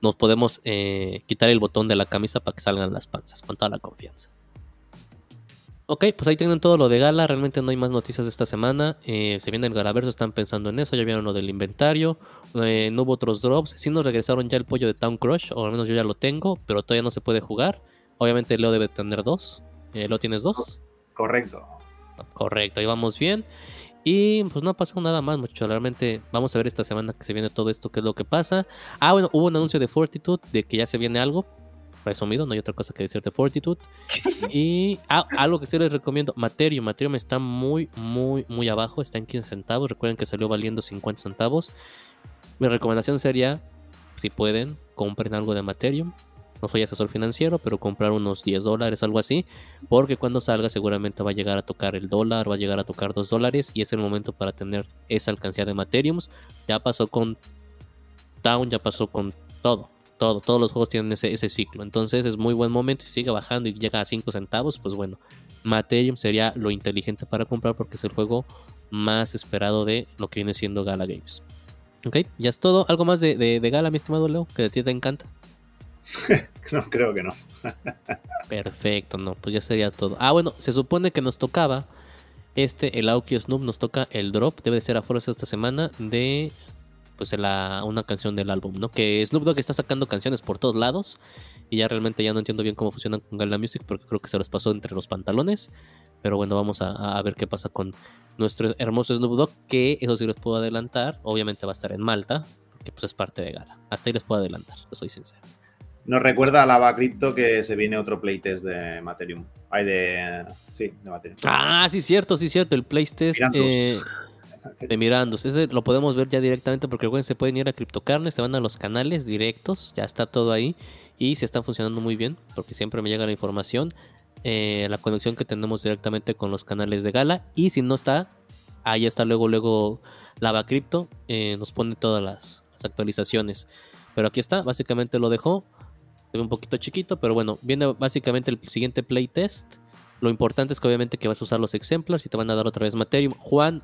nos podemos eh, quitar el botón de la camisa para que salgan las panzas, con toda la confianza. Ok, pues ahí tienen todo lo de gala. Realmente no hay más noticias de esta semana. Eh, se viene el Galaverso, están pensando en eso. Ya vieron lo del inventario. Eh, no hubo otros drops. Sí nos regresaron ya el pollo de Town Crush, o al menos yo ya lo tengo, pero todavía no se puede jugar. Obviamente Leo debe tener dos. Eh, ¿Lo tienes dos? correcto. Correcto, ahí vamos bien. Y pues no ha pasado nada más, mucho. Realmente vamos a ver esta semana que se viene todo esto, qué es lo que pasa. Ah, bueno, hubo un anuncio de Fortitude de que ya se viene algo. Resumido, no hay otra cosa que decir de Fortitude. Y algo que sí les recomiendo, Materium. Materium está muy, muy, muy abajo. Está en 15 centavos. Recuerden que salió valiendo 50 centavos. Mi recomendación sería, si pueden, compren algo de Materium. No soy asesor financiero, pero comprar unos 10 dólares, algo así. Porque cuando salga seguramente va a llegar a tocar el dólar, va a llegar a tocar 2 dólares. Y es el momento para tener esa alcancía de Materiums. Ya pasó con Town, ya pasó con todo. Todo, todos los juegos tienen ese, ese ciclo. Entonces es muy buen momento y sigue bajando y llega a 5 centavos. Pues bueno, Materium sería lo inteligente para comprar porque es el juego más esperado de lo que viene siendo Gala Games. Ok, ya es todo. ¿Algo más de, de- de Gala, mi estimado Leo? Que a ti te encanta. No, creo que no. Perfecto, no, pues ya sería todo. Ah, bueno, se supone que nos tocaba este, el Aoki Snoop, nos toca el drop, debe de ser a fuerza esta semana de pues la, una canción del álbum, ¿no? Que Snoop Dogg está sacando canciones por todos lados y ya realmente ya no entiendo bien cómo funcionan con Gala Music porque creo que se los pasó entre los pantalones. Pero bueno, vamos a, a ver qué pasa con nuestro hermoso Snoop Dogg, que eso sí les puedo adelantar, obviamente va a estar en Malta, porque pues es parte de Gala. Hasta ahí les puedo adelantar, soy sincero. Nos recuerda a Lava Crypto que se viene otro playtest de Materium. Hay de. Sí, de Materium. Ah, sí, cierto, sí, cierto. El. Mirantus. Eh, de Mirandos. Ese lo podemos ver ya directamente porque recuerden, se pueden ir a CryptoCarne, se van a los canales directos, ya está todo ahí y se están funcionando muy bien porque siempre me llega la información, eh, la conexión que tenemos directamente con los canales de Gala y si no está, ahí está luego luego Lava Crypto, eh, nos pone todas las, actualizaciones. Pero aquí está, básicamente lo dejó. Un poquito chiquito, pero bueno, viene básicamente el siguiente playtest. Lo importante es que obviamente que vas a usar los exemplars y te van a dar otra vez Materium. Juan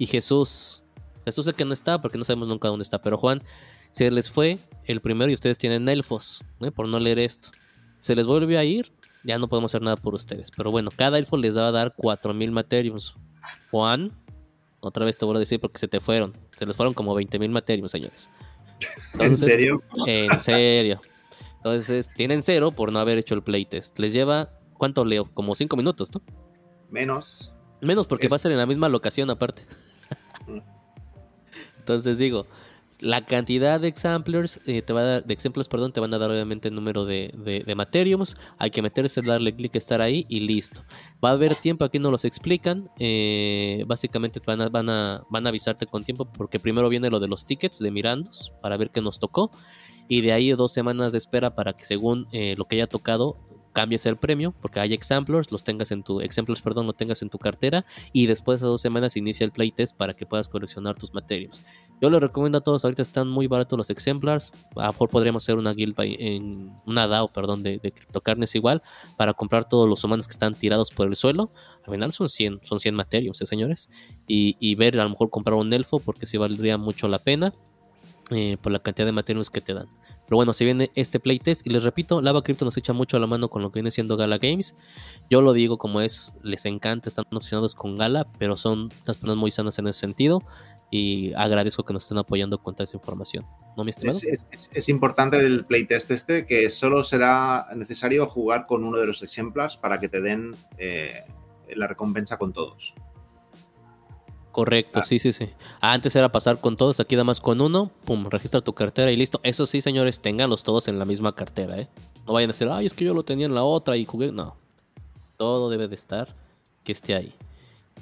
y Jesús. Jesús es que no está porque no sabemos nunca dónde está, pero Juan se les fue el primero y ustedes tienen elfos, ¿eh? por no leer esto. Se les volvió a ir, ya no podemos hacer nada por ustedes. Pero bueno, cada elfo les va a dar 4000 Materiums. Juan, otra vez te vuelvo a decir porque se te fueron. Se les fueron como 20000 Materiums, señores. ¿En serio? En serio. Entonces, tienen cero por no haber hecho el playtest. Les lleva, ¿cuánto leo? Como cinco minutos, ¿no? Menos. Menos porque Es- va a ser en la misma locación aparte. Entonces digo, la cantidad de examplers eh, te va a dar, de ejemplos, perdón, te van a dar obviamente el número de, de, de Materiums. Hay que meterse, darle clic, estar ahí y listo. Va a haber tiempo, aquí no los explican. eh, básicamente van a, van, a, van a avisarte con tiempo porque primero viene lo de los tickets de Mirandos para ver qué nos tocó. Y de ahí dos semanas de espera para que según eh, lo que haya tocado cambies el premio, porque hay exemplars, los tengas en tu, exemplars, perdón, lo tengas en tu cartera, y después de dos semanas inicia el playtest para que puedas coleccionar tus materials. Yo les recomiendo a todos, ahorita están muy baratos los exemplars, a lo mejor podríamos hacer una guild en una DAO, perdón, de, de criptocarnes igual, para comprar todos los humanos que están tirados por el suelo. Al final son 100, son 100 materials, ¿eh, señores? Y, y ver, a lo mejor comprar un elfo, porque sí valdría mucho la pena, eh, por la cantidad de materials que te dan. Pero bueno, se viene este playtest y les repito, Lava Crypto nos echa mucho a la mano con lo que viene siendo Gala Games. Yo lo digo como es, les encanta, están obsesionados con Gala, pero son unas personas muy sanas en ese sentido y agradezco que nos estén apoyando con toda esa información. ¿No, mi estimado? Es, es- es- es importante del playtest este que solo será necesario jugar con uno de los exemplars para que te den eh, la recompensa con todos. Correcto, Ah. sí, sí, sí. Antes era pasar con todos, aquí nada más con uno, pum, registra tu cartera y listo. Eso sí, señores, ténganlos todos en la misma cartera, ¿eh? No vayan a decir, ay, es que yo lo tenía en la otra y jugué. No. Todo debe de estar que esté ahí.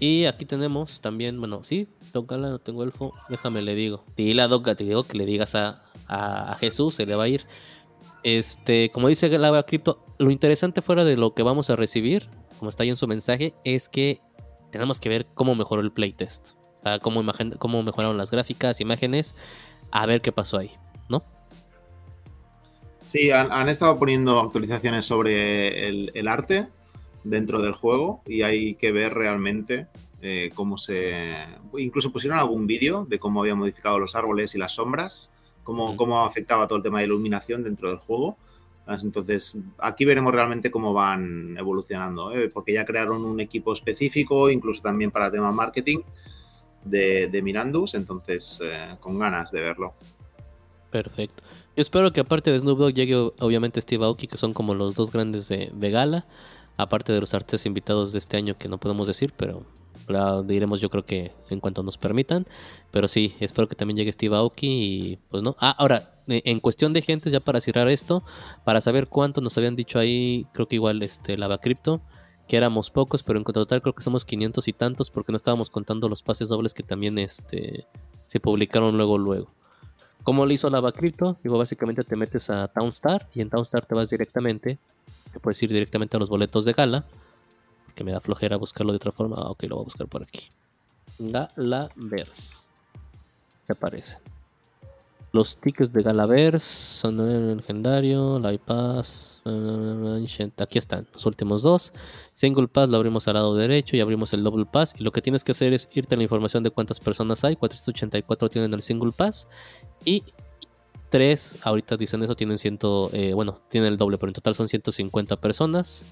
Y aquí tenemos también, bueno, sí, Gala, no tengo elfo, déjame le digo. Dile a Doca, te digo que le digas a, a- a Jesús, se le va a ir. Este, como dice Lava Crypto, lo interesante fuera de lo que vamos a recibir, como está ahí en su mensaje, es que tenemos que ver cómo mejoró el playtest. O sea, cómo, imagen- cómo mejoraron las gráficas, imágenes, a ver qué pasó ahí, ¿no? Sí, han, han estado poniendo actualizaciones sobre el, el arte dentro del juego y hay que ver realmente eh, cómo se... Incluso pusieron algún vídeo de cómo había modificado los árboles y las sombras, cómo, cómo afectaba todo el tema de iluminación dentro del juego. Entonces, aquí veremos realmente cómo van evolucionando, ¿eh? porque ya crearon un equipo específico, incluso también para tema marketing de, de Mirandus, entonces eh, con ganas de verlo. Perfecto. Yo espero que aparte de Snoop Dogg llegue obviamente Steve Aoki, que son como los dos grandes de, de gala, aparte de los artistas invitados de este año que no podemos decir, pero la diremos yo creo que en cuanto nos permitan. Pero sí, espero que también llegue Steve Aoki y pues no. Ah, ahora, eh, en cuestión de gente, ya para cerrar esto, para saber cuánto nos habían dicho ahí, creo que igual este Lava Crypto, que éramos pocos, pero en total creo que somos 500 y tantos porque no estábamos contando los pases dobles que también este se publicaron luego luego. ¿Cómo lo hizo Lava Crypto? Digo, básicamente te metes a Townstar y en Townstar te vas directamente, te puedes ir directamente a los boletos de gala, que me da flojera buscarlo de otra forma. Ah, ok, lo voy a buscar por aquí. Galaverse. Se aparecen. Los tickets de Galaverse son el legendario, Live Pass, eh, Ancient. Aquí están los últimos dos. Single Pass lo abrimos al lado derecho y abrimos el Double Pass. Y lo que tienes que hacer es irte a la información de cuántas personas hay. 484 tienen el Single Pass. Y 3, ahorita dicen eso, tienen ciento, eh, bueno, tienen el doble, pero en total son 150 personas.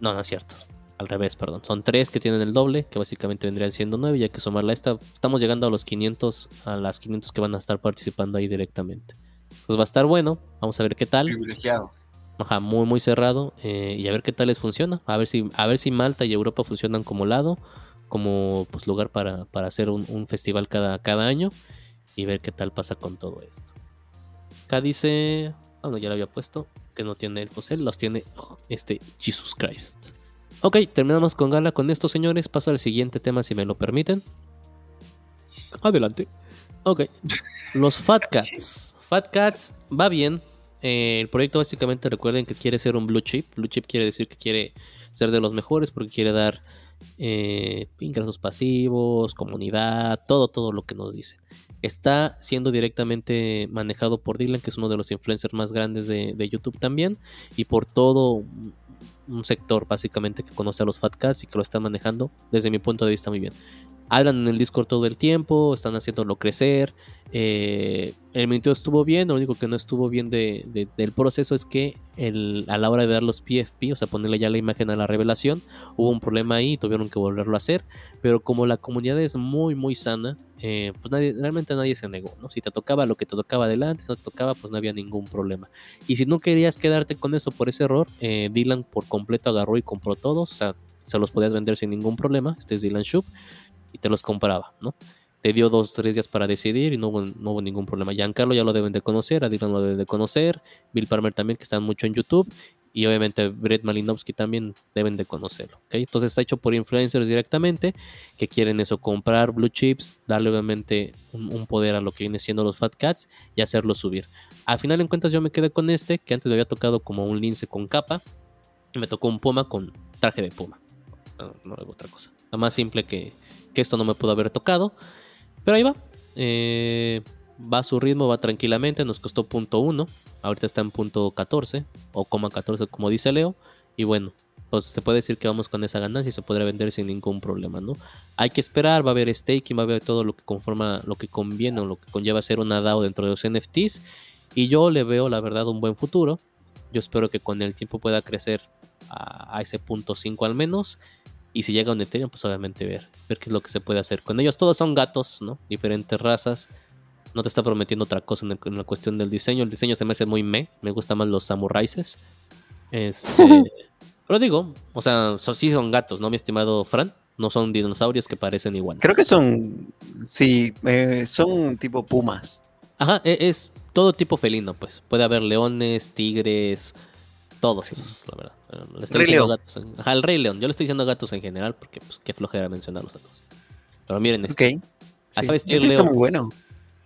No, no es cierto. Al revés, perdón. Son 3 que tienen el doble, que básicamente vendrían siendo 9 y hay que sumarla a esta. Estamos llegando a los 500, a las 500 que van a estar participando ahí directamente. Pues va a estar bueno. Vamos a ver qué tal. Privilegiado. Ajá, muy muy cerrado eh, y a ver qué tal les funciona. A ver si a ver si Malta y Europa funcionan como lado, como pues lugar para, para hacer un, un festival cada, cada año y ver qué tal pasa con todo esto. Acá dice, ah, no, ya lo había puesto, que no tiene elfos, él los tiene este Jesus Christ. Ok, terminamos con Gala con esto, señores. Paso al siguiente tema si me lo permiten. Adelante. Ok. Los Fat Cats. Fat Cats va bien. Eh, el proyecto básicamente recuerden que quiere ser un blue chip. Blue chip quiere decir que quiere ser de los mejores porque quiere dar eh, ingresos pasivos, comunidad, todo, todo lo que nos dice. Está siendo directamente manejado por Dylan, que es uno de los influencers más grandes de, de YouTube también, y por todo un sector básicamente que conoce a los Fat Cats y que lo está manejando desde mi punto de vista muy bien. Hablan en el Discord todo el tiempo, están haciéndolo crecer. Eh, el monitoreo estuvo bien, lo único que no estuvo bien de, del proceso es que el, a la hora de dar los PFP, o sea, ponerle ya la imagen a la revelación, hubo un problema ahí y tuvieron que volverlo a hacer. Pero como la comunidad es muy, muy sana, eh, pues realmente nadie se negó, ¿no? Si te tocaba lo que te tocaba adelante, si no te tocaba, pues no había ningún problema. Y si no querías quedarte con eso por ese error, eh, Dylan por completo agarró y compró todos, o sea, se los podías vender sin ningún problema. Este es Dylan Shop y te los compraba, ¿no? Te dio dos, tres días para decidir y no hubo, no hubo ningún problema. Giancarlo ya lo deben de conocer, a Dylan lo deben de conocer, Bill Palmer también, que están mucho en YouTube, y obviamente Brett Malinowski también deben de conocerlo. ¿okay? Entonces está hecho por influencers directamente que quieren eso, comprar blue chips, darle obviamente un, poder a lo que viene siendo los Fat Cats y hacerlo subir. Al final en cuentas yo me quedé con este, que antes me había tocado como un lince con capa, y me tocó un puma con traje de puma. No, no otra cosa. La más simple que, que esto no me pudo haber tocado. Pero ahí va. Eh, va a su ritmo, va tranquilamente. Nos costó punto 1. Ahorita está en punto 14 o coma 14 como dice Leo. Y bueno, pues se puede decir que vamos con esa ganancia y se podrá vender sin ningún problema, ¿no? Hay que esperar, va a haber staking, va a haber todo lo que conforma, lo que conviene o lo que conlleva ser una DAO dentro de los NFTs. Y yo le veo, la verdad, un buen futuro. Yo espero que con el tiempo pueda crecer a, a ese punto 5 al menos. Y si llega un Ethereum, pues obviamente ver, ver qué es lo que se puede hacer. Con ellos todos son gatos, ¿no? Diferentes razas. No te está prometiendo otra cosa en, la cuestión del diseño. El diseño se me hace muy me. Me gusta más los samuraises. Este. pero digo, o sea, sí son gatos, ¿no, mi estimado Fran? No son dinosaurios que parecen iguales. Creo que son. Sí, eh, son tipo pumas. Ajá, e, es todo tipo felino, pues. Puede haber leones, tigres, todos esos, la verdad. Le estoy Rey León. Gatos Ajá, el Rey León. Yo le estoy diciendo gatos en general porque, pues, qué flojera mencionarlos a todos. Pero miren, este. Ok. Así va a vestir León. muy bueno.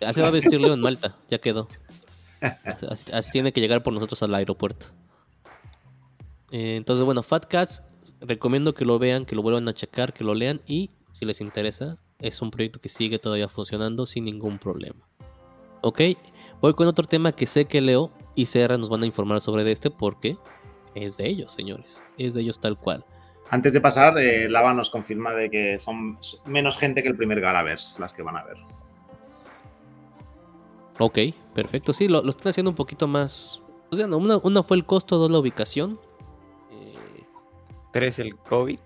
Así va a vestir León en Malta. Ya quedó. Así, tiene que llegar por nosotros al aeropuerto. Eh, entonces, bueno, Fat Cats. Recomiendo que lo vean, que lo vuelvan a checar, que lo lean y, si les interesa, es un proyecto que sigue todavía funcionando sin ningún problema. Ok, voy con otro tema que sé que Leo y Serra nos van a informar sobre este porque es de ellos, señores. Es de ellos tal cual. Antes de pasar, eh, Lava nos confirma de que son menos gente que el primer Galavers las que van a ver. Ok, perfecto. Sí, lo, están haciendo un poquito más. O sea, una, fue el costo, dos la ubicación. Eh, tres el COVID.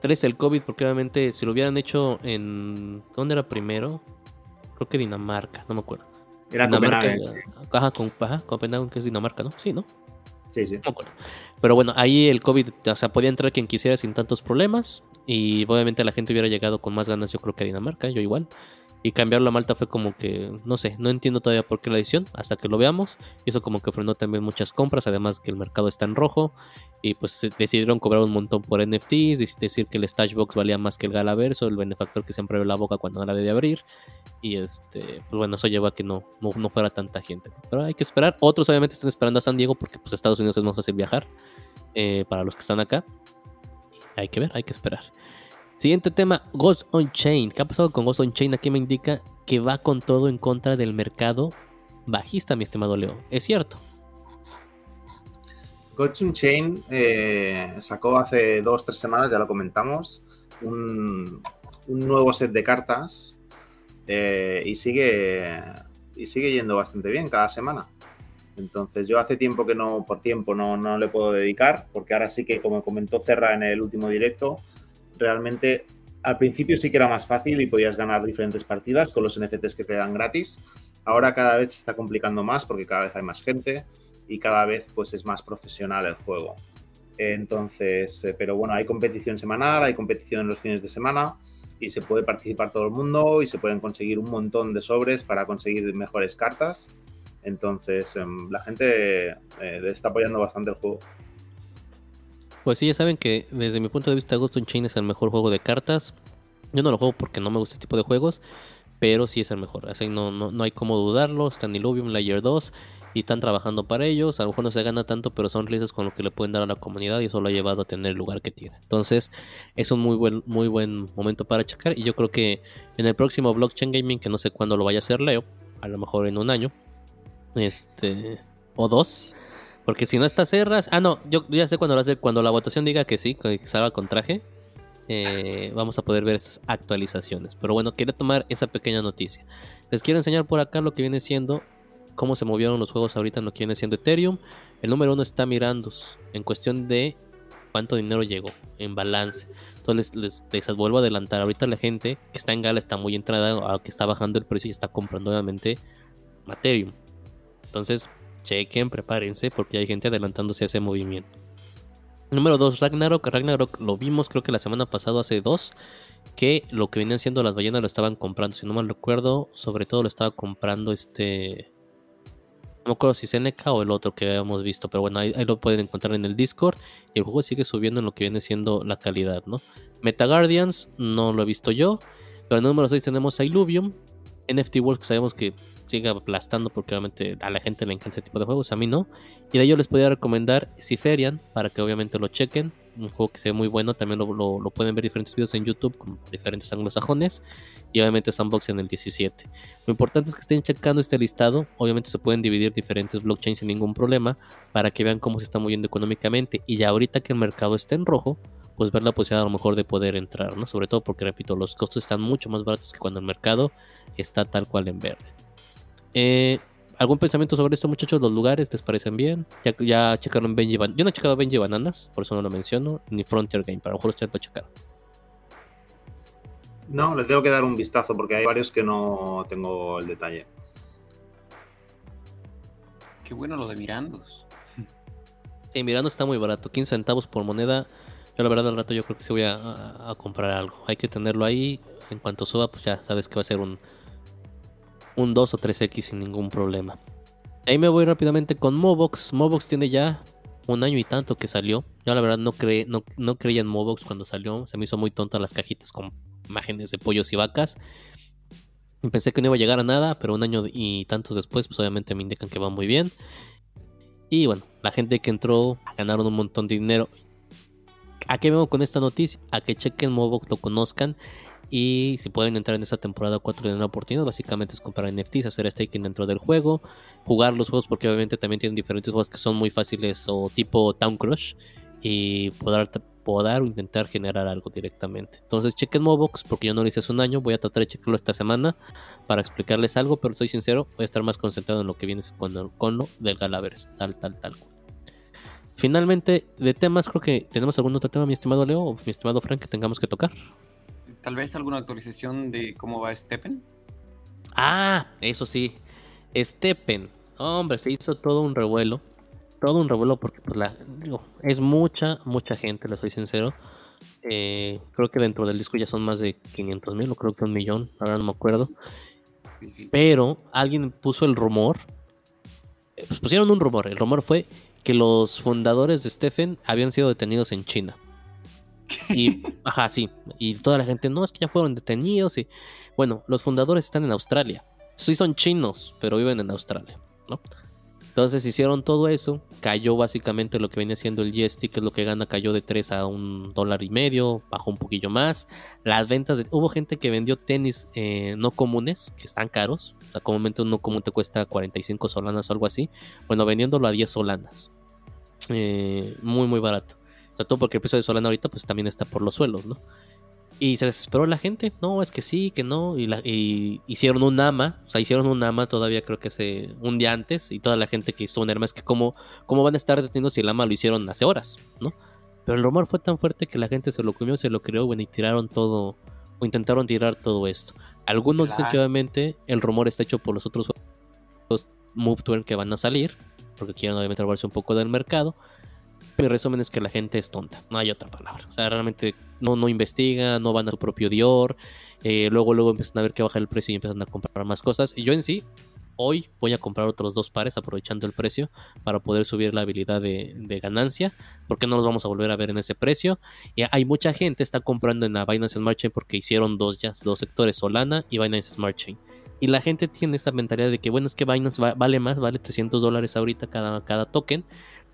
Tres el COVID, porque obviamente si lo hubieran hecho en. ¿Dónde era primero? Creo que Dinamarca, no me acuerdo. Era Dinamarca. Ajá, con, ajá, Copenhague, que es Dinamarca, ¿no? Sí, ¿no? Sí, sí. Pero bueno, ahí el COVID, o sea, podía entrar quien quisiera sin tantos problemas. Y obviamente la gente hubiera llegado con más ganas, yo creo que a Dinamarca, yo igual. Y cambiarlo a Malta fue como que, no sé, no entiendo todavía por qué la edición, hasta que lo veamos. Y eso como que frenó también muchas compras, además que el mercado está en rojo. Y pues decidieron cobrar un montón por NFTs, decir que el Stashbox valía más que el Galaverso, el benefactor que siempre abrió la boca cuando no la de abrir. Y este, pues bueno, eso lleva a que no, no, fuera tanta gente. Pero hay que esperar. Otros obviamente están esperando a San Diego porque pues Estados Unidos es más fácil viajar eh, para los que están acá. Hay que ver, hay que esperar. Siguiente tema, Ghost on Chain. ¿Qué ha pasado con Ghost on Chain? Aquí me indica que va con todo en contra del mercado bajista, mi estimado Leo. ¿Es cierto? Ghost on Chain eh, sacó hace dos tres semanas, ya lo comentamos, un, nuevo set de cartas eh, y, sigue, y sigue yendo bastante bien cada semana. Entonces yo hace tiempo que no, por tiempo, no, no le puedo dedicar, porque ahora sí que, como comentó Cerra en el último directo, realmente al principio sí que era más fácil y podías ganar diferentes partidas con los NFTs que te dan gratis. Ahora cada vez se está complicando más porque cada vez hay más gente y cada vez pues es más profesional el juego. Entonces, eh, pero bueno, hay competición semanal, hay competición en los fines de semana y se puede participar todo el mundo y se pueden conseguir un montón de sobres para conseguir mejores cartas. Entonces, em, la gente eh, está apoyando bastante el juego. Pues sí, ya saben que desde mi punto de vista Ghost on Chain es el mejor juego de cartas. Yo no lo juego porque no me gusta este tipo de juegos, pero sí es el mejor. Así no, no, no hay como dudarlo. Está en Illuvium Layer 2 y están trabajando para ellos. A lo mejor no se gana tanto, pero son releases con lo que le pueden dar a la comunidad y eso lo ha llevado a tener el lugar que tiene. Entonces, es un muy buen, muy buen momento para checar. Y yo creo que en el próximo Blockchain Gaming, que no sé cuándo lo vaya a hacer Leo, a lo mejor en un año, este, o dos. Porque si no está cerras, ah no, yo ya sé cuándo lo hace, cuando la votación diga que sí, que salga con traje, eh, vamos a poder ver estas actualizaciones. Pero bueno, quería tomar esa pequeña noticia. Les quiero enseñar por acá lo que viene siendo cómo se movieron los juegos ahorita en lo que viene siendo Ethereum. El número uno está mirando en cuestión de cuánto dinero llegó en balance. Entonces les, les, vuelvo a adelantar. Ahorita la gente que está en Gala está muy entrada, a que está bajando el precio y está comprando obviamente Ethereum. Entonces, chequen, prepárense porque hay gente adelantándose a ese movimiento. Número 2, Ragnarok. Ragnarok lo vimos creo que la semana pasada, hace dos, que lo que venían siendo las ballenas lo estaban comprando. Si no mal recuerdo, sobre todo lo estaba comprando este... No me acuerdo si Seneca o el otro que habíamos visto, pero bueno, ahí, lo pueden encontrar en el Discord. Y el juego sigue subiendo en lo que viene siendo la calidad, ¿no? Meta Guardians no lo he visto yo. Pero en el número 6 tenemos a Illuvium, NFT World que sabemos que sigue aplastando porque obviamente a la gente le encanta ese tipo de juegos, a mí no. Y de ello les podría recomendar Ciferian para que obviamente lo chequen. Un juego que se ve muy bueno, también lo, pueden ver diferentes videos en YouTube con diferentes ángulos sajones. Y obviamente Sandbox en el 17. Lo importante es que estén checando este listado. Obviamente se pueden dividir diferentes blockchains sin ningún problema para que vean cómo se está moviendo económicamente. Y ya ahorita que el mercado está en rojo, pues ver la posibilidad a lo mejor de poder entrar, ¿no? Sobre todo porque, repito, los costos están mucho más baratos que cuando el mercado está tal cual en verde. Eh, ¿Algún pensamiento sobre esto, muchachos? ¿Los lugares les parecen bien? Ya, ya checaron Benji Bananas. Yo no he checado Benji Bananas, por eso no lo menciono, ni Frontier Game, pero a lo mejor ustedes lo checaron. No, le tengo que dar un vistazo porque hay varios que no tengo el detalle. Qué bueno lo de Mirandos. Sí, Mirandos está muy barato, 15 centavos por moneda yo la verdad al rato yo creo que sí voy a, comprar algo. Hay que tenerlo ahí. En cuanto suba, pues ya sabes que va a ser un, un 2 o 3X sin ningún problema. Ahí me voy rápidamente con Mobox. Mobox tiene ya un año y tanto que salió. Yo la verdad no, no, no creía en Mobox cuando salió. Se me hizo muy tonta las cajitas con imágenes de pollos y vacas. pensé que no iba a llegar a nada, pero un año y tantos después, pues obviamente me indican que va muy bien. Y bueno, la gente que entró ganaron un montón de dinero. ¿A qué vengo con esta noticia? A que chequen Mobox, lo conozcan y si pueden entrar en esta temporada 4 de una oportunidad, básicamente es comprar NFTs, hacer staking dentro del juego, jugar los juegos porque obviamente también tienen diferentes juegos que son muy fáciles o tipo Town Crush y poder, poder intentar generar algo directamente. Entonces chequen Mobox porque yo no lo hice hace un año, voy a tratar de checarlo esta semana para explicarles algo, pero soy sincero, voy a estar más concentrado en lo que viene con, con lo del Galavers, tal, tal, tal. Finalmente, de temas, creo que tenemos algún otro tema, mi estimado Leo o mi estimado Frank, que tengamos que tocar. Tal vez alguna actualización de cómo va Steppen. Ah, eso sí. Steppen. Hombre, se hizo todo un revuelo. Todo un revuelo porque pues, la, digo, es mucha, mucha gente, le soy sincero. Eh, creo que dentro del disco ya son más de 500 mil o creo que un millón, ahora no me acuerdo. Pero alguien puso el rumor. Eh, pues pusieron un rumor. El rumor fue que los fundadores de Stephen habían sido detenidos en China. Y, ajá, sí. Y toda la gente, no, es que ya fueron detenidos. Y bueno, los fundadores están en Australia. Sí son chinos, pero viven en Australia, ¿no? Entonces hicieron todo eso, cayó básicamente lo que viene siendo el GST, que es lo que gana, cayó de 3 a un dólar y medio, bajó un poquillo más. Las ventas, hubo gente que vendió tenis eh, no comunes, que están caros, o sea, comúnmente un no común te cuesta 45 solanas o algo así, bueno, vendiéndolo a 10 solanas. Eh, muy, muy barato. O sea, todo porque el precio de Solana ahorita pues también está por los suelos, ¿no? Y se desesperó la gente. No, es que sí, que no. Y, la, hicieron un AMA. O sea, hicieron un AMA todavía creo que hace un día antes. Y toda la gente que hizo un AMA es que cómo, cómo van a estar deteniendo si el AMA lo hicieron hace horas, ¿no? Pero el rumor fue tan fuerte que la gente se lo comió, se lo creó, bueno, y tiraron todo. O intentaron tirar todo esto. Algunos dicen que obviamente el rumor está hecho por los otros Move que van a salir. Porque quieren obviamente robarse un poco del mercado. El resumen es que la gente es tonta, no hay otra palabra. O sea, realmente no, no investigan, no van a su propio Dior. Eh, luego, luego empiezan a ver que baja el precio y empiezan a comprar más cosas. Y yo en sí, hoy voy a comprar otros dos pares aprovechando el precio para poder subir la habilidad de, de ganancia, porque no los vamos a volver a ver en ese precio. Y hay mucha gente está comprando en la Binance Smart Chain porque hicieron dos ya, dos sectores, Solana y Binance Smart Chain. Y la gente tiene esa mentalidad de que, bueno, es que Binance va- vale más, vale 300 dólares ahorita cada, cada token.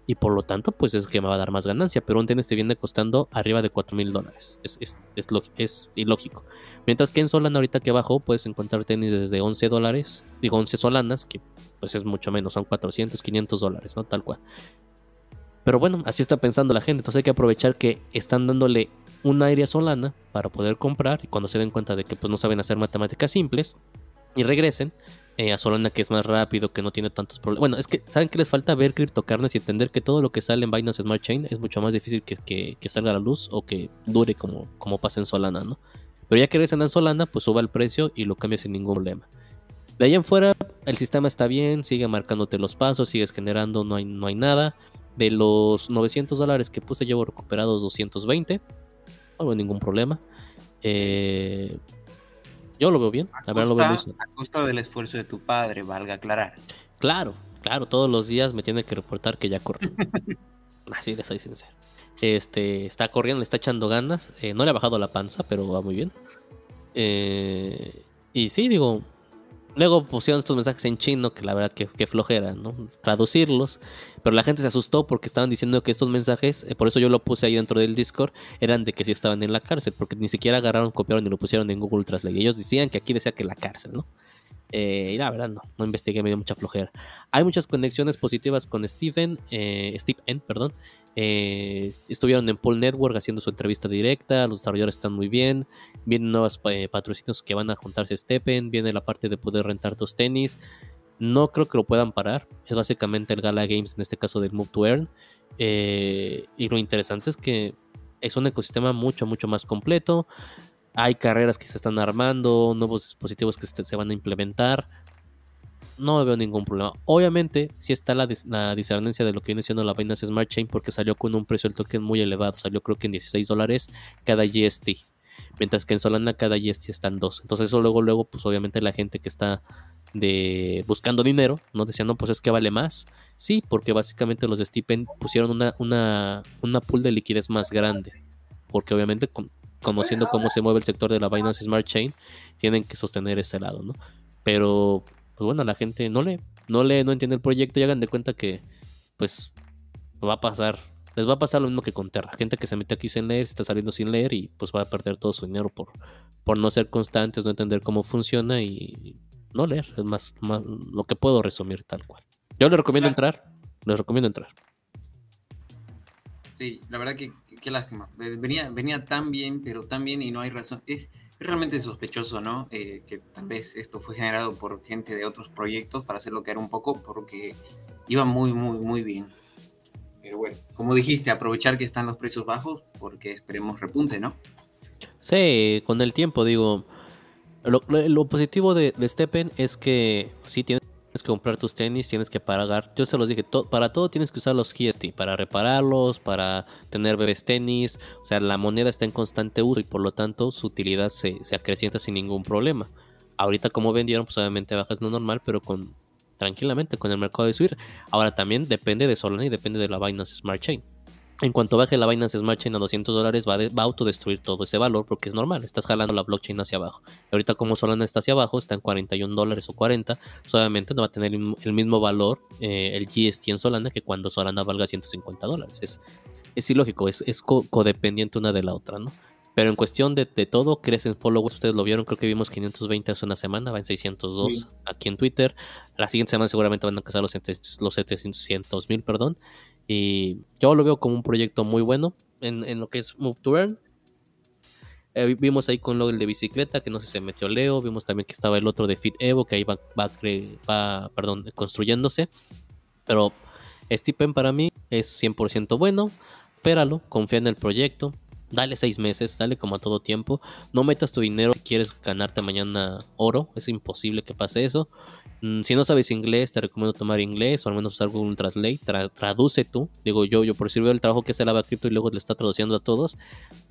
Y por lo tanto, pues es que me va a dar más ganancia. Pero un tenis te viene costando arriba de 4 mil dólares. Es, es, es, es ilógico. Mientras que en Solana, ahorita que bajó, puedes encontrar tenis desde 11 dólares. Digo, 11 solanas, que pues es mucho menos. Son 400, 500 dólares, ¿no? Tal cual. Pero bueno, así está pensando la gente. Entonces hay que aprovechar que están dándole un aire a Solana para poder comprar. Y cuando se den cuenta de que pues no saben hacer matemáticas simples y regresen eh, a Solana que es más rápido, que no tiene tantos problemas. Bueno, es que saben que les falta ver criptocarnes y entender que todo lo que sale en Binance Smart Chain es mucho más difícil que, que- salga a la luz o que dure como, como pasa en Solana, ¿no? Pero ya que regresen en Solana, pues suba el precio y lo cambia sin ningún problema. De ahí en fuera, el sistema está bien, sigue marcándote los pasos, sigues generando, no hay, no hay nada. De los 900 dólares que puse, llevo recuperados 220. No veo ningún problema. Eh, yo lo veo bien. A La verdad lo veo costa, a costa del esfuerzo de tu padre, valga aclarar. Claro, claro, todos los días me tiene que reportar que ya corrió. Así le soy sincero. Este, está corriendo, le está echando ganas. eh, no le ha bajado la panza, pero va muy bien. Eh, y sí, digo, luego pusieron estos mensajes en chino, que la verdad que, que flojera, ¿no? Traducirlos. Pero la gente se asustó porque estaban diciendo que estos mensajes, eh, por eso yo lo puse ahí dentro del Discord, eran de que sí estaban en la cárcel, porque ni siquiera agarraron, copiaron y lo pusieron en Google Translate. Ellos decían que aquí decía que la cárcel, ¿no? Eh, y la verdad no, no investigué, me dio mucha flojera. Hay muchas conexiones positivas con Steven, eh, Steve perdón. Eh, estuvieron en Paul Network haciendo su entrevista directa, los desarrolladores están muy bien, vienen nuevos patrocinios que van a juntarse a Steppen, viene la parte de poder rentar tus tenis. No creo que lo puedan parar, es básicamente el Gala Games, en este caso del Move to Earn. Eh, y lo interesante es que es un ecosistema mucho, mucho más completo. Hay carreras que se están armando, nuevos dispositivos que se van a implementar. No veo ningún problema. Obviamente, sí está la, dis- discernencia de lo que viene siendo la Binance Smart Chain porque salió con un precio del token muy elevado. Salió creo que en 16 dólares cada GST. Mientras que en Solana cada GST está en 2. Entonces eso luego, luego, pues obviamente la gente que está de buscando dinero, ¿no? Decían, no, pues es que vale más. Sí, porque básicamente los de Stipend pusieron una, una, una pool de liquidez más grande. Porque obviamente con- conociendo cómo se mueve el sector de la Binance Smart Chain, tienen que sostener ese lado, ¿no? Pero, pues bueno, la gente no lee, no lee, no entiende el proyecto y hagan de cuenta que, pues, va a pasar, les va a pasar lo mismo que con Terra. Gente que se mete aquí sin leer, se está saliendo sin leer y pues va a perder todo su dinero por, por no ser constantes, no entender cómo funciona y no leer. Es más, más lo que puedo resumir tal cual. Yo les recomiendo entrar, les recomiendo entrar. Sí, la verdad que qué lástima. Venía, venía tan bien, pero tan bien y no hay razón. Es, es realmente sospechoso, ¿no? Eh, que tal vez esto fue generado por gente de otros proyectos para hacerlo caer un poco, porque iba muy, muy, muy bien. Pero bueno, como dijiste, aprovechar que están los precios bajos, porque esperemos repunte, ¿no? Sí, con el tiempo, digo. Lo, positivo de, de Steppen es que sí tienes que comprar tus tenis, tienes que pagar. Yo se los dije, para todo tienes que usar los GST, para repararlos, para tener bebés tenis. O sea, la moneda está en constante uso y por lo tanto su utilidad se, se acrecienta sin ningún problema. Ahorita, como vendieron, pues obviamente bajas lo normal, pero con tranquilamente con el mercado de subir. Ahora también depende de Solana y depende de la Binance Smart Chain. En cuanto baje la Binance Smart Chain a 200 dólares, va, va a autodestruir todo ese valor porque es normal, estás jalando la blockchain hacia abajo. Ahorita, como Solana está hacia abajo, está en 41 dólares o 40, pues, obviamente no va a tener el mismo- valor eh, el GST en Solana que cuando Solana valga 150 dólares. Es, es ilógico, es, es co- codependiente una de la otra, ¿no? Pero en cuestión de, de todo, crecen followers, ustedes lo vieron, creo que vimos 520 hace una semana, va en 602 Sí. aquí en Twitter. La siguiente semana seguramente van a alcanzar los, 700 los 700 mil, perdón. Y yo lo veo como un proyecto muy bueno en, en lo que es Move to Earn. Eh, vi- vimos ahí con lo de bicicleta, que no sé si se metió Leo. Vimos también que estaba el otro de Fit Evo, que ahí va, va, va, perdón, construyéndose. Pero Stipend para mí es 100% bueno. Espéralo, confía en el proyecto. Dale seis meses, dale como a todo tiempo. No metas tu dinero si quieres ganarte mañana oro. Es imposible que pase eso. Mm, Si no sabes inglés, te recomiendo tomar inglés o al menos usar Google Translate. Tra- traduce tú. Digo yo, yo por si veo el trabajo que hace la Cripto y luego le está traduciendo a todos.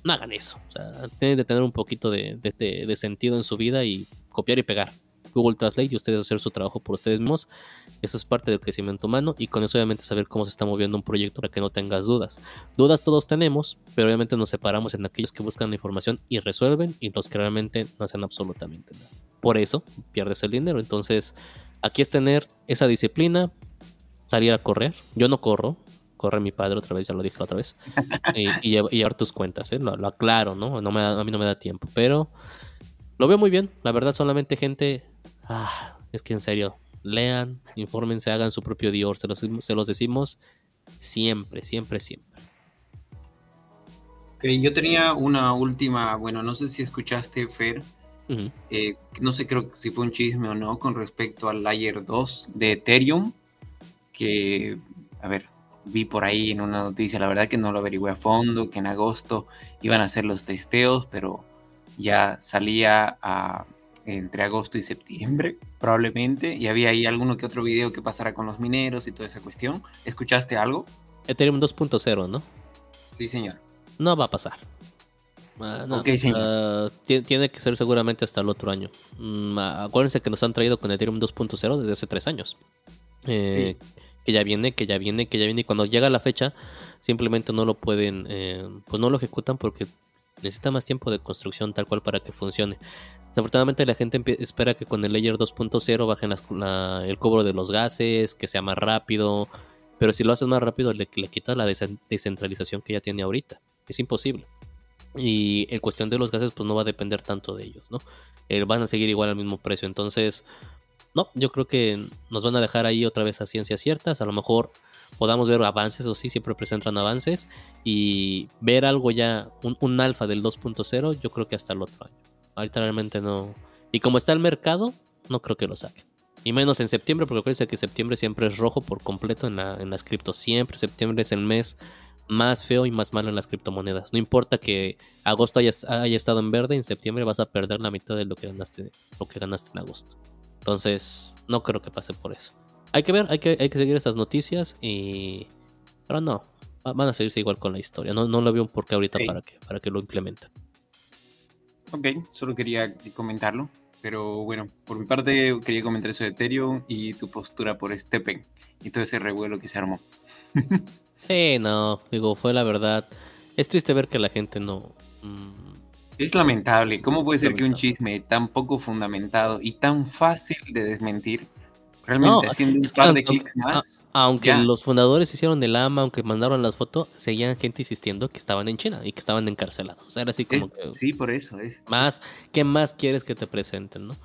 No hagan eso. O sea, tienen de tener un poquito de- de- de sentido en su vida y copiar y pegar. Google Translate y ustedes hacer su trabajo por ustedes mismos. Eso es parte del crecimiento humano y con eso obviamente saber cómo se está moviendo un proyecto para que no tengas dudas. Dudas todos tenemos, pero obviamente nos separamos en aquellos que buscan la información y resuelven y los que realmente no hacen absolutamente nada. Por eso pierdes el dinero. Entonces, aquí es tener esa disciplina, salir a correr. Yo no corro, corre mi padre otra vez, ya lo dije otra vez, y, llevar tus cuentas, ¿eh? lo, aclaro, ¿no? no me a mí no me da tiempo, pero lo veo muy bien, la verdad solamente gente, ah, es que en serio, lean, infórmense, hagan su propio Dior, se los, se los decimos siempre, siempre, siempre. yo tenía una última, bueno, no sé si escuchaste, Fer, eh, no sé creo si fue un chisme o no con respecto al Layer 2 de Ethereum, que, a ver, vi por ahí en una noticia, la verdad que no lo averigüé a fondo, que en agosto iban a hacer los testeos, pero ya salía entre agosto y septiembre, probablemente, y había ahí alguno que otro video que pasara con los mineros y toda esa cuestión. ¿Escuchaste algo? Ethereum 2.0, ¿no? Sí, señor. No va a pasar. Ah, ok, señor. Ah, tiene que ser seguramente hasta el otro año. Mm, acuérdense que nos han traído con Ethereum 2.0 desde hace tres años. Eh, sí que ya viene, que ya viene, que ya viene. Y cuando llega la fecha, simplemente no lo pueden, eh, pues no lo ejecutan porque necesita más tiempo de construcción tal cual para que funcione. Desafortunadamente la gente espera que con el Layer 2.0 bajen el cobro de los gases, que sea más rápido. Pero si lo haces más rápido, le, quitas la descentralización que ya tiene ahorita. Es imposible. Y en cuestión de los gases, pues no va a depender tanto de ellos, ¿no? Eh, van a seguir igual al mismo precio. Entonces, no, yo creo que nos van a dejar ahí otra vez a ciencias ciertas. A lo mejor podamos ver avances, o sí, siempre presentan avances. Y ver algo ya, un, alfa del 2.0, yo creo que hasta el otro año. Ahorita realmente no. Y como está el mercado, no creo que lo saque. Y menos en septiembre, porque acuérdense que septiembre siempre es rojo por completo en, la, en las criptos. Siempre septiembre es el mes más feo y más malo en las criptomonedas. No importa que agosto haya, haya estado en verde, en septiembre vas a perder la mitad de lo que ganaste, lo que ganaste en agosto. Entonces, no creo que pase por eso. Hay que ver, hay que, hay que seguir esas noticias y... Pero no, van a seguirse igual con la historia. No, no lo veo un porqué ahorita para, que, para que lo implementen. Ok, solo quería comentarlo. Pero bueno, por mi parte quería comentar eso de Ethereum y tu postura por Steppen y todo ese revuelo que se armó. sí, no, digo, fue la verdad. Es triste ver que la gente no... Mm, es lamentable. ¿Cómo puede ser que un chisme tan poco fundamentado y tan fácil de desmentir, realmente haciendo un par de clics más? aunque los fundadores hicieron el AMA, aunque mandaron las fotos, seguían gente insistiendo que estaban en China y que estaban encarcelados. Era así como que. Sí, por eso es. Más, ¿qué más quieres que te presenten, no?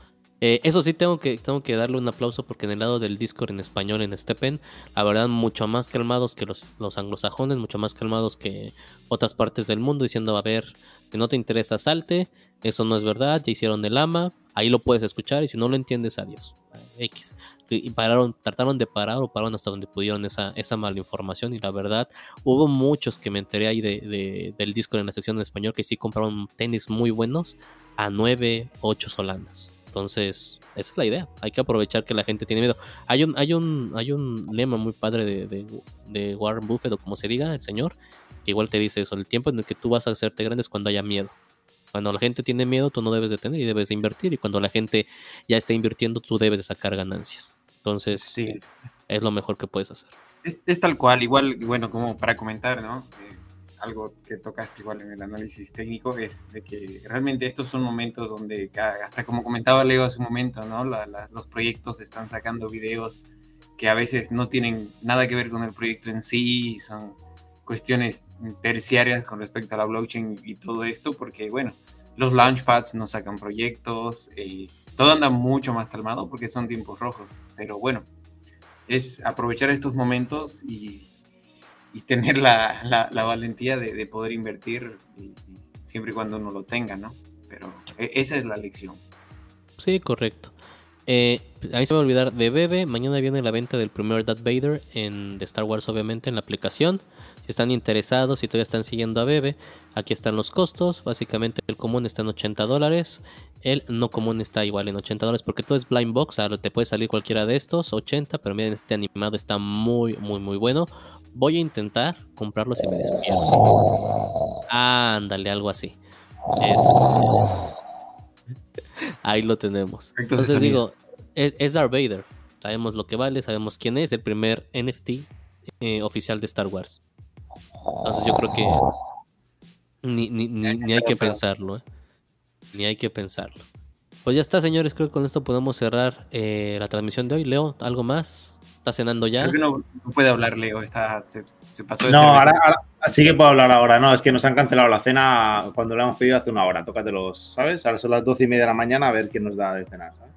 Eh, eso sí, tengo que, tengo que darle un aplauso porque en el lado del Discord en español en Stepen, la verdad, mucho más calmados que los, los anglosajones, mucho más calmados que otras partes del mundo, diciendo, a ver, que no te interesa, salte, eso no es verdad, ya hicieron el ama, ahí lo puedes escuchar y si no lo entiendes, adiós. X. Y pararon, trataron de parar o pararon hasta donde pudieron esa, esa mala información y la verdad, hubo muchos que me enteré ahí de, del Discord en la sección en español que sí compraron tenis muy buenos a 9, 8 solanas. Entonces, esa es la idea. Hay que aprovechar que la gente tiene miedo. Hay un, hay un, hay un lema muy padre de, de, Warren Buffett, o como se diga, el señor, que igual te dice eso: el tiempo en el que tú vas a hacerte grande es cuando haya miedo. Cuando la gente tiene miedo, tú no debes de tener y debes de invertir. Y cuando la gente ya está invirtiendo, tú debes de sacar ganancias. Entonces, sí. es lo mejor que puedes hacer. Es, es tal cual, igual, bueno, como para comentar, ¿no? algo que tocaste igual en el análisis técnico es de que realmente estos son momentos donde, hasta como comentaba Leo hace un momento, ¿no? los proyectos están sacando videos que a veces no tienen nada que ver con el proyecto en sí, son cuestiones terciarias con respecto a la blockchain y todo esto, porque bueno, los launchpads no sacan proyectos, eh, todo anda mucho más calmado porque son tiempos rojos, pero bueno, es aprovechar estos momentos y tener la, valentía de, de, poder invertir siempre y cuando uno lo tenga, ¿no? Pero e, esa es la lección. Sí, correcto. Eh, a se me va a olvidar de Bebe. Mañana viene la venta del primer Darth Vader en, de Star Wars, obviamente, en la aplicación. Si están interesados, si todavía están siguiendo a Bebe, aquí están los costos. Básicamente, el común está en 80 dólares. El no común está igual en 80 dólares porque todo es blind box. Ahora te puede salir cualquiera de estos, 80. Pero miren, este animado está muy, muy, muy bueno. Voy a intentar comprarlo si me despierto. Ándale, algo así. Ahí lo tenemos. Entonces digo, es, es Darth Vader. Sabemos lo que vale, sabemos quién es, el primer NFT eh, oficial de Star Wars. Entonces yo creo que ni, ni, ni, ni hay que pensarlo, ¿eh? Ni hay que pensarlo. Pues ya está, señores. Creo que con esto podemos cerrar eh, la transmisión de hoy. Leo, ¿algo más? ¿Está cenando ya? Creo que no, no puede hablar, Leo. Está, se, se pasó de No, ahora, ahora sí que puedo hablar ahora. No, es que nos han cancelado la cena cuando la hemos pedido hace una hora. Tócatelos, ¿sabes? Ahora son las doce y media de la mañana a ver quién nos da de cenar, ¿sabes?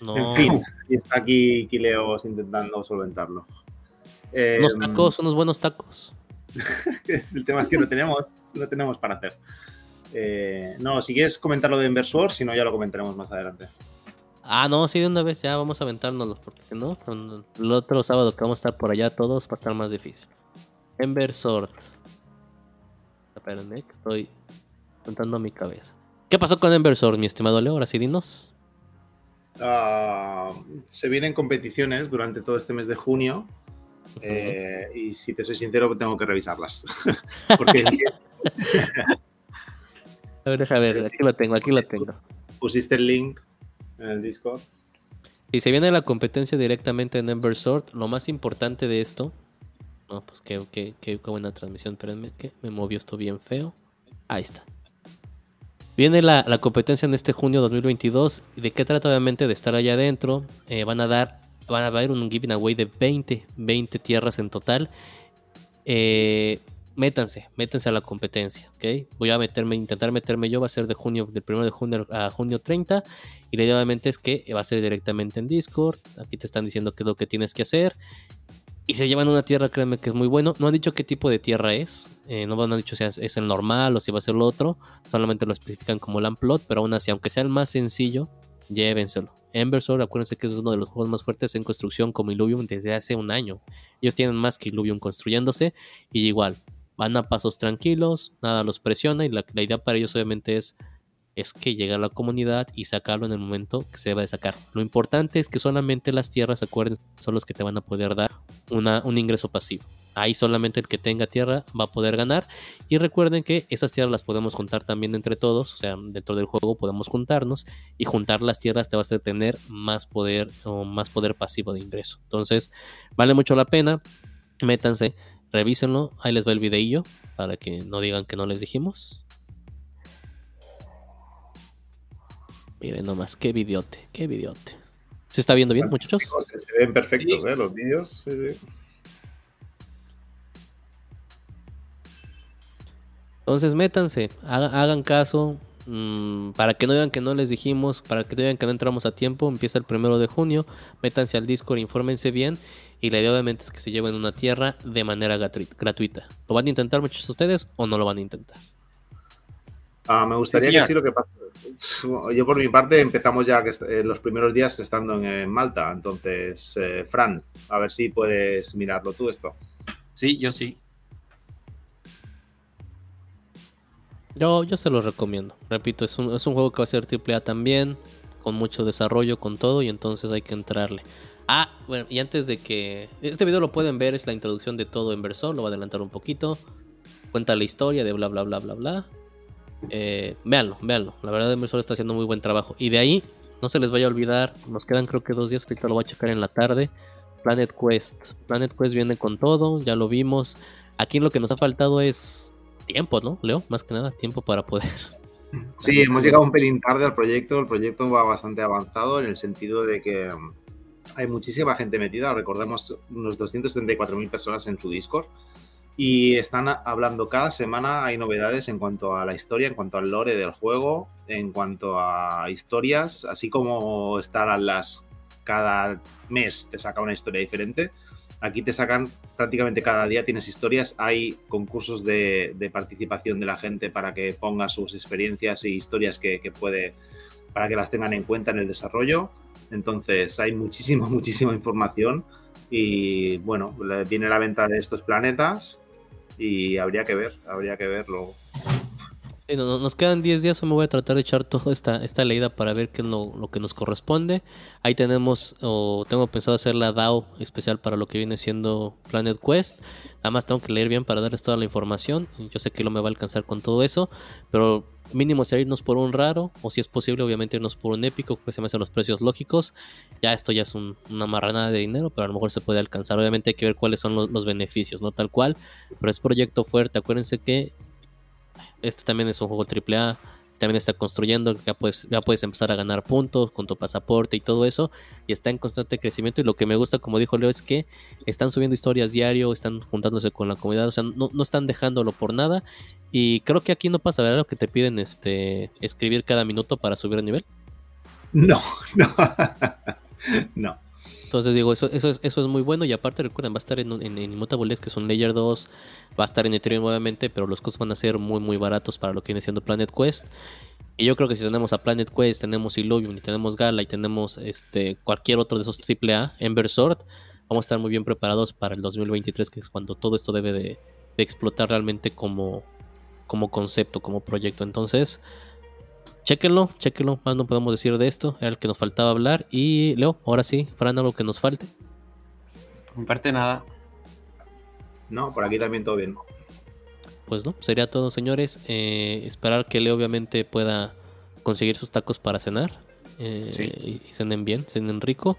No. En fin, y está aquí Kileos intentando solventarlo. Eh, Unos tacos, unos buenos tacos. el tema es que no tenemos, no tenemos para hacer. Eh, no, si quieres comentar lo de Inversor, si no ya lo comentaremos más adelante. Ah, no, sí, de una vez ya vamos a aventárnoslos, porque si no, el otro sábado que vamos a estar por allá todos va a estar más difícil. Ember Sword. Espérenme, que estoy contando mi cabeza. ¿Qué pasó con Ember Sword, mi estimado Leo? Ahora sí, dinos. Ah, se vienen competiciones durante todo este mes de junio. Eh, y si te soy sincero, tengo que revisarlas. Porque A ver, deja ver, aquí lo tengo, aquí lo tengo. pusiste el link en el Discord. Si se viene la competencia directamente en Ember Sword, lo más importante de esto. No, pues qué, qué, qué, qué buena transmisión. Espérenme, que me movió esto bien feo. Ahí está. Viene la, la competencia en este junio 2022. ¿De qué trata? Obviamente de estar allá adentro. Eh, van a dar, van a haber un giving away de 20, 20 tierras en total. Eh, métanse, métanse a la competencia, ¿ok? Voy a meterme, intentar meterme yo, va a ser de junio, del 1 de junio a junio 30. Y la idea obviamente es que va a ser directamente en Discord. Aquí te están diciendo qué es lo que tienes que hacer. Y se llevan una tierra, créanme que es muy bueno. No han dicho qué tipo de tierra es. eh, no han dicho si es, el normal o si va a ser lo otro. Solamente lo especifican como Lamplot. Pero aún así, aunque sea el más sencillo, llévenselo. Ember Sword, acuérdense que es uno de los juegos más fuertes en construcción como Illuvium desde hace un año. Ellos tienen más que Illuvium construyéndose. Y igual, van a pasos tranquilos, nada los presiona. Y la, idea para ellos obviamente es es que llegue a la comunidad y sacarlo en el momento que se deba de sacar. Lo importante es que solamente las tierras, acuerden, son los que te van a poder dar una, un ingreso pasivo. Ahí solamente el que tenga tierra va a poder ganar. Y recuerden que esas tierras las podemos juntar también entre todos. O sea, dentro del juego podemos juntarnos. Y juntar las tierras te va a hacer tener más poder o más poder pasivo de ingreso. Entonces, vale mucho la pena. Métanse, revísenlo. Ahí les va el videillo para que no digan que no les dijimos. Miren nomás, qué videote, qué videote. ¿Se está viendo bien, muchachos? Se, se ven perfectos, ¿eh? Los vídeos. sí, sí. Entonces métanse, haga- hagan caso, mm, para que no digan que no les dijimos, para que no digan que no entramos a tiempo, empieza el primero de junio, métanse al Discord, infórmense bien y la idea obviamente es que se lleven una tierra de manera gratu- gratuita. ¿Lo van a intentar muchos de ustedes o no lo van a intentar? Ah, me gustaría Sí, que sí lo que pasa. Yo por mi parte empezamos ya que eh, los primeros días estando en, en Malta. Entonces, eh, Fran, a ver si puedes mirarlo tú esto. Sí, yo sí. Yo, yo se lo recomiendo. Repito, es un, es un juego que va a ser AAA también, con mucho desarrollo, con todo, y entonces hay que entrarle. Ah, bueno, y antes de que... Este video lo pueden ver, es la introducción de todo en verso, lo voy a adelantar un poquito. Cuenta la historia de bla, bla, bla, bla, bla. Eh, véanlo, véanlo. La verdad, Inversor está haciendo muy buen trabajo. Y de ahí, no se les vaya a olvidar, nos quedan creo que dos días, ahorita lo voy a checar en la tarde. Planet Quest. Planet Quest viene con todo, ya lo vimos. Aquí lo que nos ha faltado es tiempo, ¿no, Leo? Más que nada, tiempo para poder. Sí, hemos llegado un pelín tarde al proyecto. El proyecto va bastante avanzado en el sentido de que mm, hay muchísima gente metida. Recordemos unos 234.000 personas en su Discord. Y están hablando cada semana, hay novedades en cuanto a la historia, en cuanto al lore del juego, en cuanto a historias, así como están las cada mes te saca una historia diferente. Aquí te sacan prácticamente cada día, tienes historias, hay concursos de, participación de la gente para que ponga sus experiencias y historias que, que puede, para que las tengan en cuenta en el desarrollo. Entonces hay muchísima, muchísima información y bueno, viene la venta de estos planetas y habría que ver, habría que verlo. Sí, no- no- nos quedan 10 días, yo me voy a tratar de echar toda esta, esta leída para ver qué es lo, lo que nos corresponde. Ahí tenemos, o tengo pensado hacer la DAO especial para lo que viene siendo Planet Quest. Nada más tengo que leer bien para darles toda la información. Yo sé que no me va a alcanzar con todo eso, pero mínimo sería irnos por un raro, o si es posible, obviamente irnos por un épico, que se me hacen los precios lógicos. Ya esto ya es un- una marranada de dinero, pero a lo mejor se puede alcanzar. Obviamente hay que ver cuáles son los beneficios, no tal cual. Pero es proyecto fuerte. Acuérdense que este también es un juego AAA. También está construyendo, ya puedes, ya puedes empezar a ganar puntos con tu pasaporte y todo eso. Y está en constante crecimiento. Y lo que me gusta, como dijo Leo, es que están subiendo historias diario, están juntándose con la comunidad. O sea, no, no están dejándolo por nada. Y creo que aquí no pasa, ¿verdad? Lo que te piden este escribir cada minuto para subir el nivel. No, no. no. Entonces digo, eso, eso, es, eso es muy bueno y aparte recuerden, va a estar en, en, en Immutable que es un Layer 2, va a estar en Ethereum nuevamente, pero los costos van a ser muy muy baratos para lo que viene siendo Planet Quest. Y yo creo que si tenemos a Planet Quest, tenemos Illuvium y tenemos Gala y tenemos este cualquier otro de esos AAA, Ember Sword, vamos a estar muy bien preparados para el 2023, que es cuando todo esto debe de, de explotar realmente como, como concepto, como proyecto. Entonces, Chéquenlo, chéquenlo, más no podemos decir de esto, era el que nos faltaba hablar. Y Leo, ahora sí, Fran, algo que nos falte. Por mi parte, nada. No, por aquí también todo bien. Pues no, sería todo, señores. Eh, esperar que Leo obviamente pueda conseguir sus tacos para cenar. eh, Sí. y, y cenen bien, cenen rico.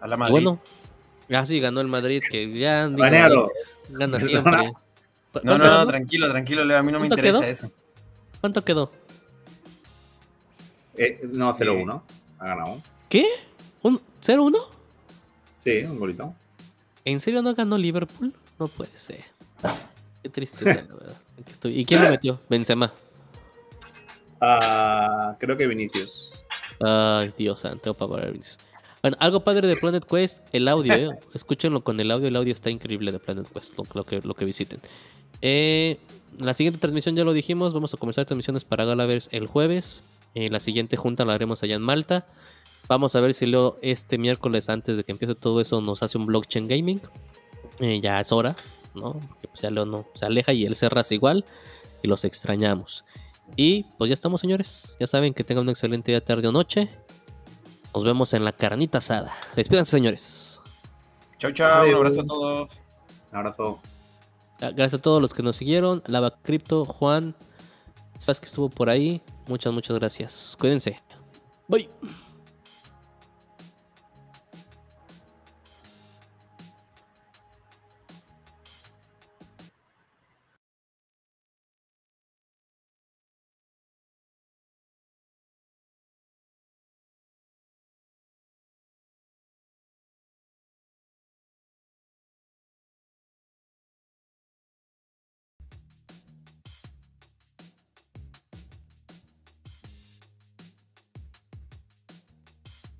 A la Madrid. bueno, ya sí ganó el Madrid, que ya digo, gana siempre. ¿Cu- no, no, no, tranquilo, tranquilo, Leo. A mí no me ¿Cuánto interesa quedó? eso. ¿Cuánto quedó? Eh, no, 0-1. Ha ganado. ¿Qué? ¿Un 0-1? Sí, un golito. ¿En serio no ganó Liverpool? No puede ser. Qué tristeza, la verdad. Aquí estoy. ¿Y quién lo metió? Benzema. Ah, creo que Vinicius. Ay, Dios santo, para Vinicius. Bueno, algo padre de Planet Quest, el audio, ¿eh? Escúchenlo con el audio, el audio está increíble de Planet Quest, lo, lo que, lo que visiten. Eh, la siguiente transmisión ya lo dijimos, vamos a comenzar transmisiones para Galaverse el jueves. Eh, la siguiente junta la haremos allá en Malta. Vamos a ver si Leo este miércoles, antes de que empiece todo eso, nos hace un blockchain gaming. Eh, ya es hora, ¿no? Porque, pues, ya Leo no se aleja y él se raza igual. Y los extrañamos. Y pues ya estamos, señores. Ya saben que tengan una excelente día, tarde o noche. Nos vemos en la carnita asada. Despídanse, señores. Chau, chau. Un abrazo a todos. Un abrazo. Ah, Gracias a todos los que nos siguieron. Lava Crypto, Juan, sabes que estuvo por ahí. Muchas, muchas gracias. Cuídense. Bye.